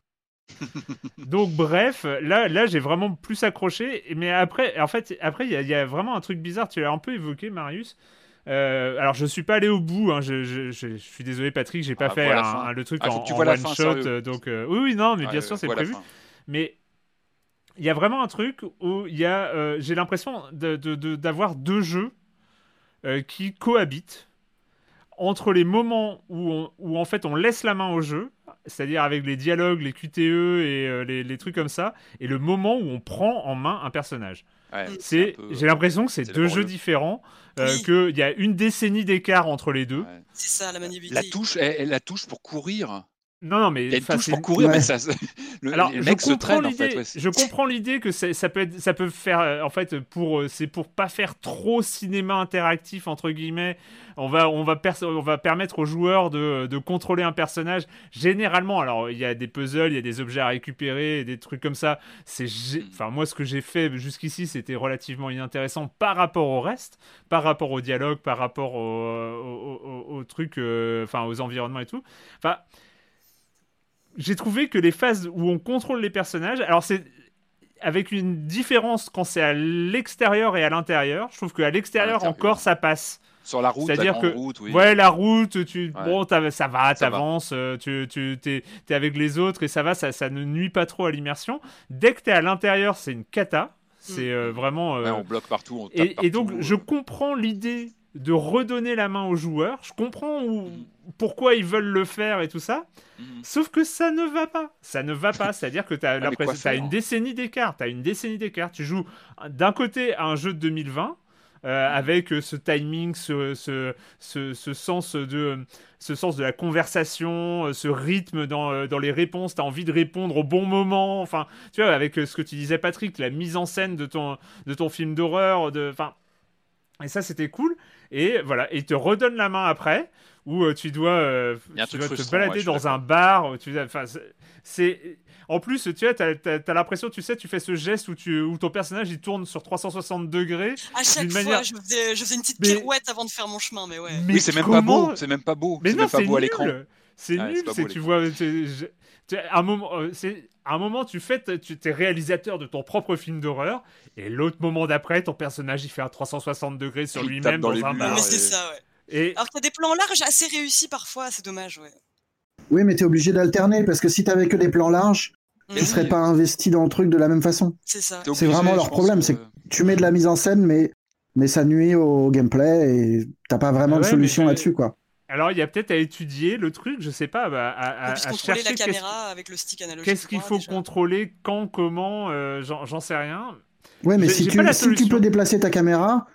Donc bref, là, là j'ai vraiment plus accroché. Mais après, en fait, après il y, a- il y a vraiment un truc bizarre. Tu l'as un peu évoqué, Marius. Euh, alors je suis pas allé au bout, hein, je, je- je- je suis désolé Patrick, j'ai pas Ah, fait un- le truc Ah, en, en vois la one fin, shot, sérieux. donc euh, oui oui non mais bien sûr c'est prévu, mais il y a vraiment un truc où il y a, euh, j'ai l'impression de- de- de- d'avoir deux jeux qui cohabitent entre les moments où, on- où en fait on laisse la main au jeu, c'est-à-dire avec les dialogues, les QTE et les, les trucs comme ça, et le moment où on prend en main un personnage. Ouais, C'est, peu- j'ai l'impression que c'est c'est deux jeux différents, euh, Oui. qu'il y a une décennie d'écart entre les deux. C'est ça, la maniabilité. La touche, elle, elle- la touche pour courir. Non, non, mais Il y a une touche pour courir, mais ça, le, Alors, les je mecs se traînent en fait. ouais. je comprends l'idée que ça peut être, ça peut faire, euh, en fait, pour, euh, c'est pour pas faire trop cinéma interactif entre guillemets. On va, on va, on va permettre aux joueurs de, de contrôler un personnage. Généralement, alors il y a des puzzles, il y a des objets à récupérer, des trucs comme ça. C'est, Mm. enfin moi, ce que j'ai fait jusqu'ici, c'était relativement inintéressant par rapport au reste, par rapport au dialogue, par rapport au, au, au- au truc, euh, enfin aux environnements et tout. Enfin j'ai trouvé que les phases où on contrôle les personnages, alors c'est avec une différence quand c'est à l'extérieur et à l'intérieur. Je trouve qu'à l'extérieur encore ça passe. Sur la route, C'est-à-dire que route, oui. ouais la route, tu Ouais. bon ça va, t'avances, euh, tu tu t'es t'es avec les autres et ça va, ça ça ne nuit pas trop à l'immersion. Dès que t'es à l'intérieur, c'est une cata. C'est euh, vraiment. euh, Ouais, on bloque partout, on tape et, et donc, je comprends l'idée de redonner la main aux joueurs. Je comprends où- pourquoi ils veulent le faire et tout ça. Mhm. Sauf que ça ne va pas. Ça ne va pas. C'est-à-dire que tu as, une décennie d'écart. Tu as une décennie d'écart. Tu joues d'un côté à un jeu de 2020. euh, avec euh, ce timing, ce, ce, ce, ce sens de, ce sens de la conversation, euh, ce rythme dans, euh, dans les réponses, tu as envie de répondre au bon moment, enfin, tu vois, avec ce que tu disais Patrick, la mise en scène de ton, de ton film d'horreur, enfin, et ça c'était cool, et voilà, et il te redonne la main après, où euh, tu dois, euh, tu dois te balader dans un bar, où tu, enfin, c'est-. En plus, tu vois, t'as, l'impression, tu sais, tu fais ce geste où, tu, où ton personnage il tourne sur 360 degrés. À chaque fois, manière- je, faisais, je faisais une petite Mais- pirouette avant de faire mon chemin, mais ouais. Mais Oui, c'est même pas comment- beau, c'est même pas beau, Mais c'est non, même pas c'est beau nul. l'écran. C'est Ouais, nul, c'est tu vois, un moment, euh, c'est à un moment tu fais, tu es réalisateur de ton propre film d'horreur, et l'autre moment d'après, ton personnage il fait un 360 degrés sur lui-même dans un bar. mais c'est ça, ouais. Et Alors qu'il y a des plans larges assez réussis parfois, c'est dommage, ouais. Oui, mais t'es obligé d'alterner parce que si t'avais que des plans larges, Mais tu oui, serais pas investi dans le truc de la même façon. C'est ça. C'est vraiment leur problème, que- c'est que tu mets de la mise en scène, mais, mais ça nuit au gameplay et t'as pas vraiment Ah de solution là-dessus, quoi. Alors il y a peut-être à étudier le truc, je sais pas, bah, à, chercher la qu'est-ce- caméra avec le stick analogique. qu'est-ce qu'il faut déjà. contrôler, quand, comment, euh, j'en j'en sais rien. Ouais, mais si tu, si peux déplacer ta caméra,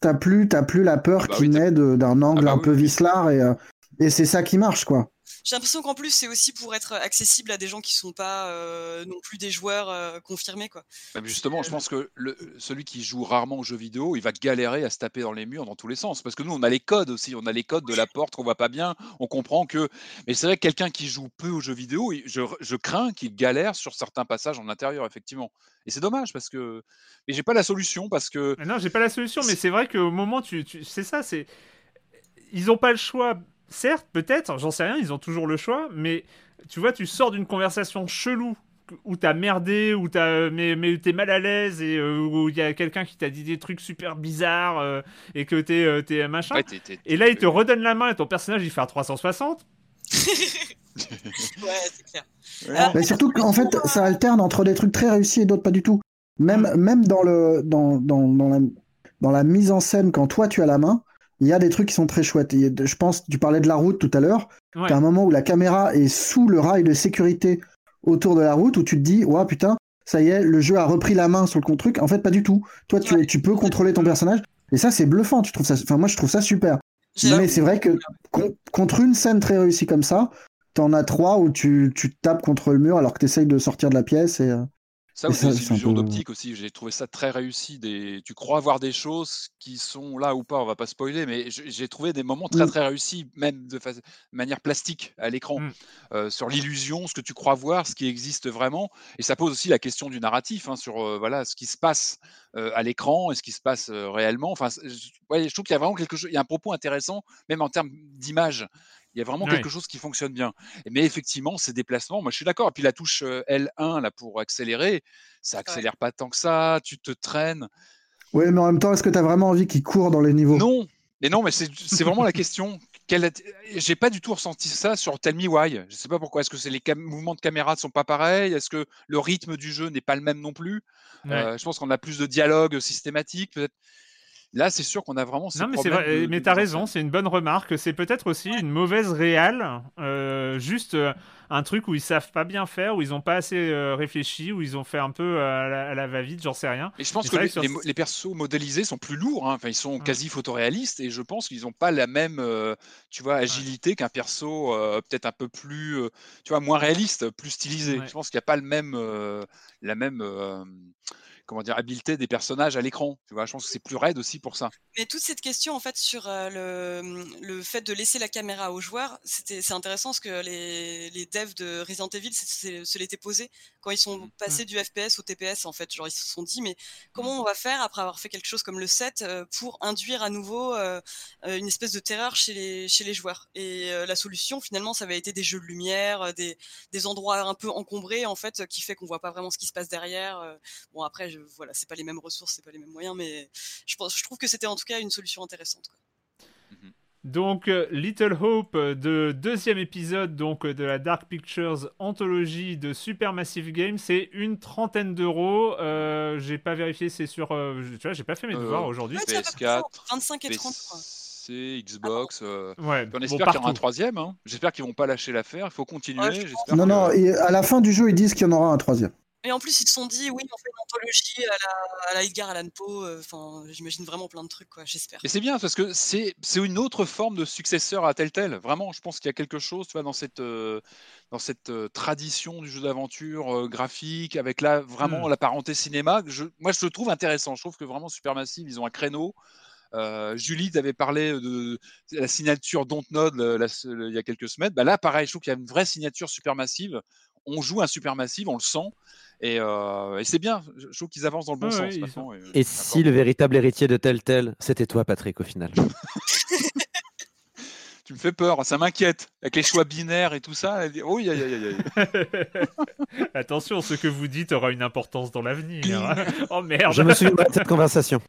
t'as plus, t'as plus la peur Bah qui oui, naît de- d'un angle Ah bah un oui, peu vicelard et, euh, et c'est ça qui marche, quoi. J'ai l'impression qu'en plus, c'est aussi pour être accessible à des gens qui sont pas euh, non plus des joueurs euh, confirmés, quoi. Bah, justement, je pense que le, celui qui joue rarement aux jeux vidéo, il va galérer à se taper dans les murs dans tous les sens. Parce que nous, on a les codes aussi. On a les codes de la porte qu'on voit pas bien. On comprend que. Mais c'est vrai que quelqu'un qui joue peu aux jeux vidéo, je, je crains qu'il galère sur certains passages en intérieur, effectivement. Et c'est dommage parce que. Mais j'ai pas la solution parce que. Mais Non, j'ai pas la solution, mais c'est vrai qu'au moment, tu, tu- c'est ça, c'est. Ils ont pas le choix, certes, peut-être, j'en sais rien, ils ont toujours le choix, mais tu vois, tu sors d'une conversation chelou où t'as merdé, où t'as, mais, mais t'es mal à l'aise et euh, où il y a quelqu'un qui t'a dit des trucs super bizarres euh, et que t'es, euh, t'es machin. Ouais, t'es- t'es- et là, il te redonne la main et ton personnage, il fait un 360. Ouais, c'est clair. Ouais. Mais surtout qu'en fait, ça alterne entre des trucs très réussis et d'autres pas du tout. Même, même dans, le, dans, dans, dans, la, dans la mise en scène, quand toi tu as la main, il y a des trucs qui sont très chouettes. A- je pense, tu parlais de la route tout à l'heure. Ouais. T'as un moment où la caméra est sous le rail de sécurité autour de la route où tu te dis, ouais, putain, ça y est, le jeu a repris la main sur le truc. En fait, pas du tout. Toi, tu, Ouais. tu peux contrôler ton personnage. Et ça, c'est bluffant. Tu trouves ça, enfin, moi, je trouve ça super. Mais c'est vrai que con- contre une scène très réussie comme ça, t'en as trois où tu, tu tapes contre le mur alors que t'essayes de sortir de la pièce et. Ça, ou des illusions peu- d'optique aussi, j'ai trouvé ça très réussi. Des... Tu crois voir des choses qui sont là ou pas, on va pas spoiler, mais j'ai trouvé des moments très très réussis, même de fa- manière plastique à l'écran, Mm. euh, sur l'illusion, ce que tu crois voir, ce qui existe vraiment. Et ça pose aussi la question du narratif, hein, sur euh, voilà, ce qui se passe euh, à l'écran et ce qui se passe réellement. Enfin, ouais, je trouve qu'il y a vraiment quelque chose, il y a un propos intéressant, même en termes d'image. Il y a vraiment quelque chose qui fonctionne bien. Mais effectivement, ces déplacements, moi je suis d'accord. Et puis la touche euh, L1 là pour accélérer, ça accélère pas tant que ça. Tu te traînes. Ouais, mais en même temps, est-ce que t'as vraiment envie qu'il court dans les niveaux? Non, Mais non, mais c'est vraiment la question. J'ai pas du tout ressenti ça sur Tell Me Why. Je sais pas pourquoi. Est-ce que c'est les cam- mouvements de caméra ne sont pas pareils? Est-ce que le rythme du jeu n'est pas le même non plus? Ouais. Euh, Je pense qu'on a plus de dialogue systématique. Peut-être. Là, c'est sûr qu'on a vraiment ces Non, mais c'est vrai, de- mais t'as raison, c'est une bonne remarque. C'est peut-être aussi une mauvaise réale, euh, juste euh, un truc où ils savent pas bien faire, où ils ont pas assez euh, réfléchi, où ils ont fait un peu euh, à la, à la va-vite, j'en sais rien. Et je pense Mais que les, vrai sur- les mo- les persos modélisés sont plus lourds, hein. enfin, ils sont quasi photoréalistes, et je pense qu'ils n'ont pas la même, euh, tu vois, agilité qu'un perso euh, peut-être un peu plus, euh, tu vois, moins réaliste, plus stylisé. Ouais. Je pense qu'il n'y a pas le même, euh, la même, euh, comment dire, habileté des personnages à l'écran. Tu vois, je pense que c'est plus raide aussi pour ça. Mais toute cette question en fait sur euh, le, le fait de laisser la caméra aux joueurs, c'était c'est intéressant parce que les, les devs de Resident Evil c'est- c'est- se l'étaient posé quand ils sont passés du FPS au TPS en fait. Genre ils se sont dit mais comment on va faire après avoir fait quelque chose comme le 7 euh, pour induire à nouveau euh, une espèce de terreur chez les, chez les joueurs? Et euh, la solution finalement ça avait été des jeux de lumière, des, des endroits un peu encombrés en fait qui fait qu'on voit pas vraiment ce qui se passe derrière. Bon après je, voilà c'est pas les mêmes ressources, c'est pas les mêmes moyens mais je, pense, je trouve que c'était en tout cas une solution intéressante. quoi. Donc, euh, Little Hope euh, de deuxième épisode donc euh, de la Dark Pictures anthologie de Supermassive Games, c'est une trentaine d'euros. Euh, j'ai pas vérifié, c'est sur. euh, tu vois, j'ai pas fait mes devoirs Euh, aujourd'hui. Ouais, c'est à peu près ça, PS4, 25 et 30 quoi. PC, Xbox. euh, Ouais, puis on bon, espère qu'il y aura un troisième. hein. J'espère qu'ils vont pas lâcher l'affaire. Il faut continuer. Ouais, Non, que- non, et à la fin du jeu, ils disent qu'il y en aura un troisième. Et en plus, ils se sont dit, oui, on fait une anthologie à la, à la Edgar Allan Poe. euh, Enfin, j'imagine vraiment plein de trucs, quoi. J'espère. Et c'est bien parce que c'est c'est une autre forme de successeur à Telltale. Vraiment, je pense qu'il y a quelque chose, tu vois, dans cette euh, dans cette euh, tradition du jeu d'aventure euh, graphique, avec là vraiment Hmm. la parenté cinéma. Je, moi, je le trouve intéressant. Je trouve que vraiment Supermassive, ils ont un créneau. Euh, Julie t'avait parlé de la signature Dontnod le- la- le- il y a quelques semaines. Bah là, pareil, je trouve qu'il y a une vraie signature Supermassive. On joue un Supermassive, on le sent. Et, euh, et c'est bien. Je je trouve qu'ils avancent dans le bon Ouais, sens. Et, Et si le véritable héritier de Telltale, c'était toi, Patrick, au final Tu me fais peur, ça m'inquiète. Avec les choix binaires et tout ça. elle dit, Oh, aïe, aïe, aïe. Attention, ce que vous dites aura une importance dans l'avenir. oh merde. Je me souviendrai de cette conversation.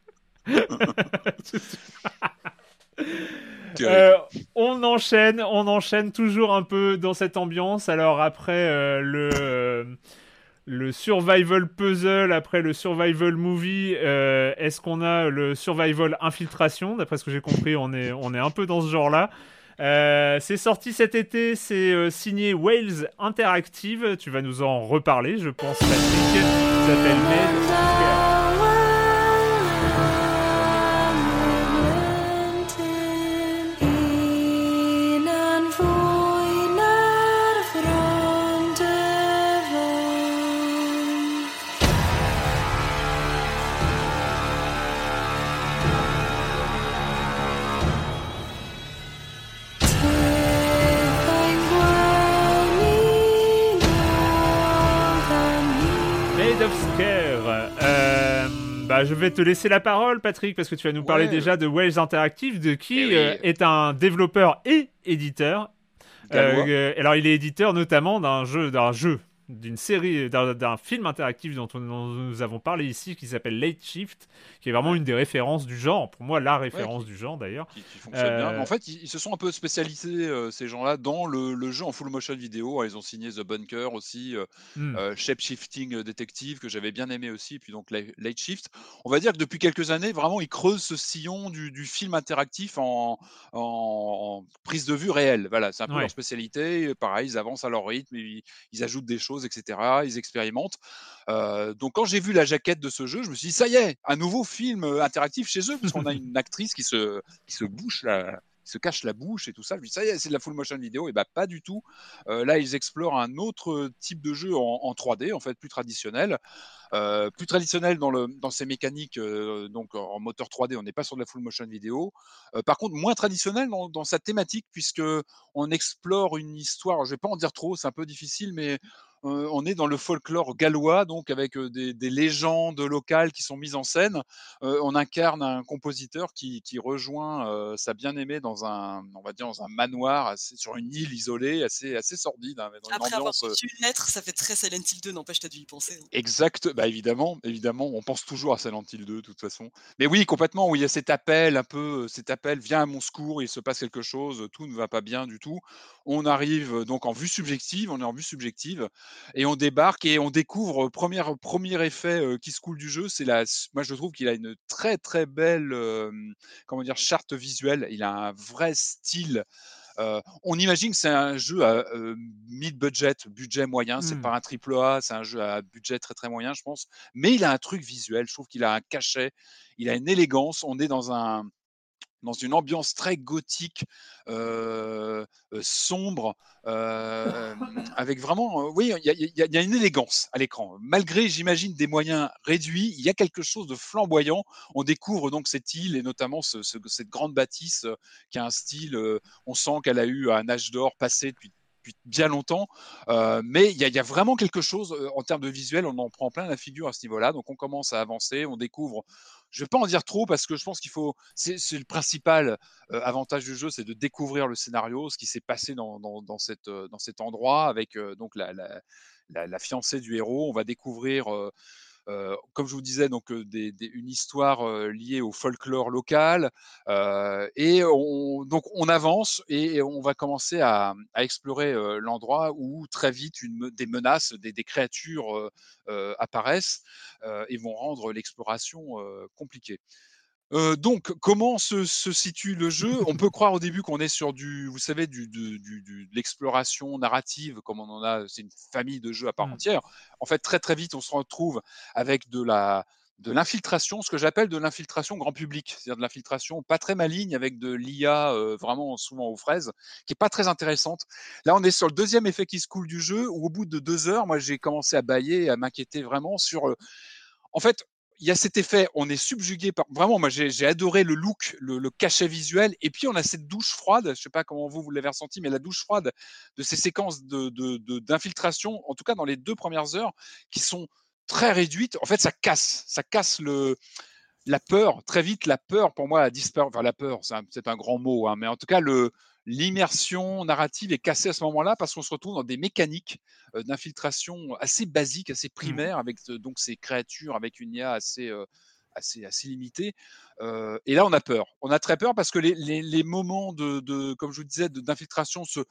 Euh, on enchaîne, on enchaîne toujours un peu dans cette ambiance. Alors après euh, le euh, le survival puzzle, après le survival movie, euh, est-ce qu'on a le survival infiltration? D'après ce que j'ai compris, on est on est un peu dans ce genre-là. Euh, c'est sorti cet été, c'est euh, signé Wales Interactive. Tu vas nous en reparler, je pense. Patrick. Ça s'appelle bah, je vais te laisser la parole, Patrick, parce que tu vas nous parler Ouais. déjà de Wales Interactive, de qui Eh oui. euh, est un développeur et éditeur. Gallois. Euh, alors, il est éditeur notamment d'un jeu, d'un jeu, d'une série, d'un film interactif dont, on- dont nous avons parlé ici, qui s'appelle Late Shift, qui est vraiment une des références du genre. Pour moi, la référence du genre d'ailleurs. qui, qui fonctionne bien. Euh, Mais En fait, ils, ils se sont un peu spécialisés, euh, ces gens-là, dans le, le jeu en full motion vidéo. Ils ont signé The Bunker aussi, euh, Hmm. euh, Shape Shifting Detective, que j'avais bien aimé aussi, puis donc La- Late Shift. On va dire que depuis quelques années, vraiment, ils creusent ce sillon du, du film interactif en, en- en prise de vue réelle. Voilà, c'est un peu Ouais. leur spécialité. Pareil, ils avancent à leur rythme, ils, ils ajoutent des choses, etc. Ils expérimentent. Euh, donc quand j'ai vu la jaquette de ce jeu, je me suis dit ça y est, un nouveau film euh, interactif chez eux, parce qu'on a une actrice qui se qui se bouche se cache la bouche et tout ça. Je me dis ça y est, c'est de la full motion vidéo. Et bah pas du tout. Euh, là, ils explorent un autre type de jeu en, en 3D, en fait, plus traditionnel. Plus traditionnel dans, le, dans ses mécaniques, donc en moteur 3D, on n'est pas sur de la full motion vidéo. Par contre, moins traditionnel dans, dans sa thématique, puisque on explore une histoire. Je vais pas en dire trop, c'est un peu difficile, mais euh, on est dans le folklore gallois, donc avec des, des légendes locales qui sont mises en scène. Euh, on incarne un compositeur qui, qui rejoint euh, sa bien-aimée dans un, on va dire, dans un manoir assez- sur une île isolée, assez, assez sordide, hein, dans une Après avoir ambiance, une lettre, ça fait très Silent Hill 2, n'empêche, t'as dû y penser. hein. Exact, bah évidemment, évidemment, on pense toujours à Silent Hill 2 de toute façon. Mais oui, complètement, où il y a cet appel, un peu, cet appel, viens à mon secours, il se passe quelque chose, tout ne va pas bien du tout. On arrive donc en vue subjective, on est en vue subjective, et on débarque et on découvre, premier, premier effet qui se coule du jeu, c'est la, moi je trouve qu'il a une très très belle, comment dire, charte visuelle, il a un vrai style. Euh, on imagine que c'est un jeu à euh, mid-budget, budget moyen. C'est pas un triple A, c'est un jeu à budget très très moyen, je pense. Mais il a un truc visuel. Je trouve qu'il a un cachet, il a une élégance. On est dans un dans une ambiance très gothique, euh, sombre, euh, avec vraiment, euh, oui, il y a, y y une élégance à l'écran. Malgré, j'imagine, des moyens réduits, il y a quelque chose de flamboyant. On découvre donc cette île et notamment ce- ce- cette grande bâtisse qui a un style. on sent qu'elle a eu un âge d'or passé depuis depuis bien longtemps, euh, mais il y, a- vraiment quelque chose euh, en termes de visuel, on en prend plein la figure à ce niveau-là, donc on commence à avancer, on découvre je vais pas en dire trop parce que je pense qu'il faut. C'est le principal euh, avantage du jeu, c'est de découvrir le scénario, ce qui s'est passé dans, dans, cet endroit avec donc la fiancée du héros. On va découvrir. Comme je vous disais, donc une histoire liée au folklore local, et on, donc on avance et on va commencer à, explorer l'endroit où très vite des menaces, des, créatures apparaissent et vont rendre l'exploration compliquée. Euh, donc, comment se, se situe le jeu? On peut croire au début qu'on est sur du, vous savez, du, du- du- du- de l'exploration narrative, comme on en a, c'est une famille de jeux à part Mm. entière. En fait, très très vite, on se retrouve avec de la de l'infiltration, ce que j'appelle de l'infiltration grand public, c'est-à-dire de l'infiltration pas très maligne avec de l'IA euh, vraiment souvent aux fraises, qui est pas très intéressante. Là, on est sur le deuxième effet qui se coule du jeu, où au bout de deux heures, moi, j'ai commencé à bailler, à m'inquiéter vraiment sur euh, en fait, il y a cet effet, on est subjugué par. Vraiment, moi, j'ai adoré le look, le, cachet visuel. Et puis, on a cette douche froide. Je sais pas comment vous, vous l'avez ressenti, mais la douche froide de ces séquences d'infiltration, de, en tout cas dans les deux premières heures, qui sont très réduites. En fait, ça casse. Ça casse le. La peur, très vite, la peur, pour moi, a disparu. Enfin, la peur, c'est un- c'est un grand mot, hein, mais en tout cas, le, l'immersion narrative est cassée à ce moment-là parce qu'on se retrouve dans des mécaniques d'infiltration assez basiques, assez primaires, avec donc ces créatures avec une IA assez, assez, assez limitée. Euh, et là, on a peur. On a très peur parce que les, les, les moments de, de, comme je vous disais, d'infiltration se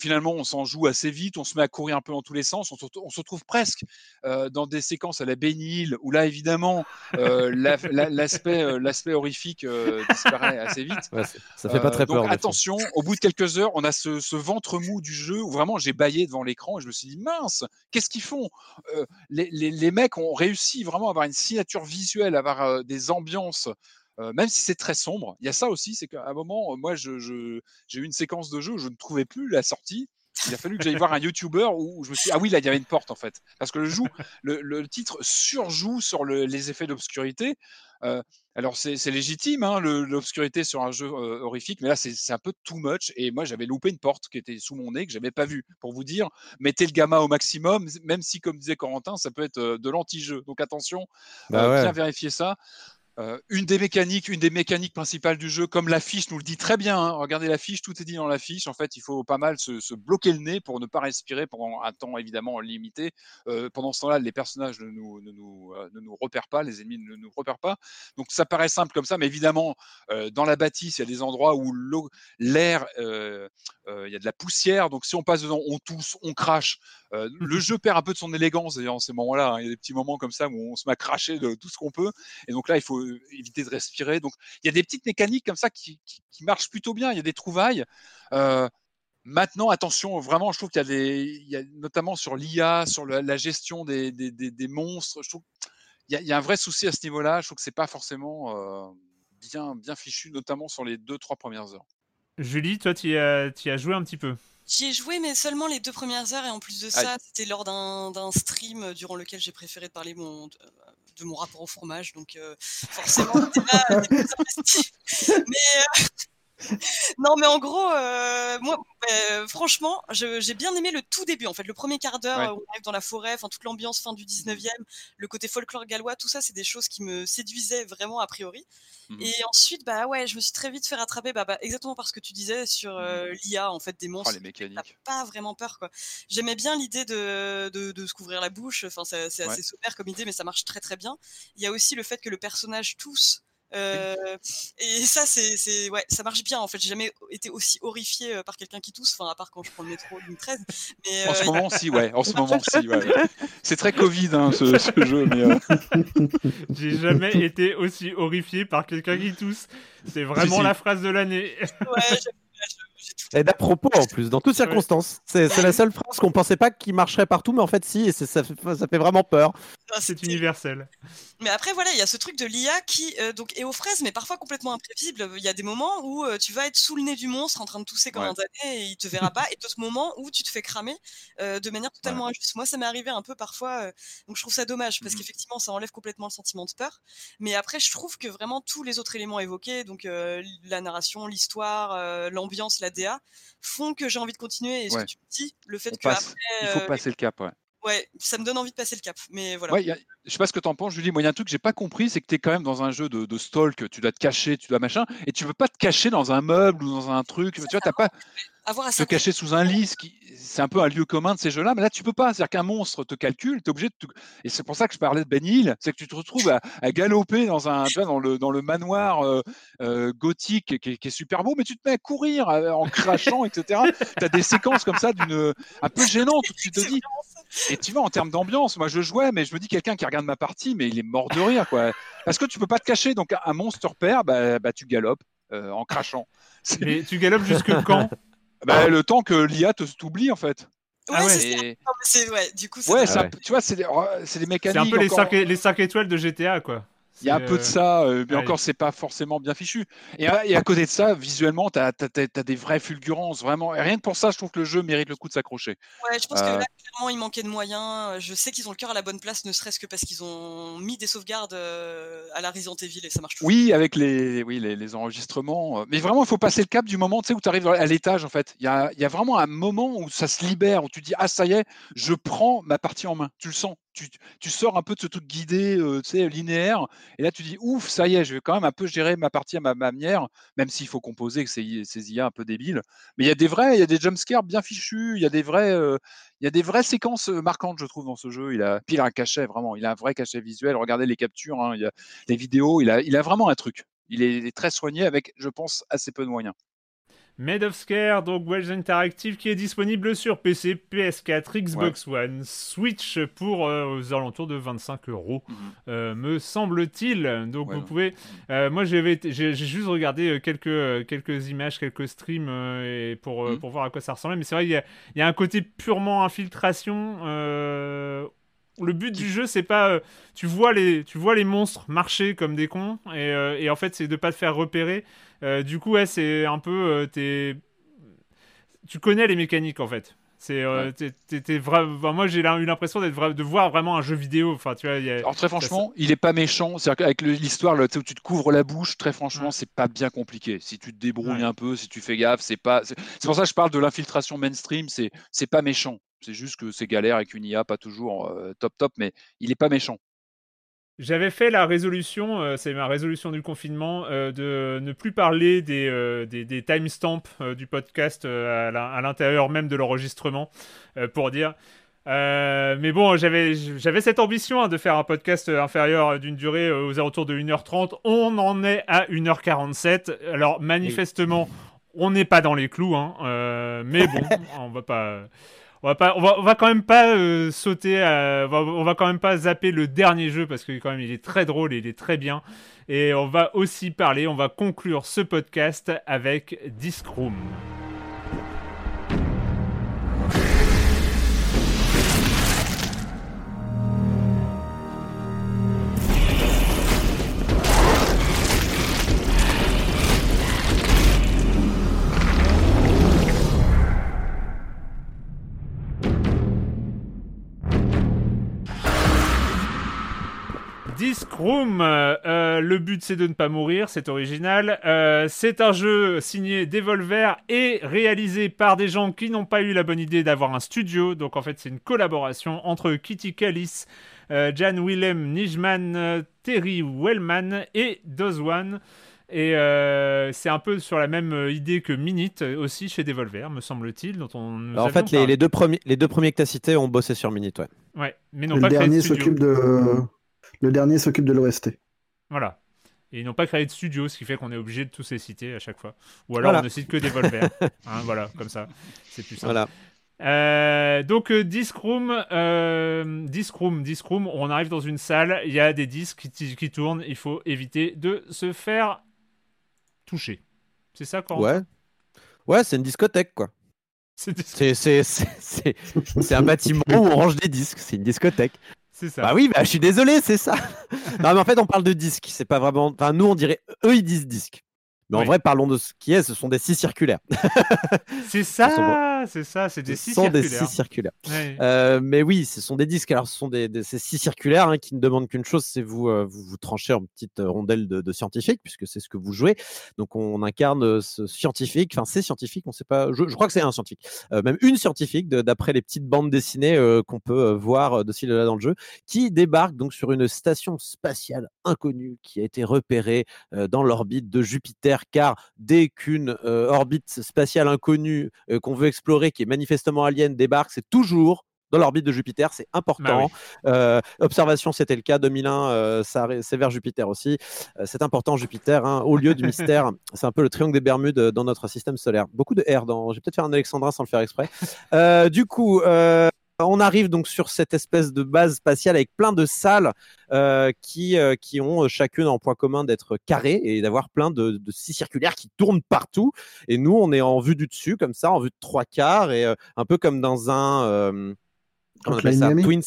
finalement, on s'en joue assez vite, on se met à courir un peu dans tous les sens, on se, on se retrouve presque euh, dans des séquences à la Bénil, où là, évidemment, euh, la- la- l'aspect euh, l'aspect horrifique euh, disparaît assez vite. Ouais, ça fait pas très donc peur, attention, au bout de quelques heures, on a ce, ce ventre mou du jeu où vraiment j'ai baillé devant l'écran et je me suis dit mince, qu'est-ce qu'ils font? Les, les- les mecs ont réussi vraiment à avoir une signature visuelle, à avoir des ambiances. Euh, même si c'est très sombre, il y a ça aussi, c'est qu'à un moment, moi, je- j'ai eu une séquence de jeu où je ne trouvais plus la sortie. Il a fallu que j'aille voir un YouTuber où, je me suis dit, ah oui, là, il y avait une porte en fait. Parce que le, joue, le, le titre surjoue sur le- les effets d'obscurité. Euh, alors, c'est légitime, hein, l'obscurité sur un jeu euh, horrifique, mais là, c'est un peu too much. Et moi, j'avais loupé une porte qui était sous mon nez, que j'avais pas vue. Pour vous dire, mettez le gamma au maximum, même si, comme disait Corentin, ça peut être de l'anti-jeu. Donc, attention, Bah ouais. bien vérifier ça. Euh, une des mécaniques, une des mécaniques principales du jeu, comme l'affiche nous le dit très bien. hein, regardez l'affiche, tout est dit dans l'affiche. En fait, il faut pas mal se, bloquer le nez pour ne pas respirer pendant un temps évidemment limité. Euh, pendant ce temps-là, les personnages ne nous, ne, nous, euh, ne nous repèrent pas, les ennemis ne nous repèrent pas. Donc ça paraît simple comme ça, mais évidemment, dans la bâtisse, il y a des endroits où l'air, il y a de la poussière. Donc si on passe dedans, on tousse, on crache. Euh, le jeu perd un peu de son élégance d'ailleurs en ces moments-là. hein. Il y a des petits moments comme ça où on se met à cracher de tout ce qu'on peut. Et donc là, il faut éviter de respirer. Donc il y a des petites mécaniques comme ça qui, qui- qui marchent plutôt bien. Il y a des trouvailles. Euh, Maintenant, attention, vraiment, je trouve qu'il y a des, il y a notamment sur l'IA, sur le- la gestion des, des, des- des monstres, je trouve il y, a, il y a un vrai souci à ce niveau-là. Je trouve que c'est pas forcément euh, bien, bien fichu, notamment sur les deux, trois premières heures. Julie, toi, tu y as, t'y as joué un petit peu. J'y ai joué, mais seulement les deux premières heures, et en plus de ça, c'était lors d'un d'un stream durant lequel j'ai préféré parler mon, de, de mon rapport au fromage, donc euh, forcément, investie. Mais, euh, non, mais en gros, euh, moi, euh, franchement, j'ai bien aimé le tout début, en fait, le premier quart d'heure Ouais. euh, où on arrive dans la forêt, enfin toute l'ambiance fin du 19e, le côté folklore gallois, tout ça, c'est des choses qui me séduisaient vraiment a priori. Mhm. Et ensuite, bah ouais, je me suis très vite fait rattraper, bah, bah, exactement par ce que tu disais sur euh, l'IA, en fait, des Oh, monstres. les mécaniques. Pas vraiment peur, quoi. J'aimais bien l'idée de, de, de se couvrir la bouche, enfin, c'est Ouais. assez sommaire comme idée, mais ça marche très très bien. Il y a aussi le fait que le personnage tousse. Euh, et ça, c'est, c'est, ouais, ça marche bien en fait. J'ai jamais été aussi horrifié euh, par quelqu'un qui tousse, enfin à part quand je prends le métro ligne 13. Mais En ce euh, moment, si, ouais. En ce moment, si, ouais. C'est très Covid, hein, ce, ce jeu, mais. euh, J'ai jamais été aussi horrifié par quelqu'un qui tousse. C'est vraiment si. la phrase de l'année. ouais, Et d'à propos en plus, dans toutes circonstances. C'est c'est la seule phrase qu'on pensait pas qui marcherait partout, mais en fait si, et c'est- ça, ça fait vraiment peur. C'est universel. Mais après, voilà, il y a ce truc de l'IA qui euh, donc est aux fraises, mais parfois complètement imprévisible. Il y a des moments où euh, tu vas être sous le nez du monstre en train de tousser comme Ouais. un damné et il te verra pas, et d'autres moments où tu te fais cramer euh, de manière totalement injuste. Moi, ça m'est arrivé un peu parfois, euh, donc je trouve ça dommage parce Mhm. qu'effectivement, ça enlève complètement le sentiment de peur. Mais après, je trouve que vraiment tous les autres éléments évoqués, donc euh, la narration, l'histoire, euh, l'ambiance, la DA, font que j'ai envie de continuer. Et ce Ouais. que tu me dis, le fait on que passe. après, Il faut euh, passer le cap, ouais. Ouais, ça me donne envie de passer le cap. Mais voilà. Ouais, a- je sais pas ce que t'en penses, Julie. Moi, il y a un truc que j'ai pas compris, c'est que tu es quand même dans un jeu de, de stalk, tu dois te cacher, tu dois machin, et tu veux pas te cacher dans un meuble ou dans un truc. Tu vois, t'as pas Avoir à te cacher sous un lit, c'est un peu un lieu commun de ces jeux-là, mais là tu peux pas. C'est-à-dire qu'un monstre te calcule, tu es obligé de. te- Et c'est pour ça que je parlais de Ben Hill, c'est que tu te retrouves à, à galoper dans un, tu vois, dans le dans le manoir euh, euh, gothique qui est, qui est super beau, mais tu te mets à courir euh, en crachant, etc. Tu as des séquences comme ça d'une un peu gênantes où tu te dis. Et tu vois, en termes d'ambiance, moi je jouais, mais je me dis quelqu'un qui regarde ma partie, mais il est mort de rire, quoi. Parce que tu peux pas te cacher, donc un monstre repère, bah, bah, tu galopes euh, en crachant. Mais tu galopes jusque quand? Bah, le temps que l'IA te t'oublie en fait. Ouais, Ah ouais. c'est ça. Ouais, du coup, c'est Ouais, dingue. c'est un ouais. peu- tu vois, c'est des, oh, c'est des C'est mécaniques. un peu les encore- 5, les cinq étoiles de GTA, quoi. Il y a un peu de euh, ça, euh, mais ouais. encore, c'est pas forcément bien fichu. Et à, et à côté de ça, visuellement, tu as, des vraies fulgurances, vraiment. Et rien que pour ça, je trouve que le jeu mérite le coup de s'accrocher. Ouais, je pense Euh, que là, clairement, il manquait de moyens. Je sais qu'ils ont le cœur à la bonne place, ne serait-ce que parce qu'ils ont mis des sauvegardes euh, à la Resident Evil et ça marche toujours. Oui, avec les, oui, les, les enregistrements. euh, Mais vraiment, il faut passer le cap du moment tu sais, où tu arrives à l'étage, en fait. Il y a, il y a vraiment un moment où ça se libère, où tu dis, ah, ça y est, je prends ma partie en main. Tu le sens. Tu, tu sors un peu de ce truc guidé, euh, tu sais, linéaire. Et là, tu dis, ouf, ça y est, je vais quand même un peu gérer ma partie à ma manière, même s'il faut composer que c'est ces IA un peu débiles. Mais il y a des vrais, il y a des jumpscares bien fichus, il y a des vrais, euh, il y a des vraies séquences euh, marquantes, je trouve, dans ce jeu. Il a, puis il a un cachet, vraiment. Il a un vrai cachet visuel. Regardez les captures, hein, les vidéos. Il a, il a vraiment un truc. Il est très soigné avec, je pense, assez peu de moyens. Made of Scare, donc Wells Interactive, qui est disponible sur PC, PS4, Xbox One, Switch pour euh, aux alentours de 25 euros, Mhm. euh, me semble-t-il. Donc Ouais, vous pouvez. euh, moi j'ai juste regardé quelques, quelques images, quelques streams et pour, Mhm. pour voir à quoi ça ressemblait, mais c'est vrai y, il y a un côté purement infiltration. Le but du jeu, c'est pas. euh, tu, vois les, tu vois les monstres marcher comme des cons, et, euh, et en fait, c'est de pas te faire repérer. Euh, du coup, ouais, c'est un peu. t'es- Tu connais les mécaniques en fait. C'est, Ouais. vra- enfin, moi, j'ai eu l'impression d'être vra- de voir vraiment un jeu vidéo. Enfin, tu vois, il y a- Alors très franchement, il est pas méchant. C'est-à-dire qu'avec l'histoire, où tu te couvres la bouche, très franchement, Ouais. c'est pas bien compliqué. Si tu te débrouilles Ouais. un peu, si tu fais gaffe, c'est pas. C'est c'est pour ça que je parle de l'infiltration mainstream. C'est c'est pas méchant. C'est juste que c'est galère avec une IA, pas toujours euh, top top, mais il est pas méchant. J'avais fait la résolution, euh, c'est ma résolution du confinement, euh, de ne plus parler des, euh, des, des timestamps du podcast à l'intérieur même de l'enregistrement, pour dire. Mais bon, j'avais cette ambition hein, de faire un podcast inférieur d'une durée aux alentours de 1h30. On en est à 1h47. Alors, manifestement, on n'est pas dans les clous, hein, mais bon, on va pas. On va pas, on va, on va quand même pas euh, sauter, on, va, va quand même pas zapper le dernier jeu parce que quand même il est très drôle et il est très bien. Et on va aussi parler, on va conclure ce podcast avec Disc Disc Room, euh, euh, le but c'est de ne pas mourir, c'est original. Euh, c'est un jeu signé Devolver et réalisé par des gens qui n'ont pas eu la bonne idée d'avoir un studio. Donc en fait c'est une collaboration entre Kitty Callis, euh, Jan Willem Nijman, euh, Terry Wellman et Dozwan. Et euh, c'est un peu sur la même idée que Minute aussi chez Devolver, me semble-t-il, dont on nous Alors, en fait, les, deux premiers, les deux premiers que tu as cités ont bossé sur Minute, ouais. Ouais, mais n'ont Le pas de dernier s'occupe de. Le dernier s'occupe de l'OST. Voilà. Et ils n'ont pas créé de studio, ce qui fait qu'on est obligé de tous les citer à chaque fois. Ou alors Voilà. on ne cite que Devolver. Hein, voilà, comme ça. C'est plus simple. Voilà. Euh, donc euh, Disc Room, euh, Disc Room, Disc Room, on arrive dans une salle, il y a des disques qui, qui tournent, il faut éviter de se faire toucher. C'est ça, quand Ouais. Ouais, c'est une discothèque, quoi. C'est un bâtiment où on range des disques, c'est une discothèque. C'est ça. Bah oui, bah, je suis désolé, c'est ça. non, mais en fait, on parle de disques, c'est pas vraiment. Enfin, nous, on dirait. Eux, ils disent disques. Mais en Oui. vrai, parlons de ce qui est, ce sont des scies circulaires. C'est Ce ça, c'est ça, c'est des Ce scies sont des circulaires. scies circulaires. Ouais. Euh, mais oui, ce sont des disques. Alors, ce sont des, des- ces scies circulaires hein, qui ne demandent qu'une chose, c'est vous, euh, vous vous tranchez en petite euh, rondelle de, de scientifique, puisque c'est ce que vous jouez. Donc, on incarne ce scientifique. Enfin, c'est scientifique. On sait pas. Je, je crois que c'est un scientifique, Euh, même une scientifique, d'après les petites bandes dessinées qu'on peut voir de ci de là dans le jeu, qui débarque donc sur une station spatiale inconnue qui a été repérée dans l'orbite de Jupiter, car dès qu'une euh, orbite spatiale inconnue euh, qu'on veut explorer, qui est manifestement alien, débarque, c'est toujours dans l'orbite de Jupiter, c'est important. Euh, observation, c'était le cas. 2001, euh, c'est vers Jupiter aussi. Euh, c'est important, Jupiter, hein, au lieu du mystère. C'est un peu le triangle des Bermudes dans notre système solaire. Beaucoup de R dans. J'ai peut-être fait un alexandrin sans le faire exprès. Du coup. Euh, on arrive donc sur cette espèce de base spatiale avec plein de salles euh, qui, euh, qui ont euh, chacune en point commun d'être carrées et d'avoir plein de, de scies circulaires qui tournent partout. Et nous, on est en vue du dessus, comme ça, en vue de trois quarts, et euh, un peu comme dans un. euh, on appelle ça Twin,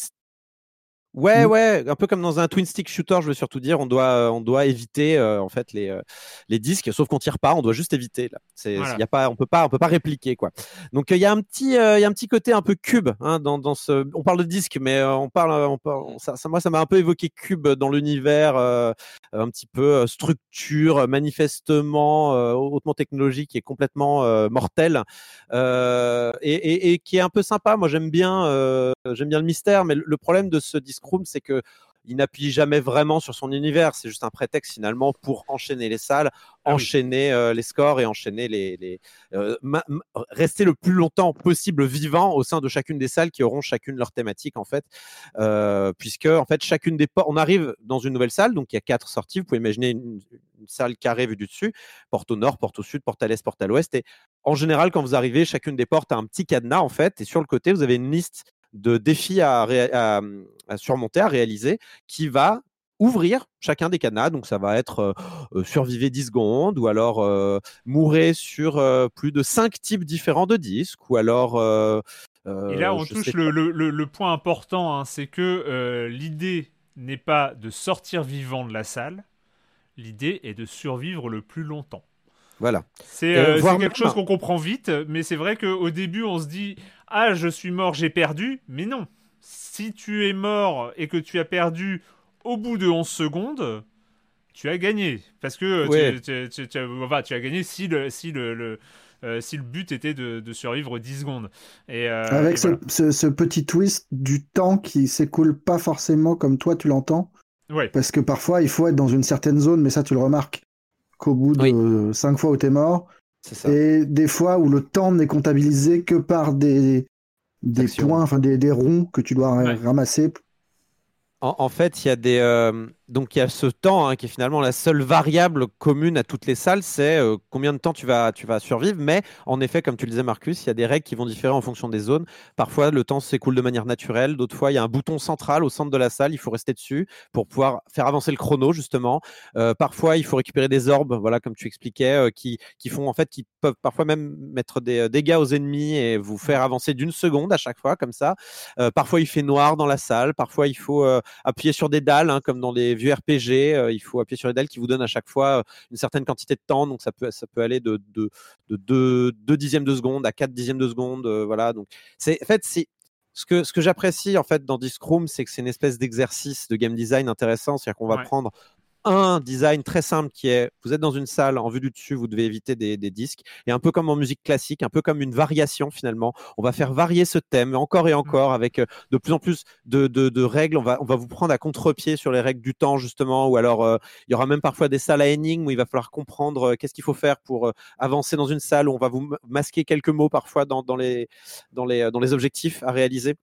Ouais, Mm. ouais, un peu comme dans un twin stick shooter, je veux surtout dire, on doit, euh, on doit éviter euh, en fait les, euh, les disques, sauf qu'on tire pas, on doit juste éviter là. C'est, Voilà. y a pas, on peut pas, on peut pas répliquer quoi. Donc il y a un petit, euh, il y a un petit côté un peu cube hein, dans, dans ce. On parle de disque, mais euh, on parle, on parle- ça, ça- moi ça m'a un peu évoqué cube dans l'univers, euh, un petit peu structure, manifestement euh, hautement technologique et complètement euh, mortel, euh, et, et- et qui est un peu sympa. Moi j'aime bien, euh, j'aime bien le mystère, mais le, le problème de ce disc c'est que il n'appuie jamais vraiment sur son univers. C'est juste un prétexte finalement pour enchaîner les salles, Ah oui. enchaîner euh, les scores et enchaîner les, les euh, rester le plus longtemps possible vivant au sein de chacune des salles qui auront chacune leur thématique en fait, Euh, puisque en fait chacune des portes, on arrive dans une nouvelle salle, donc il y a quatre sorties. Vous pouvez imaginer une, une salle carrée vue du dessus, porte au nord, porte au sud, porte à l'est, porte à l'ouest. Et en général, quand vous arrivez, chacune des portes a un petit cadenas en fait, et sur le côté, vous avez une liste de défis à, ré- à- à surmonter, à réaliser, qui va ouvrir chacun des cadenas. Donc ça va être euh, euh, survivez 10 secondes, ou alors euh, mourrez sur euh, plus de 5 types différents de disques, ou alors... euh, Et là, on touche le, pas. le- le- le point important, hein, c'est que l'idée n'est pas de sortir vivant de la salle, l'idée est de survivre le plus longtemps. Voilà. C'est Euh, euh, c'est quelque même- chose qu'on comprend vite, mais c'est vrai qu'au début, on se dit Ah, je suis mort, j'ai perdu. Mais non. Si tu es mort et que tu as perdu au bout de 11 secondes, tu as gagné. Parce que tu- Ouais. tu, tu- tu- enfin, tu as gagné si le, si le, le- euh, si le but était de, de survivre 10 secondes. Et, euh, Avec et ce, voilà. ce- ce petit twist du temps qui s'écoule pas forcément comme toi tu l'entends. Ouais. Parce que parfois il faut être dans une certaine zone, mais ça tu le remarques qu'au bout de cinq fois où t'es mort. Et des fois où le temps n'est comptabilisé que par des, des points, enfin des, des ronds que tu dois ramasser. En, en fait, il y a des euh, donc il y a ce temps hein, qui est finalement la seule variable commune à toutes les salles, c'est euh, combien de temps tu vas survivre. Mais en effet, comme tu le disais, Marcus, il y a des règles qui vont différer en fonction des zones. Parfois, le temps s'écoule de manière naturelle. D'autres fois, il y a un bouton central au centre de la salle. Il faut rester dessus pour pouvoir faire avancer le chrono justement. Euh, parfois, il faut récupérer des orbes, voilà comme tu expliquais, euh, qui qui font en fait qui peuvent parfois même mettre des dégâts aux ennemis et vous faire avancer d'une seconde à chaque fois comme ça. Parfois, il fait noir dans la salle. Parfois, il faut appuyer sur des dalles, hein, comme dans les vieux RPG. euh, il faut appuyer sur les dalles qui vous donnent à chaque fois euh, une certaine quantité de temps. Donc, ça peut, ça peut aller de, de, de 2, dixièmes de seconde à 4 dixièmes de seconde. euh, voilà. Donc, c'est, en fait, c'est, ce que, ce que j'apprécie en fait dans Discroom, c'est que c'est une espèce d'exercice de game design intéressant. C'est-à-dire qu'on va Ouais. prendre un design très simple qui est vous êtes dans une salle en vue du dessus, vous devez éviter des, des disques. Et un peu comme en musique classique, un peu comme une variation finalement. On va faire varier ce thème encore et encore avec euh, de plus en plus de, de, de règles. On va, on va vous prendre à contre-pied sur les règles du temps justement. Ou alors euh, il y aura même parfois des salles à énigmes où il va falloir comprendre euh, qu'est-ce qu'il faut faire pour euh, avancer dans une salle. Où on va vous ma- masquer quelques mots parfois dans, dans, les, dans, les, dans les objectifs à réaliser.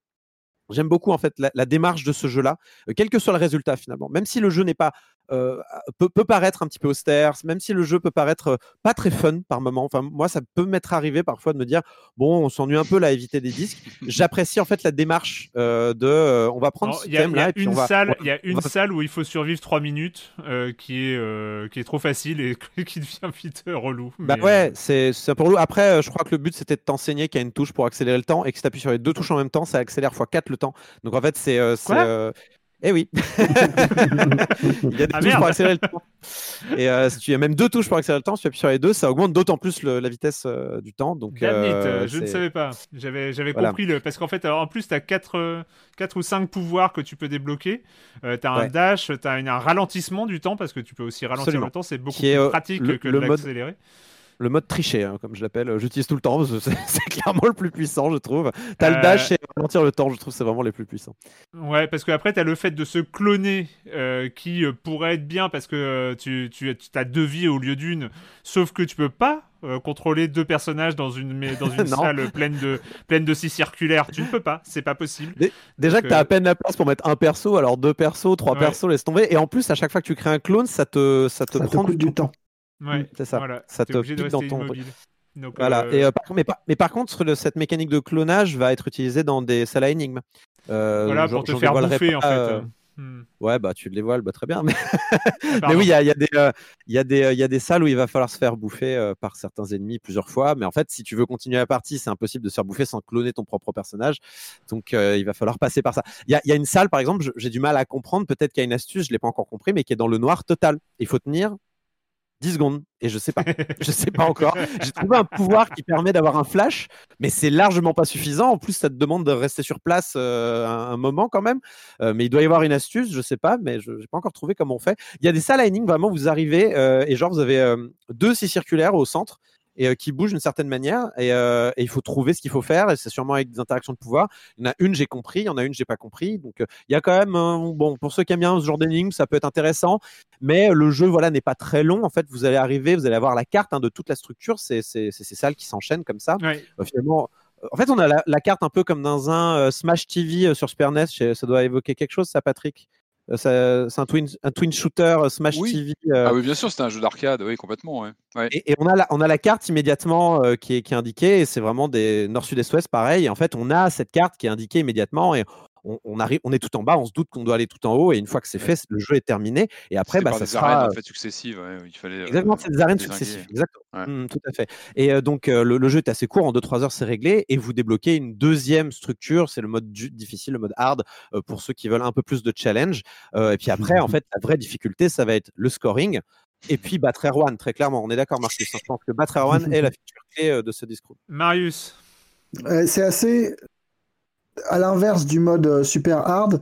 J'aime beaucoup en fait la, la démarche de ce jeu-là, euh, quel que soit le résultat finalement. Même si le jeu n'est pas euh, peut, peut paraître un petit peu austère, même si le jeu peut paraître euh, pas très fun par moment. Enfin moi ça peut m'être arrivé parfois de me dire bon on s'ennuie un peu là à éviter des disques. J'apprécie en fait la démarche euh, de euh, on va prendre Alors, ce Il y a, thème il y a là et puis une on va salle, il y a une va- salle où il faut survivre 3 minutes, qui est qui est trop facile et qui devient vite relou. Bah ouais, c'est c'est pour nous. Après, je crois que le but c'était de t'enseigner qu'il y a une touche pour accélérer le temps et que si tu appuies sur les deux touches en même temps, ça accélère x4 le temps. Donc en fait, c'est. Euh, euh, Eh oui. Il y a des Ah, touches merde. pour accélérer le temps. Et euh, si tu as même deux touches pour accélérer le temps, si tu appuies sur les deux, ça augmente d'autant plus le- la vitesse euh, du temps. Donc, euh, euh, je ne savais pas. J'avais, j'avais Voilà. compris le. Parce qu'en fait, alors, en plus, tu as 4, ou 5 pouvoirs que tu peux débloquer. tu as un Ouais. dash, tu as un ralentissement du temps parce que tu peux aussi ralentir Absolument. le temps. C'est beaucoup Qui plus euh, pratique le- que le de mode- l'accélérer. Le mode triché, hein, comme je l'appelle. J'utilise tout le temps. parce que C'est clairement le plus puissant, je trouve. Tu as Euh, le dash et ralentir le temps, je trouve que c'est vraiment les plus puissants. Ouais, parce qu'après, tu as le fait de se cloner euh, qui euh, pourrait être bien parce que euh, tu, tu, as deux vies au lieu d'une, sauf que tu peux pas euh, contrôler deux personnages dans une, mais dans une salle pleine de, pleine de scies circulaires. Tu ne peux pas, c'est pas possible. Dé- Déjà Donc, que tu as euh, à peine la place pour mettre un perso, alors deux persos, trois Ouais. persos, laisse tomber. Et en plus, à chaque fois que tu crées un clone, ça te, ça te Ça te prend coûte du temps. Ouais, C'est ça. Voilà, Ça te pique dans ton- immobile. Donc, Voilà. euh, Et, euh, par, contre- mais, par, mais par contre, le- cette mécanique de clonage va être utilisée dans des salles à énigmes. Euh, voilà, pour te faire bouffer, en pas, fait. euh, Hmm. Ouais, bah tu le dévoiles, bah, très bien. Mais, oui, il y a, y a des, y, y a salles où il va falloir se faire bouffer euh, par certains ennemis plusieurs fois. Mais en fait, si tu veux continuer la partie, c'est impossible de se faire bouffer sans cloner ton propre personnage. Donc il va falloir passer par ça. Il y a, une salle, par exemple, j'ai du mal à comprendre. Peut-être qu'il y a une astuce, je l'ai pas encore compris, mais qui est dans le noir total. Il faut tenir 10 secondes et je sais pas. je sais pas encore. J'ai trouvé un pouvoir qui permet d'avoir un flash, mais c'est largement pas suffisant. En plus, ça te demande de rester sur place euh, un, un moment quand même. Euh, mais il doit y avoir une astuce, je sais pas, mais je n'ai pas encore trouvé comment on fait. Il y a des salles à vraiment, vous arrivez euh, et genre vous avez deux scies circulaires au centre et euh, qui bougent d'une certaine manière et, euh, et il faut trouver ce qu'il faut faire et c'est sûrement avec des interactions de pouvoir. Il y en a une j'ai compris, il y en a une j'ai pas compris. Donc euh, il y a quand même bon pour ceux qui aiment bien ce genre d'énigmes, ça peut être intéressant, mais le jeu voilà n'est pas très long. En fait, vous allez arriver, vous allez avoir la carte hein, de toute la structure. C'est ces salles qui s'enchaînent comme ça. Ouais. Finalement. En fait, on a la, la carte un peu comme dans un euh, Smash TV euh, sur Super NES. Sais- Ça doit évoquer quelque chose, ça, Patrick? C'est un twin, un twin shooter euh, Smash Oui. TV. euh, Ah oui, bien sûr, c'était un jeu d'arcade, oui, complètement. Ouais. Ouais. et, et on, a la, on a la carte immédiatement euh, qui, est, qui est indiquée, et c'est vraiment des nord, sud, est, ouest, pareil. Et en fait, on a cette carte qui est indiquée immédiatement, et on, on arrive, on est tout en bas, on se doute qu'on doit aller tout en haut, et une fois que c'est fait, le jeu est terminé. Et après, bah, par ça des sera. arènes en fait, successives, ouais, il fallait. euh, Exactement, c'est des arènes désinguer. successives. Exactement. Ouais. Mm, tout à fait. Et euh, donc, euh, le, le jeu est assez court, en 2-3 heures, c'est réglé, et vous débloquez une deuxième structure, c'est le mode du- difficile, le mode hard, euh, pour ceux qui veulent un peu plus de challenge. Euh, et puis après, en fait, la vraie difficulté, ça va être le scoring. Et puis battre Erwan, très clairement. On est d'accord, Marcus. hein, Je pense que battre Erwan est la feature clé euh, de ce discours. Marius. Euh, c'est assez. À l'inverse du mode euh, super hard,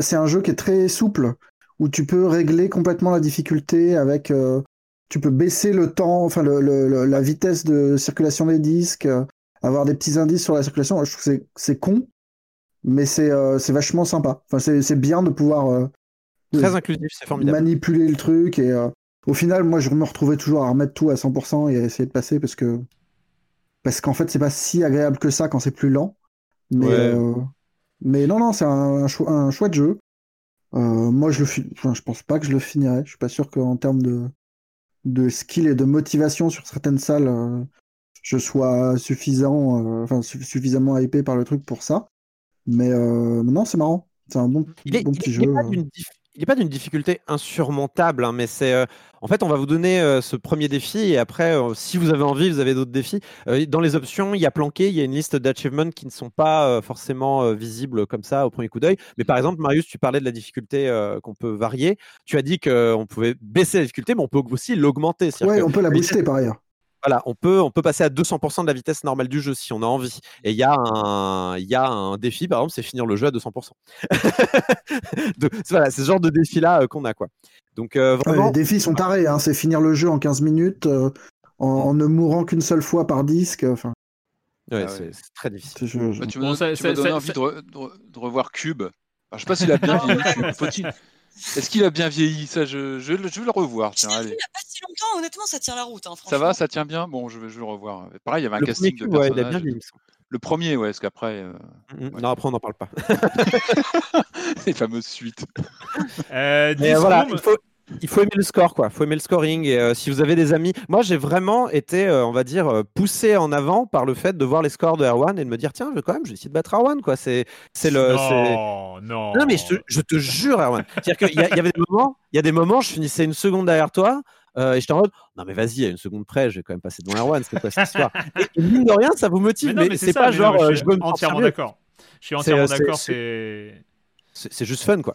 c'est un jeu qui est très souple, où tu peux régler complètement la difficulté avec. euh, tu peux baisser le temps, enfin le, le- le- la vitesse de circulation des disques, euh, avoir des petits indices sur la circulation. Je trouve que c'est- con, mais c'est euh, vachement sympa. Enfin, c'est bien de pouvoir Très inclusif, c'est formidable. manipuler le truc et au final, moi, je me retrouvais toujours à remettre tout à 100% et à essayer de passer parce que parce qu'en fait, c'est pas si agréable que ça quand c'est plus lent. Mais Ouais. euh, mais non, non, c'est un, un, chou- un chouette jeu. Euh, moi, je le fi- enfin, je pense pas que je le finirai. Je suis pas sûr qu'en termes de de skill et de motivation sur certaines salles, euh, je sois suffisant, euh, enfin su- suffisamment hypé par le truc pour ça. Mais euh, non, c'est marrant. C'est un bon, Il est, bon il petit est- jeu. pas d'une dif- il est pas d'une difficulté insurmontable, hein, mais c'est euh, en fait on va vous donner euh, ce premier défi et après euh, si vous avez envie vous avez d'autres défis. Dans les options il y a planqué, il y a une liste d'achievements qui ne sont pas forcément visibles comme ça au premier coup d'œil. Mais par exemple Marius tu parlais de la difficulté qu'on peut varier. Tu as dit qu'on pouvait baisser la difficulté mais on peut aussi l'augmenter. Que- on peut la booster par ailleurs. Voilà, on peut, on peut passer à 200% de la vitesse normale du jeu si on a envie. Et il y, a un- il y a un défi, par exemple, c'est finir le jeu à 200%. De- voilà, c'est ce genre de défi-là euh, qu'on a. quoi. Donc, euh, Ouais, les défis sont tarés, hein, c'est finir le jeu en 15 minutes euh, en, en ne mourant qu'une seule fois par disque. Enfin, ouais, Ah c'est ouais. c'est très difficile. c'est- je- je- Bah, tu me Bon, donnes, envie de, re- de re- de revoir Cube. Alors, je sais pas s'il a bien vieilli. Faut-il- Est-ce qu'il a bien vieilli? Ça, je, je, je vais le revoir. Je Tiens, allez. il n'y a pas si longtemps, honnêtement, ça tient la route. hein, Ça va, ça tient bien? Bon, je vais, je vais le revoir. Pareil, il y avait un Le premier casting de ouais, il a bien vieilli. Le premier, ouais, parce qu'après, euh, Mm, Ouais. Non, après, on n'en parle pas. les fameuses suites. Euh, Mais euh, voilà, Discroom- il faut, il faut aimer le score, quoi. Il faut aimer le scoring. Et euh, si vous avez des amis, moi, j'ai vraiment été, euh, on va dire, euh, poussé en avant par le fait de voir les scores de Erwan et de me dire, tiens, je vais quand même, je vais essayer de battre Erwan, quoi. C'est, c'est le, Non, non. Non, mais je te, je te jure, Erwan. C'est-à-dire qu'il y, a- il y avait des moments, il y a des moments, je finissais une seconde derrière toi. euh, et j'étais en mode, non mais vas-y, à une seconde près, je vais quand même passer devant Erwan, c'est quoi cette histoire? Et, mine de rien, ça vous motive, Mais mais, non, mais c'est pas mais genre, non, je je suis veux me entièrement d'accord. Je suis entièrement d'accord. C'est c'est juste fun, quoi.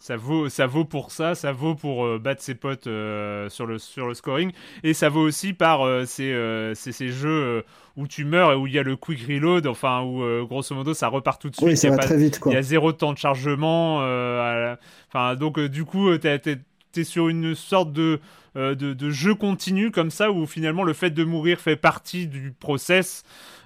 Ça vaut, ça vaut pour ça, ça vaut pour euh, battre ses potes euh, sur le sur le scoring, et ça vaut aussi par euh, ces, ces, ces jeux où tu meurs et où il y a le quick reload, enfin où grosso modo ça repart tout de suite. Oui, il ça y a va pas- très vite, quoi. Il y a zéro temps de chargement. la- Enfin, donc, du coup, tu es, sur une sorte de, de, de jeu continu comme ça, où finalement le fait de mourir fait partie du process.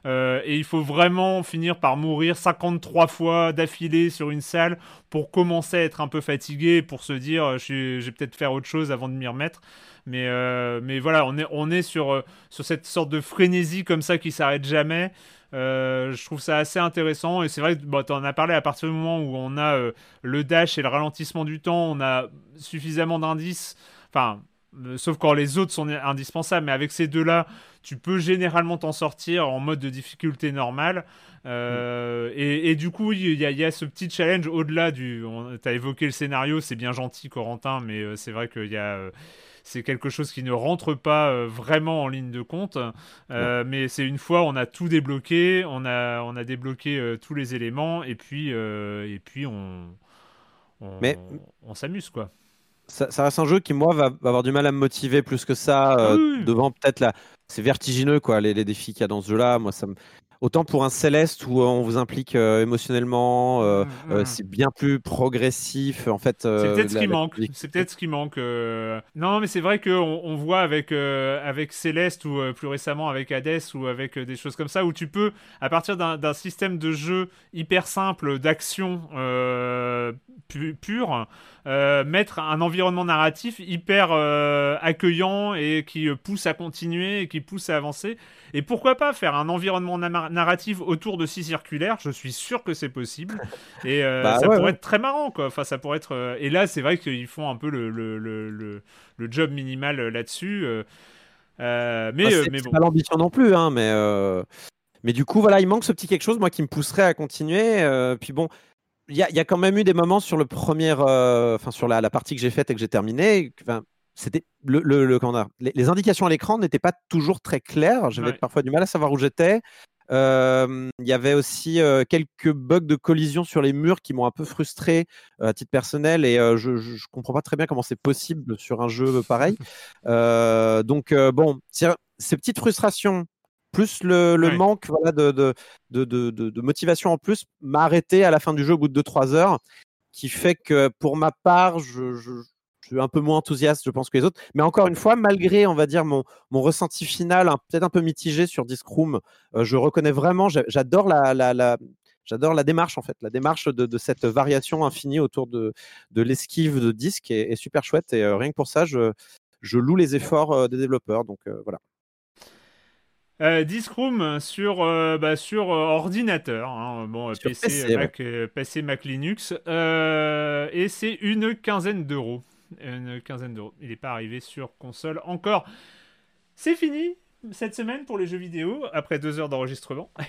Euh, et il faut vraiment finir par mourir 53 fois d'affilée sur une salle pour commencer à être un peu fatigué, pour se dire euh, je, vais peut-être faire autre chose avant de m'y remettre. Mais, euh, mais voilà, on est, on est sur, sur cette sorte de frénésie comme ça qui s'arrête jamais. Je trouve ça assez intéressant et c'est vrai que tu en as parlé à partir du moment où on a le dash et le ralentissement du temps, on a suffisamment d'indices, enfin, sauf quand les autres sont indispensables, mais avec ces deux-là, tu peux généralement t'en sortir en mode de difficulté normale. Euh, et, et du coup, il y, a- il y a ce petit challenge au-delà du. Tu as évoqué le scénario, c'est bien gentil, Corentin, mais euh, c'est vrai qu'il y a. euh, c'est quelque chose qui ne rentre pas vraiment en ligne de compte. Euh, mais c'est une fois on a tout débloqué, on a, on a débloqué euh, tous les éléments, et puis, et puis on, on, Mais- on s'amuse quoi. Ça, ça reste un jeu qui, moi, va, va avoir du mal à me motiver plus que ça. euh, Oui, oui. Devant peut-être la. C'est vertigineux, quoi, les, les défis qu'il y a dans ce jeu-là. Moi, ça me. Autant pour un Céleste où euh, on vous implique euh, émotionnellement, euh, Mm, euh, mm. c'est bien plus progressif. En fait, C'est peut-être ce qui manque. C'est peut-être ce qui manque. Non, mais c'est vrai qu'on on voit avec, avec Céleste ou plus récemment avec Hades ou avec des choses comme ça où tu peux, à partir d'un système de jeu hyper simple d'action pu- pure, mettre un environnement narratif hyper accueillant et qui pousse à continuer et qui pousse à avancer. Et pourquoi pas faire un environnement na- narratif autour de six circulaires Je suis sûr que c'est possible. Et euh, Bah ça ouais, pourrait ouais. être très marrant, quoi. Enfin, ça pourrait être. euh, Et là, c'est vrai qu'ils font un peu le, le, le, le, job minimal euh, là-dessus. euh. Mais, Bah, c'est mais bon. pas l'ambition non plus, hein, mais, mais du coup, voilà, il manque ce petit quelque chose, moi, qui me pousserait à continuer. puis bon, il y y a quand même eu des moments sur le premier, euh, enfin sur la, la partie que j'ai faite et que j'ai terminée. C'était le, le, le- comment les, les indications à l'écran n'étaient pas toujours très claires. J'avais Ouais. parfois du mal à savoir où j'étais. Euh, Il y avait aussi euh, quelques bugs de collision sur les murs qui m'ont un peu frustré euh, à titre personnel et je, je comprends pas très bien comment c'est possible sur un jeu pareil. Donc bon, ces petites frustrations plus le, le Ouais. manque voilà, de, de, de, de, de- de motivation en plus m'a arrêté à la fin du jeu au bout de 2-3 heures, qui fait que pour ma part, je, je- je suis un peu moins enthousiaste, je pense, que les autres. Mais encore une fois, malgré, on va dire, mon, mon ressenti final, peut-être un peu mitigé sur Discroom, euh, je reconnais vraiment, j'a- j'adore la, la, la- J'adore la démarche en fait, la démarche de, de cette variation infinie autour de, de l'esquive de disque est, est super chouette et euh, rien que pour ça, je, je loue les efforts euh, des développeurs. Donc euh, voilà. Discroom sur, bah, sur ordinateur, hein, bon, Sur PC, PC, Mac, PC, Mac Linux, et c'est une quinzaine d'euros. Une quinzaine d'euros. Il n'est pas arrivé sur console encore. C'est fini cette semaine pour les jeux vidéo, après deux heures d'enregistrement.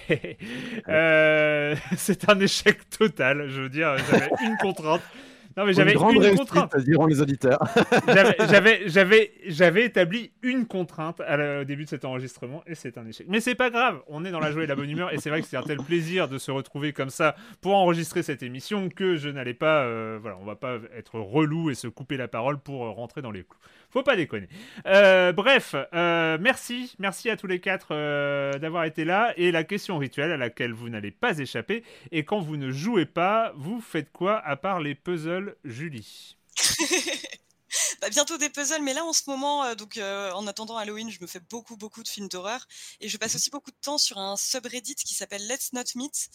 Euh, c'est un échec total, je veux dire, j'avais une contrainte. Non, mais j'avais grande une réussite, contrainte. diront les auditeurs. J'avais- établi une contrainte à la- au début de cet enregistrement et c'est un échec. Mais c'est pas grave, on est dans la joie et la bonne humeur et c'est vrai que c'est un tel plaisir de se retrouver comme ça pour enregistrer cette émission que je n'allais pas, euh, voilà, on va pas être relou et se couper la parole pour rentrer dans les clous. Faut pas déconner. Euh, bref, euh, merci, merci à tous les quatre euh, d'avoir été là. Et la question rituelle à laquelle vous n'allez pas échapper et quand vous ne jouez pas, vous faites quoi à part les puzzles, Julie? Bah, bientôt des puzzles, mais là en ce moment, euh, donc euh, en attendant Halloween, je me fais beaucoup beaucoup de films d'horreur. Et je passe aussi beaucoup de temps sur un subreddit qui s'appelle Let's Not Meet,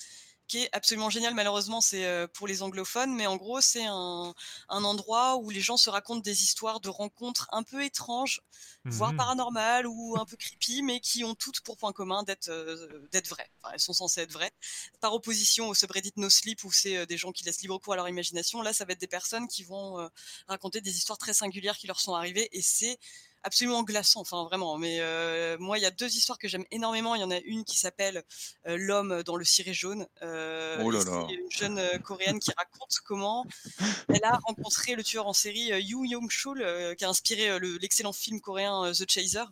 qui est absolument génial. Malheureusement, c'est euh, pour les anglophones, mais en gros, c'est un, un endroit où les gens se racontent des histoires de rencontres un peu étranges, voire Mhm. paranormales ou un peu creepy, mais qui ont toutes pour point commun d'être euh, d'être vraies. Enfin, elles sont censées être vraies. Par opposition au subreddit No Sleep où c'est euh, des gens qui laissent libre cours à leur imagination, là, ça va être des personnes qui vont euh, raconter des histoires très singulières qui leur sont arrivées et c'est absolument glaçant, enfin vraiment. Mais euh, moi, il y a deux histoires que j'aime énormément. Il y en a une qui s'appelle euh, L'homme dans le ciré jaune. Euh, Oh là là. Une jeune coréenne qui raconte comment elle a rencontré le tueur en série Yoo Young-chul, euh, qui a inspiré le- l'excellent film coréen The Chaser.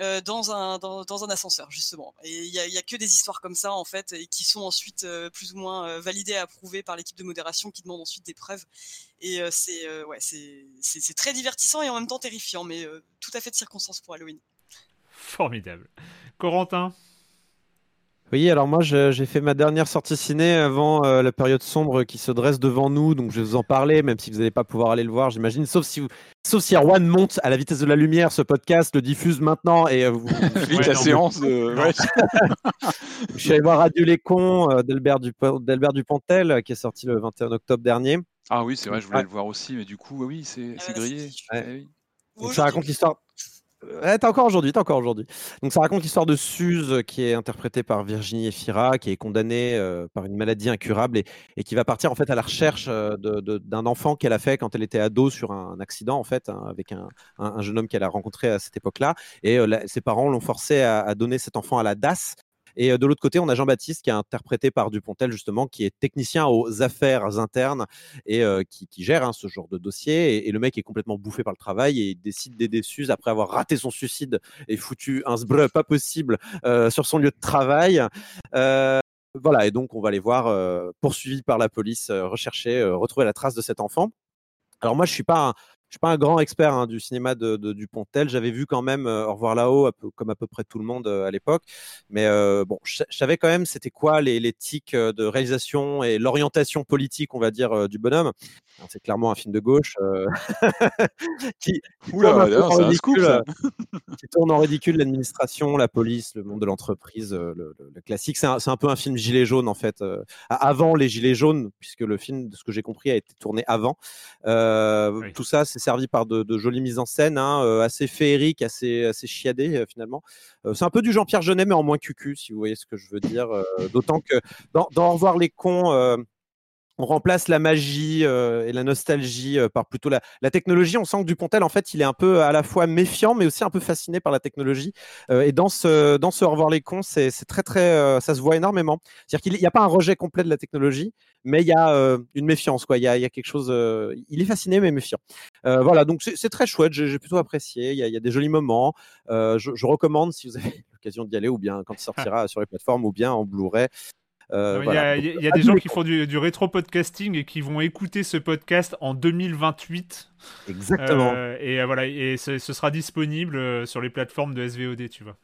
Euh, dans, un, dans, un ascenseur justement. Et il y a, y a que des histoires comme ça en fait et qui sont ensuite euh, plus ou moins euh, validées et approuvées par l'équipe de modération qui demande ensuite des preuves. Et euh, c'est ouais c'est très divertissant et en même temps terrifiant mais tout à fait de circonstance pour Halloween. Formidable. Corentin? Oui, alors moi je- j'ai fait ma dernière sortie ciné avant euh, la période sombre qui se dresse devant nous, donc je vais vous en parler, même si vous n'allez pas pouvoir aller le voir, j'imagine, sauf si vous, sauf si Erwan monte à la vitesse de la lumière, ce podcast le diffuse maintenant et euh, vous. Vite, la séance de- ouais. je suis allé voir Radio Les Cons euh, d'Albert Dupo- d'Albert Dupontel euh, qui est sorti le 21 octobre dernier. Ah oui, c'est vrai, je voulais Ouais. le voir aussi, mais du coup, oui, c'est c'est grillé. Ouais. Eh oui. Donc ça raconte l'histoire. Ouais, t'as encore aujourd'hui, t'as encore aujourd'hui. Donc ça raconte l'histoire de Suze euh, qui est interprétée par Virginie Efira, qui est condamnée euh, par une maladie incurable et, qui va partir en fait à la recherche euh, d'un enfant qu'elle a fait quand elle était ado sur un, accident en fait hein, avec un, un- un jeune homme qu'elle a rencontré à cette époque-là. Et euh, ses parents l'ont forcé à, à donner cet enfant à la DAS. Et de l'autre côté, on a Jean-Baptiste qui est interprété par Dupontel justement, qui est technicien aux affaires internes et qui, gère hein, ce genre de dossier. Et, le mec est complètement bouffé par le travail et il décide d'aider Suze après avoir raté son suicide et foutu un sbreu pas possible sur son lieu de travail. Voilà, et donc on va les voir poursuivis par la police, rechercher, retrouver la trace de cet enfant. Alors moi, je suis pas je suis pas un grand expert hein, du cinéma de, de Dupontel. J'avais vu quand même euh, Au revoir là-haut, comme à peu près tout le monde euh, à l'époque. Mais euh, bon, je, je savais quand même c'était quoi les, les tics de réalisation et l'orientation politique, on va dire, euh, du bonhomme. C'est clairement un film de gauche euh, qui, qui Oula, tourne en c'est un scoop, ridicule, ça. qui tourne en ridicule l'administration, la police, le monde de l'entreprise, le, le- le classique. C'est un, peu un film gilet jaune en fait, euh, avant les gilets jaunes, puisque le film, de ce que j'ai compris, a été tourné avant. Euh, Tout ça, c'est servi par de, jolies mises en scène, hein, euh, assez féeriques, assez, assez chiadées euh, finalement. Euh, c'est un peu du Jean-Pierre Jeunet, mais en moins cucu, si vous voyez ce que je veux dire. D'autant que dans, dans Au revoir les cons. Euh, on remplace la magie euh, et la nostalgie euh, par plutôt la, technologie. On sent que Dupontel, en fait, il est un peu à la fois méfiant, mais aussi un peu fasciné par la technologie. Euh, et dans ce, dans ce Au revoir les cons, c'est très, très, euh, ça se voit énormément. C'est-à-dire qu'il n'y a pas un rejet complet de la technologie, mais il y a euh, une méfiance. Il, y a, quelque chose. euh, il est fasciné, mais méfiant. Euh, voilà, donc c'est très chouette. J'ai plutôt apprécié. Il y, a, des jolis moments. Euh, je, je recommande si vous avez l'occasion d'y aller, ou bien quand il sortira sur les plateformes, ou bien en Blu-ray. Euh, Il y a- voilà. il y, a- il y a Donc, des gens qui font du, du rétro-podcasting et qui vont écouter ce podcast en 2028. Exactement. Euh, et euh, voilà, et ce, ce sera disponible sur les plateformes de SVOD, tu vois.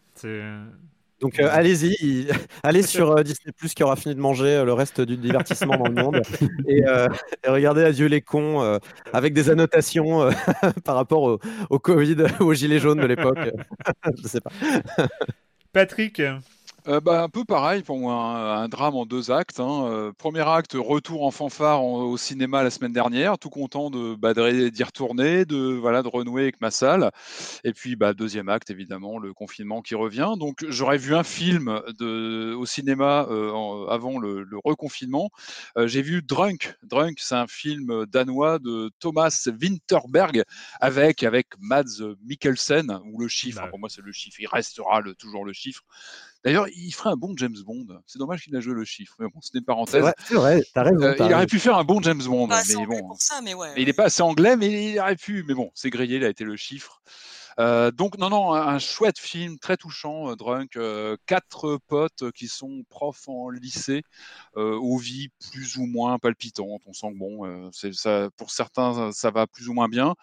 Donc euh, allez-y, allez sur euh, Disney Plus qui aura fini de manger euh, le reste du divertissement dans le monde et, et regardez Adieu les cons avec des annotations par rapport au, au Covid ou aux gilets jaunes de l'époque. Je sais pas. Patrick Euh, bah, un peu pareil pour moi, un, un drame en deux actes. hein. Euh, premier acte, retour en fanfare en- au cinéma la semaine dernière, tout content de bah, d'y retourner, de voilà de renouer avec ma salle. Et puis bah, deuxième acte, évidemment, le confinement qui revient. Donc j'aurais vu un film de, au cinéma euh, en- avant le, le reconfinement. J'ai vu Drunk. Drunk, c'est un film danois de Thomas Winterberg avec avec Mads Mikkelsen ou le chiffre. Pour moi, c'est le chiffre. Il restera le, toujours le chiffre. D'ailleurs, il ferait un bon James Bond. C'est dommage qu'il a joué le chiffre. Mais bon, c'était une C'est parenthèse. c'est vrai, t'as raison. Euh, il aurait pu faire un bon James Bond, Pas assez mais bon. pour ça, mais ouais. Mais il n'est pas assez anglais, mais il aurait pu. Mais bon, c'est grillé, il a été le chiffre. Euh, donc, non, non, un, chouette film, très touchant, euh, Drunk. euh, quatre potes qui sont profs en lycée, aux vies plus ou moins palpitantes. On sent que, bon, ça, pour certains, ça, va plus ou moins bien.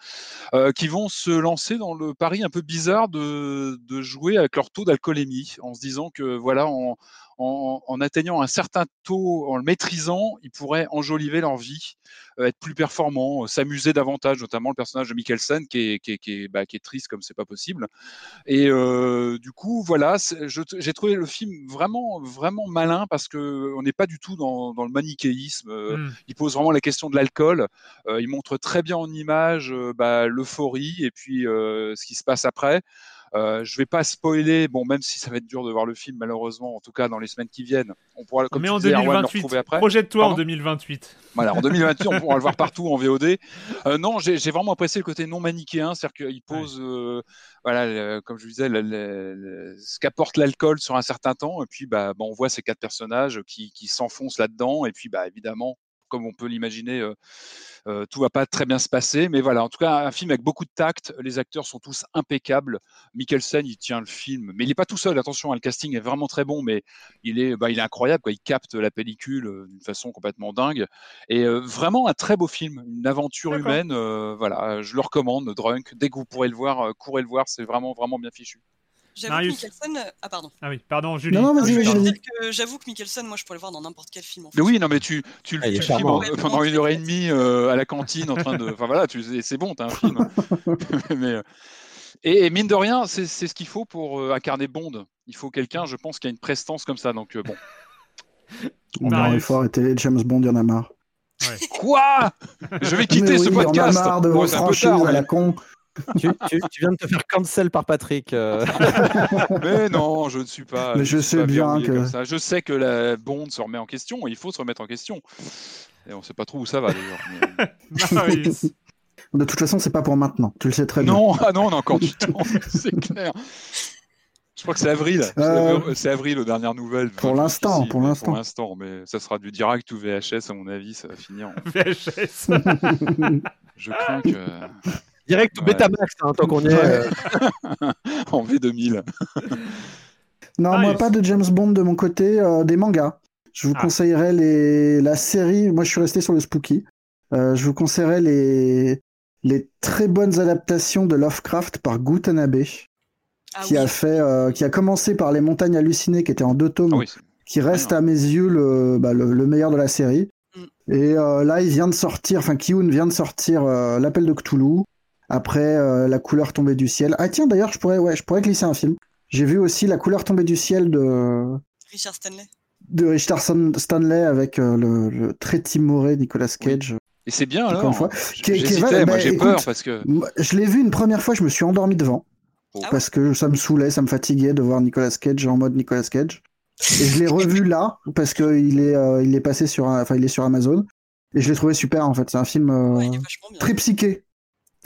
qui vont se lancer dans le pari un peu bizarre de, de jouer avec leur taux d'alcoolémie, en se disant que, voilà, en, en, en atteignant un certain taux, en le maîtrisant, ils pourraient enjoliver leur vie, euh, être plus performants, euh, s'amuser davantage, notamment le personnage de Mikkelsen qui est, qui est, qui est, bah, qui est triste comme c'est pas possible. Et euh, du coup, voilà, j'ai trouvé le film vraiment, vraiment malin parce que on n'est pas du tout dans, dans le manichéisme. euh, Hmm. Il pose vraiment la question de l'alcool. Euh, il montre très bien en image bah, l'euphorie et puis euh, ce qui se passe après. Euh, je vais pas spoiler, bon, même si ça va être dur de voir le film, malheureusement, en tout cas dans les semaines qui viennent. On pourra, comme Mais en disais, Erwan, le 2028. retrouver après. Projette-toi en Pardon 2028. voilà, en 2028, on pourra le voir partout en VOD. Euh, non, j'ai j'ai vraiment apprécié le côté non manichéen, c'est-à-dire qu'il pose, euh, voilà, le- comme je vous disais, le- le- le- ce qu'apporte l'alcool sur un certain temps, et puis bah, bah, on voit ces quatre personnages qui, qui s'enfoncent là-dedans, et puis bah, évidemment, comme on peut l'imaginer, euh, euh, tout va pas très bien se passer, mais voilà, en tout cas, un film avec beaucoup de tact. Les acteurs sont tous impeccables. Mikkelsen, il tient le film, mais il n'est pas tout seul. Attention, hein, le casting est vraiment très bon, mais il est, bah, il est incroyable. Quoi. Il capte la pellicule euh, d'une façon complètement dingue. Et euh, vraiment un très beau film, une aventure humaine. euh, voilà, je le recommande, Drunk. Dès que vous pourrez le voir, courez le voir. C'est vraiment, vraiment bien fichu. J'avoue que. Mikkelsen. Ah, pardon. Ah oui, pardon, Julie. Non, non, vas-y, que J'avoue que Mikkelsen, moi, je pourrais le voir dans n'importe quel film. En fait. Mais oui, non, mais tu, tu, Ah, il le filmes charmant. en- pendant une heure et demie euh, à la cantine en train de. Enfin voilà, c'est- bon, t'as un film. mais, euh, et, et mine de rien, c'est c'est ce qu'il faut pour euh, incarner Bond. Il faut quelqu'un, je pense, qui a une prestance comme ça. Donc euh, bon. On Marius. il faut arrêter James Bond, il y en a marre. Quoi? Je vais quitter Mais ce oui, Il y en a podcast. marre de vos franchises à la con. tu, tu- tu viens de te faire cancel par Patrick. euh. Mais non, je ne suis pas. Mais je sais bien que- ça. Je sais que la Bond se remet en question. et Il faut se remettre en question. Et on ne sait pas trop où ça va d'ailleurs. mais- Marius. De toute façon, c'est pas pour maintenant. Tu le sais très bien. Non, ah non, on a encore du temps, c'est clair. Je crois que c'est avril. C'est Euh, avril- C'est avril aux dernières nouvelles. pour l'instant, pour l'instant. Pour l'instant, mais ça sera du direct ou VHS à mon avis, ça va finir. en- VHS. Je crains que Direct ou Ouais. Betamax, hein, tant qu'on y est. Euh. en V2000. Non, Ah, moi, pas de James Bond de mon côté, euh, des mangas. Je vous Ah. conseillerais les... la série. Moi, je suis resté sur le Spooky. Euh, je vous conseillerais les... les très bonnes adaptations de Lovecraft par Gutanabe, Ah qui oui. a fait, euh, qui a commencé par Les Montagnes Hallucinées, qui était en deux tomes, Ah oui, qui reste à mes yeux le, bah, le, le meilleur de la série. Mm. Et euh, là, il vient de sortir, enfin, Kiyun vient de sortir euh, L'Appel de Cthulhu. Après, euh, La couleur tombée du ciel. Ah tiens, d'ailleurs, je pourrais, ouais, je pourrais glisser un film. J'ai vu aussi La couleur tombée du ciel de, Richard Stanley. de Richard Stan- Stanley avec euh, le, le très timoré Nicolas Cage. Et c'est bien Encore alors. une fois. Qui qui moi bah, j'ai écoute, peur parce que. Je l'ai vu une première fois, je me suis endormi devant. Oh. Ah Parce que ça me saoulait, ça me fatiguait de voir Nicolas Cage en mode Nicolas Cage. Et je l'ai revu là, parce qu'il est, euh, il est passé sur, enfin, il est sur Amazon. Et je l'ai trouvé super en fait. C'est un film euh, Ouais, très psyché,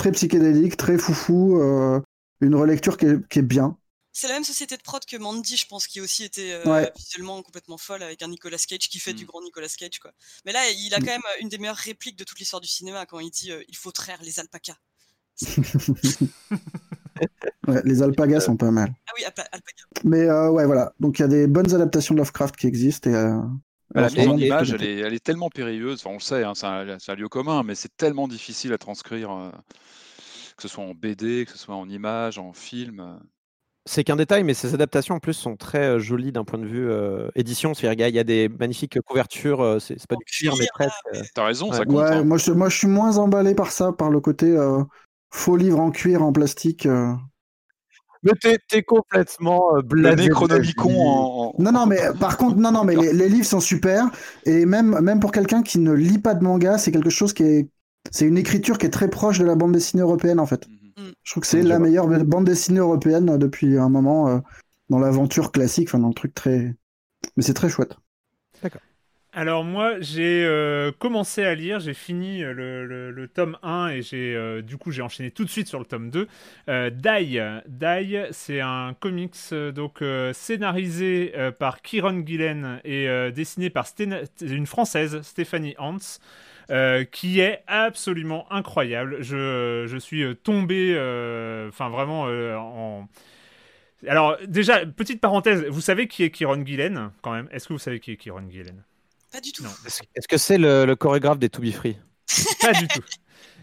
très psychédélique, très foufou. euh, une relecture qui est, qui est bien. C'est la même société de prod que Mandy, je pense, qui aussi était euh, Ouais. visuellement complètement folle avec un Nicolas Cage qui fait Mm. du grand Nicolas Cage. Quoi. Mais là, il a Mm. quand même euh, une des meilleures répliques de toute l'histoire du cinéma quand il dit euh, Il faut traire les alpacas. Ouais, les alpagas sont pas mal. Ah oui, alpa- alpaca. Mais euh, ouais, voilà. Donc il y a des bonnes adaptations de Lovecraft qui existent. Et, la mise en elle est, elle est tellement périlleuse. Enfin, on le sait, hein, c'est un, lieu commun, mais c'est tellement difficile à transcrire, euh, que ce soit en BD, que ce soit en image, en film. euh. C'est qu'un détail, mais ces adaptations en plus sont très euh, jolies d'un point de vue euh, édition. C'est-à-dire qu'il y a des magnifiques couvertures, euh, c'est pas du cuir, mais presque. euh. T'as raison, Ouais. ça compte. Ouais, hein. moi, je, moi je suis moins emballé par ça, par le côté euh, faux livre en cuir, en plastique. Mais t'es t'es complètement euh, blasé. Necronomicon en, en- Non, non, mais par contre, non, non, mais les, les livres sont super. Et même, même pour quelqu'un qui ne lit pas de manga, c'est quelque chose qui est. C'est une écriture qui est très proche de la bande dessinée européenne, en fait. Mhm. Je trouve que c'est la meilleure bande dessinée européenne depuis un moment euh, dans l'aventure classique, enfin dans le truc très. Mais c'est très chouette. Alors moi, j'ai euh, commencé à lire, j'ai fini euh, le, tome 1 et j'ai euh, du coup j'ai enchaîné tout de suite sur le tome 2. Euh, Die, c'est un comics donc scénarisé par Kieron Gillen et dessiné par une française, Stéphanie Hans. qui est absolument incroyable. Je, je suis tombé, enfin vraiment en. Alors déjà, petite parenthèse, vous savez qui est Kieron Gillen quand même? Est-ce que vous savez qui est Kieron Gillen? Pas du tout. Est-ce que c'est le, le chorégraphe des To Be Free? Pas du tout.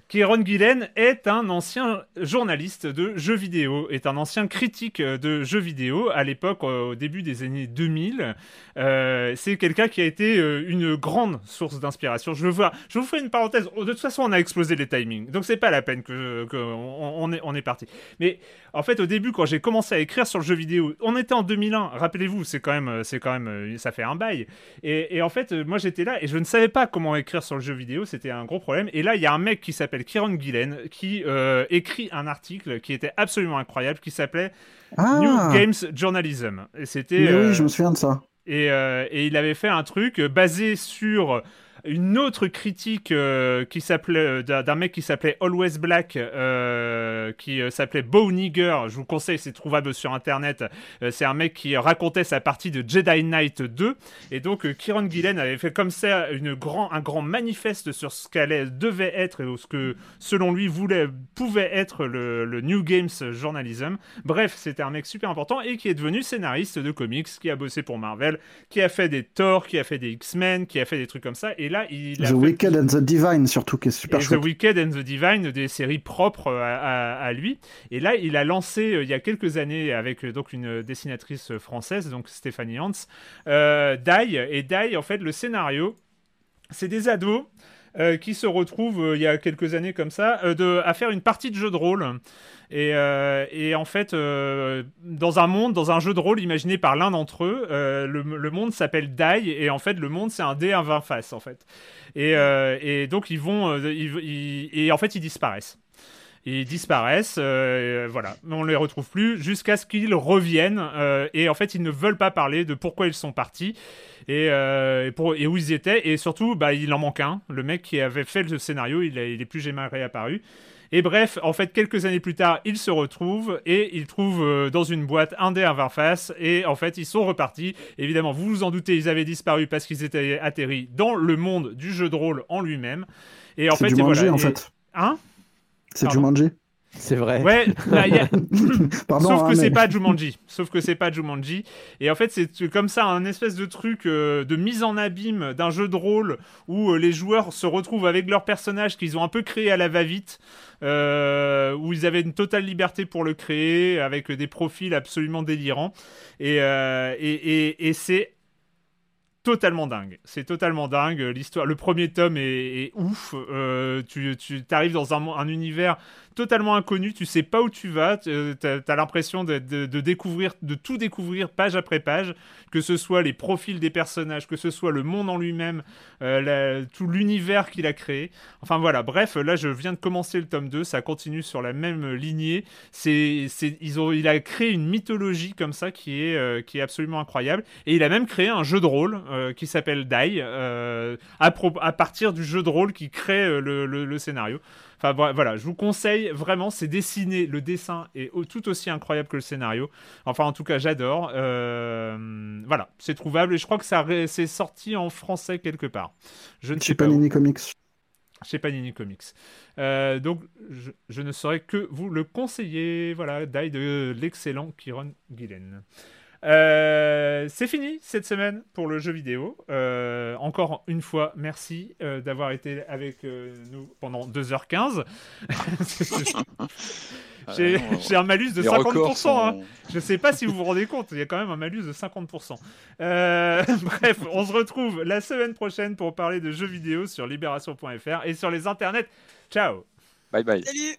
Kieron Gillen est un ancien journaliste de jeux vidéo, est un ancien critique de jeux vidéo à l'époque, euh, au début des années 2000. Euh, c'est quelqu'un qui a été euh, une grande source d'inspiration. Je, vous fais une parenthèse. De toute façon, on a explosé les timings, donc c'est pas la peine que, que on, est, parti. Mais en fait, au début, quand j'ai commencé à écrire sur le jeu vidéo, on était en 2001. Rappelez-vous, c'est quand quand même, ça fait un bail. Et, en fait, moi j'étais là et je ne savais pas comment écrire sur le jeu vidéo, c'était un gros problème. Et là, il y a un mec qui s'appelle Kieron Gillen qui euh, écrit un article qui était absolument incroyable, qui s'appelait Ah. New Games Journalism. Et c'était. Euh, oui, je me souviens de ça. et, euh, et il avait fait un truc euh, basé sur une autre critique euh, qui s'appelait euh, d'un mec qui s'appelait Always Black, euh, qui s'appelait Bow Nigger. Je vous conseille, c'est trouvable sur internet. C'est un mec qui racontait sa partie de Jedi Knight 2. Et donc, Kieron Gillen avait fait comme ça une grand, un grand manifeste sur ce qu'allait devait être et ce que, selon lui, voulait, pouvait être le, le New Games Journalism. Bref, c'était un mec super important et qui est devenu scénariste de comics, qui a bossé pour Marvel, qui a fait des Thor, qui a fait des X-Men, qui a fait des trucs comme ça. Et là, il a The fait Wicked and the Divine, surtout, qui est super et chouette. The Wicked and the Divine, des séries propres à, à- à lui. Et là, il a lancé euh, il y a quelques années avec euh, donc une dessinatrice française, donc Stéphanie Hans, euh, Die. Et Die, en fait, le scénario, c'est des ados. euh, qui se retrouvent il y a quelques années comme ça de, à faire une partie de jeu de rôle et, euh, et en fait euh, dans un monde dans un jeu de rôle imaginé par l'un d'entre eux euh, le, monde s'appelle Die et en fait le monde c'est un dé à 20 faces en fait. Et, donc ils vont et en fait ils disparaissent. Ils disparaissent, voilà, on les retrouve plus jusqu'à ce qu'ils reviennent et en fait ils ne veulent pas parler de pourquoi ils sont partis et, où ils étaient et surtout bah, il en manque un, le mec qui avait fait le scénario il, a- il est plus jamais réapparu et bref, en fait, quelques années plus tard, ils se retrouvent et ils trouvent euh, dans une boîte un dé à 20 faces et en fait, ils sont repartis. Évidemment, vous vous en doutez, ils avaient disparu parce qu'ils étaient atterris dans le monde du jeu de rôle en lui-même. Et en C'est fait, et Jumanji, voilà. en Et- fait. Hein? C'est Pardon. Jumanji. C'est vrai. Ouais, bah, y a- Pardon, sauf hein, que c'est mais- pas Jumanji. Sauf que c'est pas Jumanji. Et en fait, c'est comme ça un espèce de truc euh, de mise en abîme d'un jeu de rôle où euh, les joueurs se retrouvent avec leurs personnages qu'ils ont un peu créés à la va-vite, euh, où ils avaient une totale liberté pour le créer, avec des profils absolument délirants. Et, euh, c'est totalement dingue. C'est totalement dingue. L'histoire, le premier tome est, ouf. Euh, tu, arrives dans un, un univers totalement inconnu. Tu sais pas où tu vas. Tu as, l'impression de, découvrir, de tout découvrir page après page, que ce soit les profils des personnages, que ce soit le monde en lui-même, euh, tout l'univers qu'il a créé. Enfin voilà. Bref, là je viens de commencer le tome 2. Ça continue sur la même lignée. C'est, ils ont, il a créé une mythologie comme ça qui est, euh, qui est absolument incroyable. Et il a même créé un jeu de rôle euh, qui s'appelle Die, euh, à, partir du jeu de rôle qui crée euh, le scénario. Enfin vo- voilà, je vous conseille vraiment, c'est dessiné, le dessin est tout aussi incroyable que le scénario. Enfin en tout cas j'adore. Euh, voilà, c'est trouvable et je crois que ça c'est sorti en français quelque part. Je ne sais pas. Panini Comics. Chez Panini Comics. Euh, donc, je, je ne saurais que vous le conseiller. Voilà, Die de l'excellent Kieron Gillen. Euh, c'est fini cette semaine pour le jeu vidéo. Euh, encore une fois, merci euh, d'avoir été avec euh, nous pendant 2h15. J'ai Ah j'ai un malus de les 50%. records hein. sont- Je sais pas si vous vous rendez compte, il y a quand même un malus de 50%. Euh, bref, on se retrouve la semaine prochaine pour parler de jeux vidéo sur libération.fr et sur les internets. Ciao Bye bye. Salut